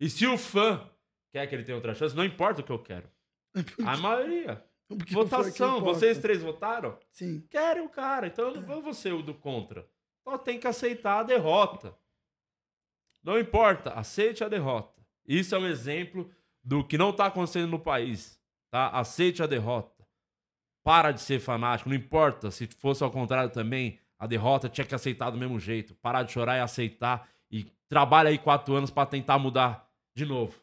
S1: E se o fã quer que ele tenha outra chance, não importa o que eu quero. A maioria.
S2: Porque
S1: Votação. Vocês três votaram?
S2: Sim.
S1: Querem o cara. Então eu não vou ser o do contra. Só tem que aceitar a derrota. Não importa. Aceite a derrota. Isso é um exemplo do que não tá acontecendo no país. Tá? Aceite a derrota. Para de ser fanático. Não importa. Se fosse ao contrário também, a derrota tinha que aceitar do mesmo jeito. Parar de chorar e aceitar. E trabalha aí quatro anos para tentar mudar de novo.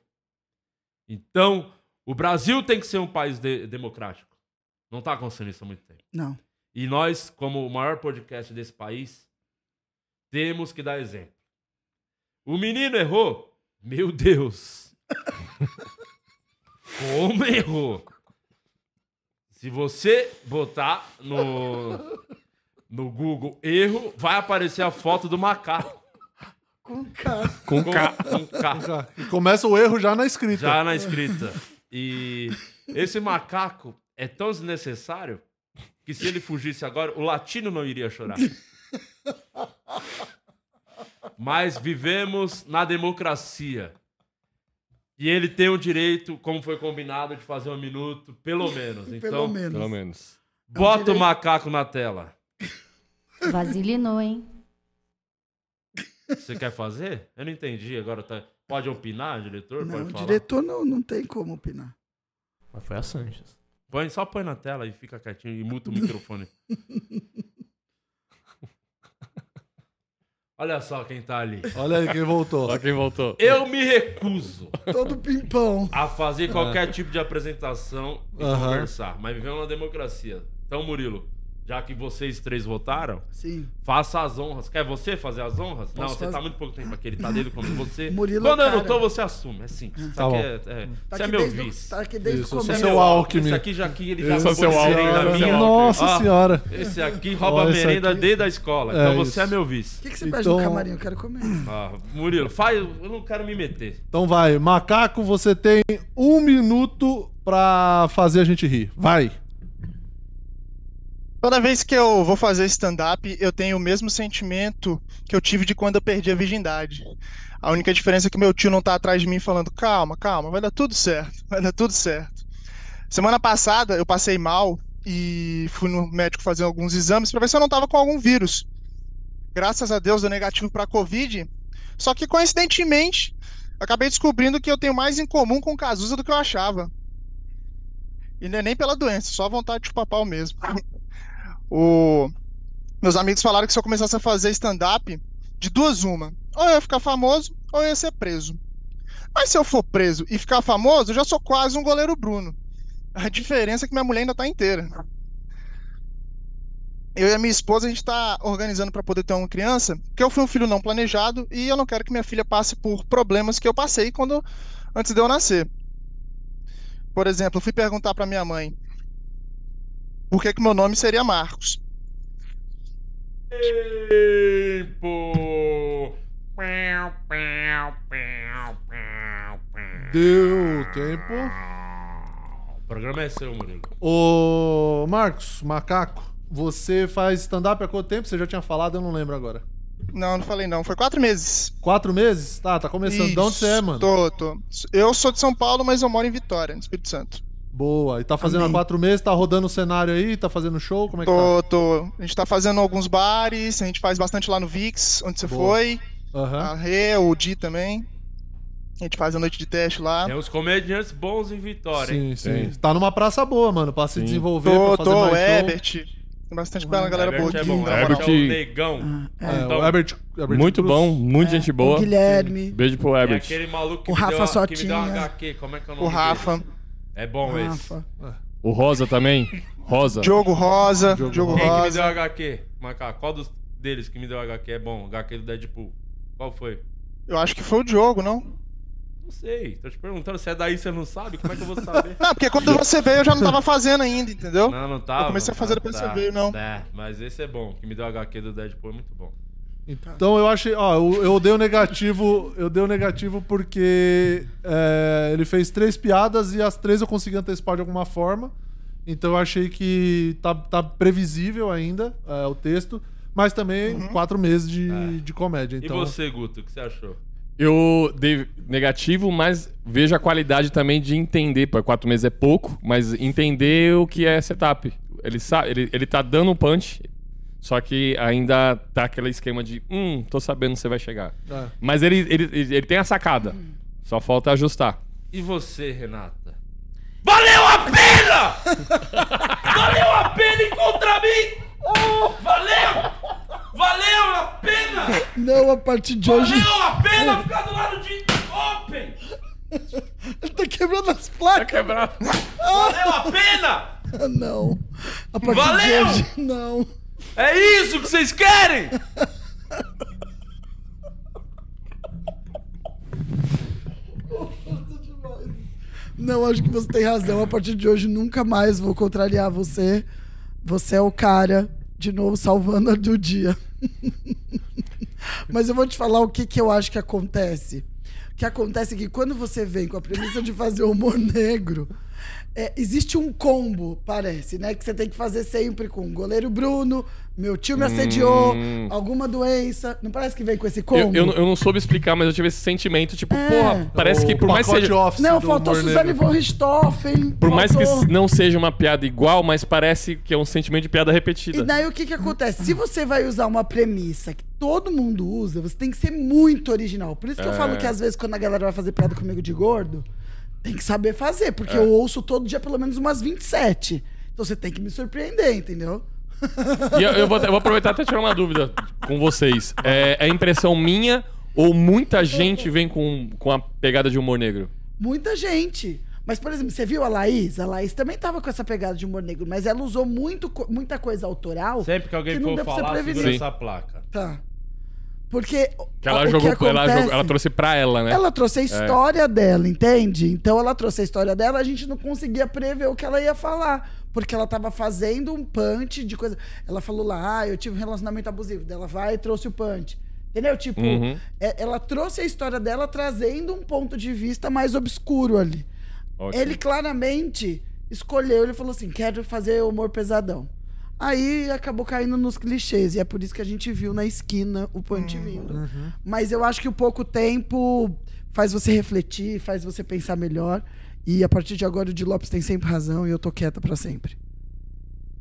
S1: Então, o Brasil tem que ser um país de- democrático. Não tá acontecendo isso há muito tempo.
S2: Não.
S1: E nós, como o maior podcast desse país, temos que dar exemplo. O menino errou? Meu Deus! Como errou? Se você botar no, no Google erro, vai aparecer a foto do macaco.
S2: Com K.
S3: Com K.
S1: Com K.
S4: E começa o erro já na escrita.
S1: Já na escrita. E esse macaco é tão desnecessário que se ele fugisse agora, o latino não iria chorar. Mas vivemos na democracia. E ele tem o direito, como foi combinado, de fazer um minuto, pelo menos. Então,
S2: Pelo menos.
S3: Pelo menos.
S1: bota o
S2: direito.
S1: macaco na tela.
S13: Vasilinou, hein?
S1: Você quer fazer? Eu não entendi. Agora tá... pode opinar, diretor?
S2: Não,
S1: pode
S2: o
S1: falar?
S2: diretor não, não tem como opinar.
S8: Mas foi a Sanches.
S1: Põe, só põe na tela e fica quietinho e muta o microfone. Olha só quem tá ali.
S4: Olha aí quem voltou.
S3: Olha quem voltou.
S1: Eu me recuso
S2: Todo pimpão.
S1: a fazer qualquer tipo de apresentação e
S4: Aham.
S1: conversar. Mas vivemos na democracia. Então, Murilo, já que vocês três votaram,
S2: Sim.
S1: faça as honras. Quer você fazer as honras? não,
S2: Posso
S1: você
S2: fazer?
S1: tá muito pouco tempo aqui. Ele tá desde quando você.
S2: Murilo,
S1: quando eu não
S2: cara.
S1: tô, você assume. É simples. Isso
S4: Tá
S1: aqui
S4: bom.
S1: é, é-
S2: Tá
S1: você é
S2: aqui
S1: meu
S2: o-
S1: vice.
S2: Tá aqui desde
S4: Isso,
S2: o começo.
S1: é meu
S4: Alckmin.
S1: Esse aqui já que ele já
S4: é
S1: roubou merenda
S4: Alckmin.
S1: minha.
S4: Nossa
S1: Ó,
S4: senhora.
S1: Esse aqui rouba
S4: esse
S1: merenda
S4: aqui-
S1: desde a escola.
S4: É
S1: Então você
S4: isso.
S1: é meu
S2: O
S1: vice.
S2: que, que você pede
S4: Então-
S2: no camarim? Eu quero comer.
S1: Ah, Murilo, faz. Eu não quero me meter.
S4: Então vai, macaco, você tem um minuto pra fazer a gente rir. Vai.
S12: Toda vez que eu vou fazer stand-up, eu tenho o mesmo sentimento que eu tive de quando eu perdi a virgindade. A única diferença é que meu tio não tá atrás de mim falando: calma, calma, vai dar tudo certo, vai dar tudo certo. Semana passada eu passei mal e fui no médico fazer alguns exames pra ver se eu não tava com algum vírus. Graças a Deus deu negativo pra Covid. Só que coincidentemente, acabei descobrindo que eu tenho mais em comum com o Cazuza do que eu achava. E não é nem pela doença, só vontade de chupar pau mesmo. O... Meus amigos falaram que se eu começasse a fazer stand-up, de duas uma. Ou eu ia ficar famoso, ou eu ia ser preso. Mas se eu for preso e ficar famoso, eu já sou quase um goleiro Bruno. A diferença é que minha mulher ainda tá inteira. Eu e a minha esposa, a gente tá organizando para poder ter uma criança, porque eu fui um filho não planejado e eu não quero que minha filha passe por problemas que eu passei quando antes de eu nascer. Por exemplo, eu fui perguntar para minha mãe por que que meu nome seria Marcos.
S1: Tempo!
S4: Deu tempo.
S1: O programa é seu, Murilo.
S4: Ô, Marcos, macaco, você faz stand-up há quanto tempo? Você já tinha falado, eu não lembro agora.
S12: Não, não falei não. Foi quatro meses.
S4: Quatro meses? Tá, tá começando. De onde você é, mano?
S12: Tô, tô. Eu sou de São Paulo, mas eu moro em Vitória, no Espírito Santo.
S4: Boa. E tá fazendo
S12: Amém.
S4: há quatro meses, tá rodando o cenário aí, tá fazendo show? Como é que
S12: Tô,
S4: tá?
S12: tô. A gente tá fazendo alguns bares, a gente faz bastante lá no VIX, onde você
S4: Boa.
S12: foi.
S4: Aham.
S12: A Rê, o Di também. A gente faz a noite de teste lá.
S1: Tem uns comediantes bons em Vitória, hein?
S4: Sim, sim. Tá numa praça boa, mano, pra se desenvolver,
S12: Tô,
S4: pra fazer
S12: tô,
S4: mais
S12: o
S4: show.
S12: Herbert. Tem bastante bela galera boa
S1: é
S12: aqui.
S1: bom, é o negão.
S4: É,
S1: Então,
S4: o Herbert, Herbert
S3: Muito
S4: Cruz.
S3: bom, muita gente boa.
S2: O Guilherme.
S3: Beijo pro
S1: É
S3: Herbert.
S1: aquele maluco que,
S2: O
S1: me, deu,
S2: Rafa
S1: a- que me deu um
S2: Sotinha.
S1: HQ. Como é que é o nome
S12: O Rafa.
S1: dele? É bom esse.
S2: Rafa.
S3: O Rosa também. Rosa.
S12: Diogo Rosa. Diogo,
S1: Quem que me
S12: Rosa.
S1: deu HQ? Macaco, qual dos deles que me deu HQ é bom? HQ do Deadpool. Qual foi?
S12: Eu acho que foi o Diogo, não?
S1: Não sei. Tô te perguntando se é daí você não sabe. Como é que eu vou saber?
S12: Não, porque quando você veio eu já não tava fazendo ainda, entendeu?
S1: Não, não tava.
S12: Eu comecei a fazer
S1: Ah,
S12: depois que
S1: tá.
S12: você veio, não.
S1: É, mas esse é bom. Que me deu HQ do Deadpool é muito bom.
S4: Então eu achei, ó, eu, eu dei o negativo, eu dei o negativo porque é, ele fez três piadas e as três eu consegui antecipar de alguma forma. Então eu achei que tá, tá previsível ainda é, o texto, mas também quatro meses de, de comédia. Então,
S1: E você, Guto, o que você achou?
S3: Eu dei negativo, mas vejo a qualidade também de entender. Pô, quatro meses é pouco, mas entender o que é setup. Ele sabe, ele, ele tá dando um punch, só que ainda tá aquele esquema de, hum, tô sabendo onde você vai chegar.
S4: É.
S3: Mas ele, ele, ele, tem a sacada. Só falta ajustar.
S1: E você, Renata? Valeu a pena! Valeu a pena encontrar mim! Valeu! Valeu a pena!
S2: Não, a partir de hoje.
S1: Valeu a pena ficar do lado de Open!
S2: Ele tá quebrando as placas. Tá
S3: quebrando.
S1: Valeu a pena!
S2: Não. A partir
S1: Valeu!
S2: de hoje, não.
S1: É isso que vocês querem?
S2: Não, acho que você tem razão. A partir de hoje, nunca mais vou contrariar você. Você é o cara, de novo, salvando a do dia. Mas eu vou te falar o que, que eu acho que acontece. O que acontece é que quando você vem com a premissa de fazer humor negro, é, existe um combo, parece, né? Que você tem que fazer sempre com o goleiro Bruno, meu tio me assediou,
S3: Hum.
S2: alguma doença. Não parece que vem com esse
S3: Eu,
S2: combo?
S3: eu, não- eu não soube explicar, mas eu tive esse sentimento, tipo, porra, parece que por mais que seja.
S2: Não, faltou Suzane von Richthofen.
S3: Por mais que
S2: faltou-
S3: não seja uma piada igual, mas parece que é um sentimento de piada repetida.
S2: E daí o que que acontece? Se você vai usar uma premissa que todo mundo usa, você tem que ser muito original. Por isso que eu
S3: É.
S2: falo que às vezes quando a galera vai fazer piada comigo de gordo, tem que saber fazer, porque
S3: É.
S2: eu ouço todo dia pelo menos umas 27. Então você tem que me surpreender, entendeu?
S3: E eu, eu vou, eu vou aproveitar até tirar uma dúvida com vocês. É, é impressão minha ou muita gente vem com, com a pegada de humor negro?
S2: Muita gente. Mas, por exemplo, você viu a Laís? A Laís também tava com essa pegada de humor negro, mas ela usou muito, muita coisa autoral.
S1: Sempre que alguém
S2: que não
S1: for falar, segura essa placa.
S2: Tá. Porque.
S3: Que ela jogou, ela,
S2: acontece-
S3: jogou- ela trouxe pra ela, né?
S2: Ela trouxe a
S3: É.
S2: história dela, entende? Então ela trouxe a história dela, a gente não conseguia prever o que ela ia falar. Porque ela tava fazendo um punch de coisa. Ela falou lá, ah, eu tive um relacionamento abusivo. Ela vai e trouxe o punch. Entendeu? Tipo,
S3: Uhum.
S2: é- ela trouxe a história dela trazendo um ponto de vista mais obscuro ali.
S3: Ótimo.
S2: Ele claramente escolheu, ele falou assim: quero fazer humor pesadão. Aí acabou caindo nos clichês, e é por isso que a gente viu na esquina o punch vindo. Mas eu acho que o pouco tempo faz você refletir, faz você pensar melhor. E a partir de agora o Di Lopes tem sempre razão e eu tô quieta pra sempre.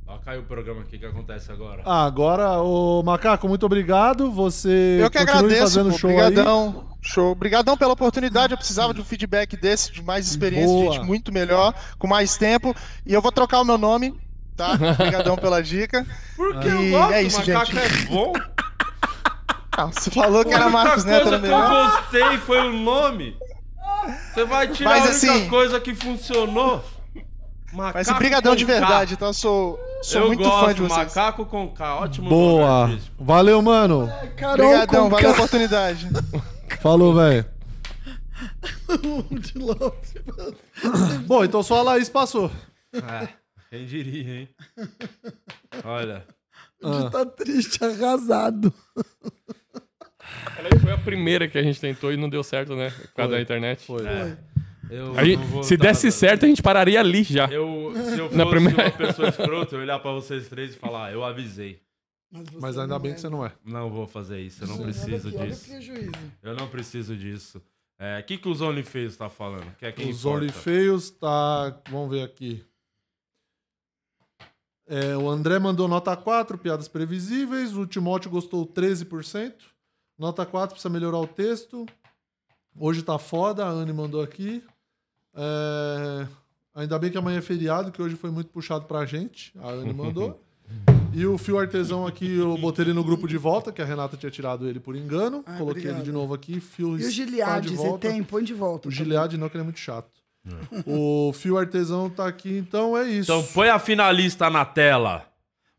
S1: Ó, caiu o programa aqui, o que acontece agora?
S4: Ah, agora, ô Macaco, muito obrigado. Você
S12: Eu que agradeço,
S4: fazendo
S12: pô.
S4: show
S12: Obrigadão. Show. Obrigadão pela oportunidade. Eu precisava de um feedback desse, de mais experiência, de
S4: Boa.
S12: gente muito melhor, com mais tempo. E eu vou trocar o meu nome, tá? Obrigadão pela dica.
S1: Porque
S12: E
S1: eu gosto,
S12: é isso,
S1: macaco
S12: gente.
S1: é bom.
S12: Ah, você falou que era Marcos Neto, era
S1: que eu
S12: melhor.
S1: gostei foi o nome. Você vai tirar
S12: Mas,
S1: a única
S12: assim-
S1: coisa que funcionou. Macaco
S12: Mas brigadão de verdade, então eu sou, sou
S1: eu
S12: muito
S1: gosto,
S12: fã de vocês.
S1: Macaco com K, ótimo
S4: Boa. Valeu, mano.
S2: Carol
S12: Obrigadão, valeu a oportunidade.
S4: Falou, velho. Bom, então só a Laís passou.
S1: É, quem diria, hein? Olha.
S2: O Di tá triste, arrasado.
S3: Ela foi a primeira que a gente tentou e não deu certo, né? Por causa
S1: Foi.
S3: da internet.
S1: Foi. É.
S3: A gente- se desse certo, a gente pararia ali já.
S1: Eu, se eu fosse
S3: Na primeira...
S1: uma pessoa escrota, eu olhar pra vocês três e falar, "Ah, eu avisei.
S4: Mas ainda bem que você não é.
S1: Não vou fazer isso, eu não
S2: Olha
S1: preciso
S2: aqui,
S1: disso. Eu não preciso disso. É, O que, que os OnlyFans tá falando? Que é quem
S4: Os
S1: importa.
S4: OnlyFeios tá. Vamos ver aqui. É, o André mandou nota 4, piadas previsíveis. O Timóteo gostou 13%. Nota 4, precisa melhorar o texto. Hoje tá foda, a Anne mandou aqui. É, Ainda bem que amanhã é feriado, que hoje foi muito puxado pra gente. A Anne mandou. E o Fio Artesão aqui, eu botei ele no grupo de volta, que a Renata tinha tirado ele por engano.
S2: Ah,
S4: Coloquei
S2: obrigado.
S4: ele de novo aqui. Fio
S2: E o
S4: de
S2: você
S4: volta.
S2: tem? Põe de volta.
S4: O Gilead não, que ele é muito chato. O Fio Artesão tá aqui, então é isso.
S1: Então põe a finalista na tela.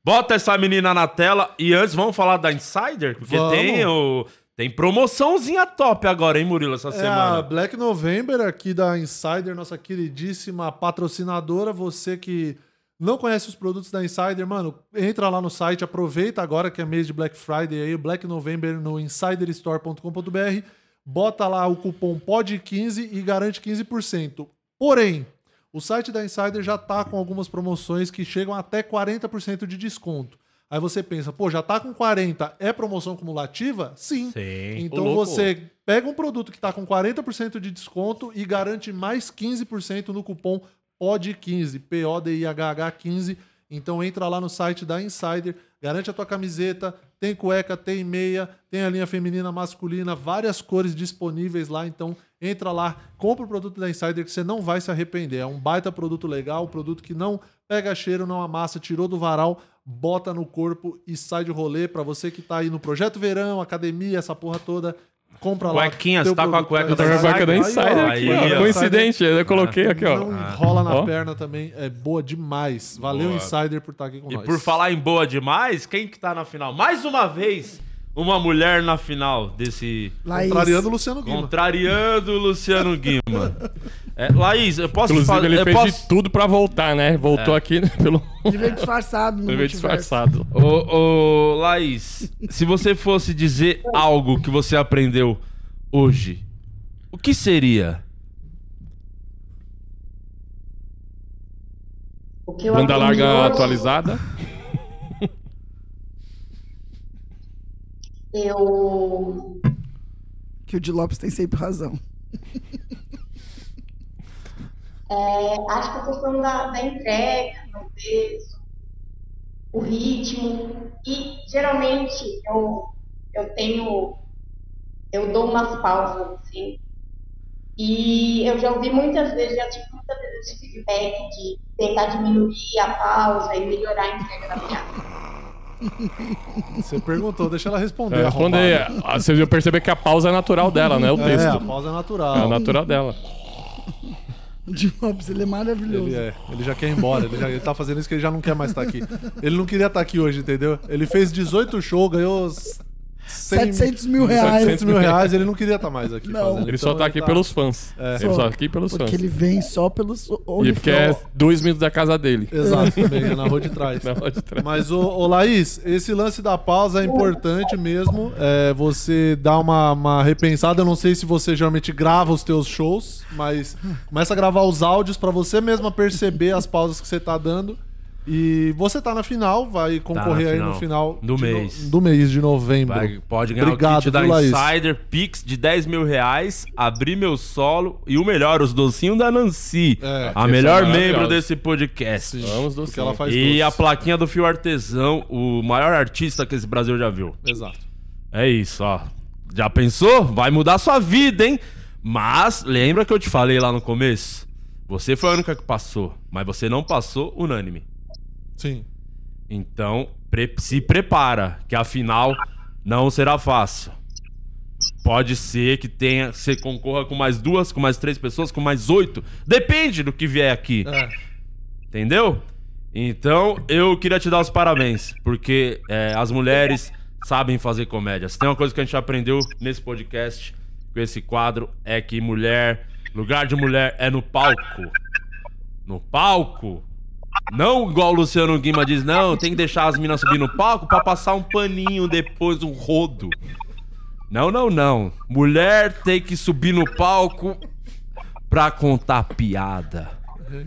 S1: Bota essa menina na tela e antes vamos falar da Insider, porque
S4: Vamos.
S1: tem o Tem promoçãozinha top agora, hein, Murilo, essa
S4: É a
S1: semana.
S4: Black November aqui da Insider, nossa queridíssima patrocinadora. Você que não conhece os produtos da Insider, mano, entra lá no site, aproveita agora que é mês de Black Friday aí, Black November no insiderstore.com.br, bota lá o cupom POD15 e garante 15%. Porém, o site da Insider já tá com algumas promoções que chegam até 40% de desconto. Aí você pensa, pô, já tá com 40, é promoção cumulativa? Sim.
S1: Sim.
S4: Então você pega um produto que está com 40% de desconto e garante mais 15% no cupom POD15, P-O-D-I-H-H 15. Então entra lá no site da Insider, garante a tua camiseta, tem cueca, tem meia, tem a linha feminina, masculina, várias cores disponíveis lá. Então entra lá, compra o produto da Insider que você não vai se arrepender. É um baita produto legal, um produto que não pega cheiro, não amassa, tirou do varal, bota no corpo e sai de rolê. Pra você que tá aí no projeto verão, academia, essa porra toda, compra lá.
S1: Cuequinha,
S4: teu
S1: você tá com a cueca
S4: da
S1: da
S3: com a cueca da
S1: Insider? Aí,
S3: aqui, ó. Coincidente, eu coloquei aqui, ó.
S4: Não enrola na
S3: Ó.
S4: perna também, é boa demais. Valeu,
S1: Boa.
S4: Insider, por estar aqui com
S1: E
S4: nós.
S1: por falar em boa demais, quem que tá na final? Mais uma vez, uma mulher na final desse...
S2: Laís.
S4: Contrariando o Luciano Guima.
S1: Contrariando o Luciano Guima. É, Laís, eu posso
S3: Inclusive,
S1: fazer...
S3: ele
S1: eu
S3: fez
S1: posso...
S3: de tudo pra voltar, né? Voltou
S1: É.
S3: aqui né, pelo.
S2: Ele veio disfarçado no
S3: Ele veio disfarçado.
S1: Ô, ô, Laís, se você fosse dizer algo que você aprendeu hoje, o que seria?
S11: O que eu
S3: Banda larga
S11: hoje,
S3: atualizada.
S11: Eu
S2: Que o Di Lopes tem sempre razão.
S11: é, acho que a questão da, da entrega, talvez, o ritmo. E geralmente eu, eu tenho. Eu dou umas pausas, assim. E eu já ouvi muitas vezes, já tive muitas vezes esse feedback de tentar diminuir a pausa e melhorar a entrega da piada.
S4: Você perguntou, deixa ela responder.
S3: É, responder.
S4: arrombada.
S3: Ah, Vocês iam perceber que a pausa é natural dela, né? O
S4: É,
S3: texto.
S4: a pausa é natural.
S3: É natural dela.
S2: Lopes, ele é maravilhoso.
S4: Ele, é, ele já quer ir embora, ele, já, ele tá fazendo isso que ele já não quer mais estar aqui. Ele não queria estar aqui hoje, entendeu? Ele fez 18 shows, ganhou 100,
S2: 700 mil reais.
S4: 700 mil reais, ele não queria estar mais aqui
S2: Não.
S4: fazendo.
S3: Ele só
S4: Então
S3: tá aqui pelos fãs.
S4: É.
S3: Ele só tá aqui pelos
S2: Porque
S3: fãs.
S2: ele vem só pelos
S3: E porque é dois minutos da casa dele.
S4: Exato, também, é na rua de trás.
S3: Na rua de trás.
S4: Mas, ô, ô Laís, esse lance da pausa é importante mesmo. É, você dá uma, uma repensada. Eu não sei se você geralmente grava os teus shows, mas começa a gravar os áudios pra você mesma perceber as pausas que você tá dando. E você tá na final, vai concorrer aí no final
S1: do
S4: de no-
S1: mês.
S4: do mês de novembro.
S1: Vai- pode ganhar
S4: Obrigado,
S1: o kit da? Insider, Pix de 10 mil reais, abrir meu solo e o melhor, os docinhos da Nancy.
S4: É,
S1: a
S3: que
S1: melhor membro desse podcast.
S3: Vamos do
S4: Porque ela faz
S1: E
S4: doces.
S1: a plaquinha do Fio Artesão, o maior artista que esse Brasil já viu.
S4: Exato.
S1: É isso, ó. Já pensou? Vai mudar sua vida, hein? Mas lembra que eu te falei lá no começo? Você foi a única que passou, mas você não passou unânime.
S4: Sim.
S1: Então, pre- se prepara, que a final não será fácil. Pode ser que tenha, você concorra com mais duas, com mais três pessoas, com mais oito. Depende do que vier aqui.
S4: É.
S1: Entendeu? Então, eu queria te dar os parabéns, porque é, as mulheres sabem fazer comédia. Se tem uma coisa que a gente aprendeu nesse podcast, com esse quadro, é que mulher, lugar de mulher é no palco. No palco. Não igual o Luciano Guima diz, não, tem que deixar as minas subir no palco pra passar um paninho depois, um rodo. Não, não, não. Mulher tem que subir no palco pra contar piada.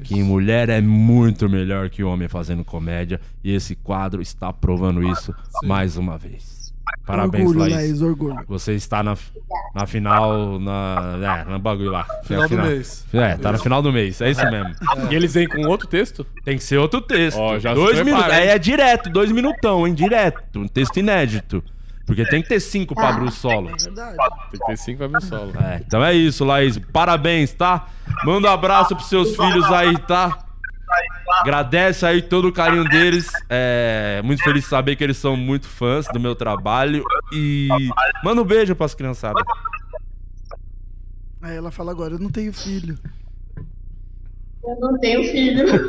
S1: Que mulher é muito melhor que homem fazendo comédia. E esse quadro está provando isso mais uma vez. Parabéns,
S2: orgulho,
S1: Laís.
S2: Laís, orgulho.
S1: Você está na, na final, na, é, no bagulho lá.
S4: Final
S1: Na
S4: do mês.
S1: É, tá no final do mês, é isso mesmo.
S3: E eles vêm com outro texto?
S1: Tem que ser outro texto.
S3: Ó, já
S1: dois minutos. É, é direto, dois minutão, hein? Direto. Um texto inédito. Porque tem que ter cinco pra abrir o solo.
S2: Verdade.
S3: Tem que ter cinco pra ver o solo.
S1: É, então é isso, Laís. Parabéns, tá? Manda um abraço pros seus filhos aí, tá? Agradece aí todo o carinho deles. É muito feliz de saber que eles são muito fãs do meu trabalho. E manda um beijo pras criançadas.
S2: Aí ela fala agora, eu não tenho filho.
S11: Eu não tenho filho.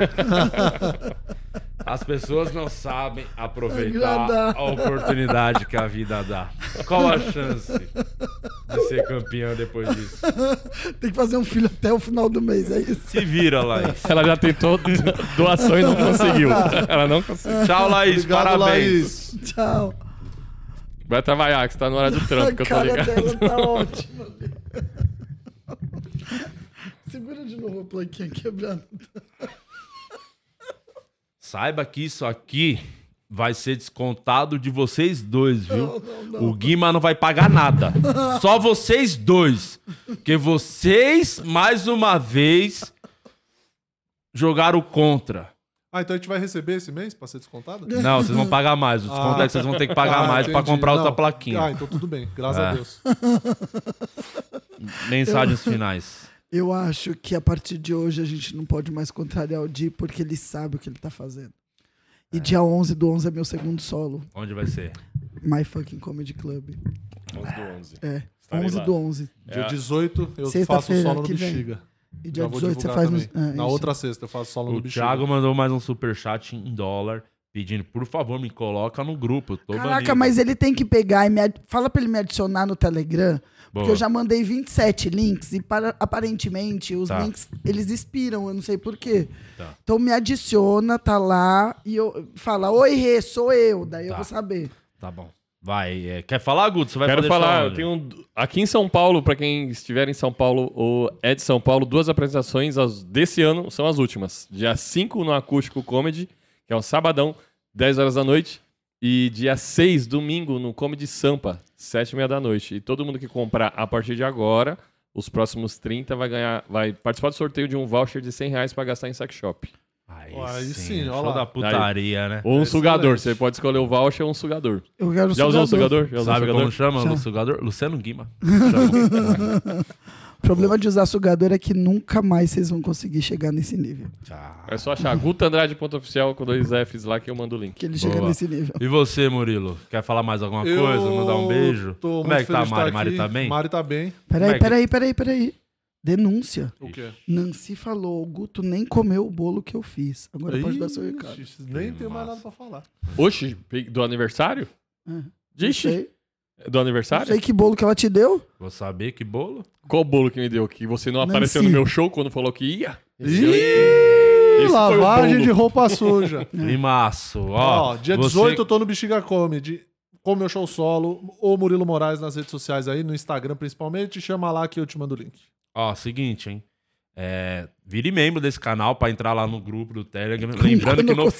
S1: As pessoas não sabem aproveitar a oportunidade que a vida dá. Qual a chance de ser campeão depois disso?
S2: Tem que fazer um filho até o final do mês, é isso.
S1: Se vira, Laís.
S3: Ela já tentou doação e não conseguiu. Ela não conseguiu.
S1: Tchau, Laís.
S4: Obrigado,
S1: parabéns.
S4: Laís.
S2: Tchau.
S3: Vai trabalhar, que você tá na hora do trampo, que
S2: a
S3: eu tô
S2: cara
S3: ligado.
S2: dela tá ótima. Segura de novo a plaquinha quebrada.
S1: Saiba que isso aqui vai ser descontado de vocês dois, viu? O Guima não vai pagar nada. Só vocês dois. Porque vocês, mais uma vez, jogaram contra.
S4: Ah, então a gente vai receber esse mês pra ser descontado?
S1: Não, vocês vão pagar mais. O desconto é que vocês vão ter que pagar
S4: Ah,
S1: mais pra
S4: entendi.
S1: comprar outra
S4: Não.
S1: plaquinha.
S4: Ah, então tudo bem. Graças
S1: É.
S4: a Deus.
S1: Mensagens finais.
S2: Eu acho que a partir de hoje a gente não pode mais contrariar o Di porque ele sabe o que ele tá fazendo. E dia 11 do 11 é meu segundo solo.
S1: Onde vai ser?
S2: My Fucking Comedy Club.
S3: 11 do 11.
S2: É,
S3: Estarei
S2: 11
S3: lá.
S2: do 11.
S4: Dia
S3: É.
S4: 18 eu faço
S2: Sexta-feira
S4: solo no. Bexiga.
S2: E dia
S4: Já vou
S2: 18 você faz no- é,
S4: Na
S2: isso.
S4: outra sexta eu faço solo
S1: O
S4: no Bexiga.
S1: Thiago mandou mais um superchat em dólar, pedindo, por favor, me coloca no grupo. eu Tô
S2: Caraca,
S1: banido.
S2: mas ele tem que pegar e me ad... fala pra ele me adicionar no Telegram, porque
S1: Boa.
S2: eu já mandei 27 links e para- aparentemente os
S1: Tá.
S2: links eles expiram, eu não sei por quê.
S1: Tá.
S2: Então me adiciona, tá lá e eu fala: "Oi, Rê, sou eu". Daí eu
S1: Tá.
S2: vou saber.
S1: Tá bom. Vai. é, quer falar, Guto? Você vai
S3: Quero falar, eu tenho um- aqui em São Paulo, pra quem estiver em São Paulo ou é de São Paulo, duas apresentações as- desse ano são as últimas. Dia 5 no Acústico Comedy, que é um sabadão, 10 horas da noite. E dia 6, domingo, no Comedy Sampa, 7 e meia da noite. E todo mundo que comprar a partir de agora, os próximos 30, vai ganhar, vai participar do sorteio de um voucher de 100 reais pra gastar em sex shop.
S1: Aí,
S4: Aí
S1: sim,
S4: sim,
S1: show
S4: ó lá.
S1: da putaria, né?
S3: Ou um
S4: É
S3: sugador.
S4: excelente.
S3: Você pode escolher o voucher ou um sugador.
S2: Eu quero
S3: Já usou o sugador? Já usou o
S1: Sabe
S3: sugador?
S1: como chama
S2: Já.
S1: o sugador? Luciano Guima.
S2: O problema de usar sugador é que nunca mais vocês vão conseguir chegar nesse nível.
S3: É só achar gutandrade.oficial com dois Fs lá que eu mando o link.
S2: Que ele chega
S1: Boa.
S2: nesse nível.
S1: E você, Murilo? Quer falar mais alguma
S4: Eu
S1: coisa? Mandar um beijo?
S4: Tô
S1: Como é que tá a Mari? Mari tá bem?
S4: Mari tá bem.
S1: Como
S2: Peraí,
S1: é
S2: peraí, peraí, peraí. Denúncia.
S4: O quê?
S2: Nancy falou, o Guto nem comeu o bolo que eu fiz. Agora pode dar seu recado.
S4: Nem tenho mais nada pra falar.
S3: Oxi, do aniversário?
S2: É.
S3: Dixe, do aniversário?
S2: não sei que bolo que ela te deu.
S1: Vou saber que bolo?
S3: Qual bolo que me deu? Que você não
S2: Nancy.
S3: apareceu no meu show quando falou que ia?
S4: Ih,
S3: Esse
S4: lavagem de roupa suja.
S1: Climaço. Ó,
S4: Ó, dia
S1: você-
S4: 18 eu tô no Bexiga Comedy. Com meu show solo, ou Murilo Moraes nas redes sociais aí, no Instagram principalmente. Chama lá que eu te mando o link.
S1: Ó, seguinte, hein? É, vire membro desse canal pra entrar lá no grupo do Telegram. Lembrando que no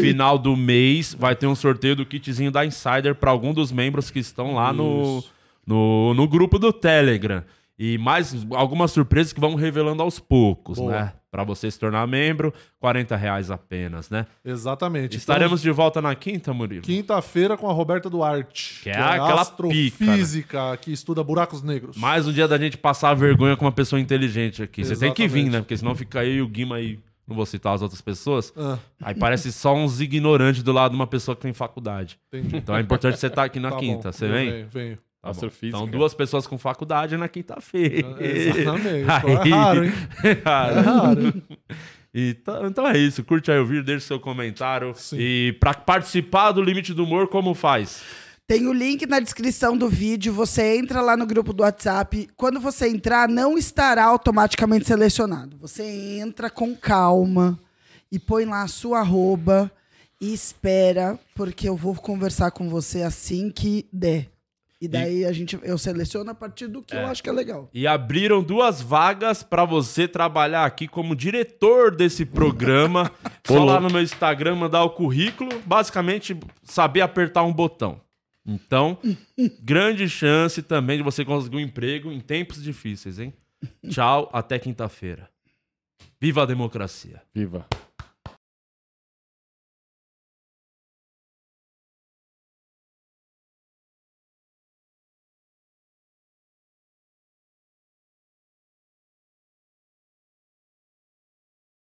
S1: final do mês vai ter um sorteio do kitzinho da Insider pra algum dos membros que estão lá no, no, no grupo do Telegram. E mais algumas surpresas que vão revelando aos poucos,
S4: Boa.
S1: né? Pra você se tornar membro, 40 reais apenas, né?
S4: Exatamente.
S1: Estaremos de volta na quinta, Murilo?
S4: Então, quinta-feira com a Roberta Duarte.
S1: Que é aquela
S4: astrofísica que estuda buracos negros.
S1: Mais um dia da gente passar vergonha com uma pessoa inteligente aqui. Você tem que vir,
S4: Exatamente.
S1: né? Porque senão fica aí o Guima aí. Não vou citar as outras pessoas.
S4: Ah.
S1: Aí parece só uns ignorantes do lado de uma pessoa que tem faculdade.
S4: Entendi.
S1: Então é importante você estar aqui na
S4: Tá bom,
S1: quinta. Você
S4: eu
S1: vem?
S4: venho, venho.
S1: Tá.
S3: Astrofísica.
S1: Então, duas pessoas com faculdade na quinta-feira.
S4: Exatamente. É raro, hein?
S1: É raro.
S4: É raro.
S1: Então, então é isso. Curte aí o vídeo, deixa seu comentário. E pra participar do Limite do Humor, como faz?
S2: Tem o link na descrição do vídeo. Você entra lá no grupo do WhatsApp. Quando você entrar, não estará automaticamente selecionado. Você entra com calma e põe lá a sua arroba e espera, porque eu vou conversar com você assim que der. E daí a gente, eu seleciono a partir do que eu
S1: É.
S2: acho que é legal.
S1: E abriram duas vagas pra você trabalhar aqui como diretor desse programa. Só lá no meu Instagram mandar o currículo, basicamente saber apertar um botão. Então, grande chance também de você conseguir um emprego em tempos difíceis, hein? Tchau, até quinta-feira. Viva a democracia.
S3: Viva.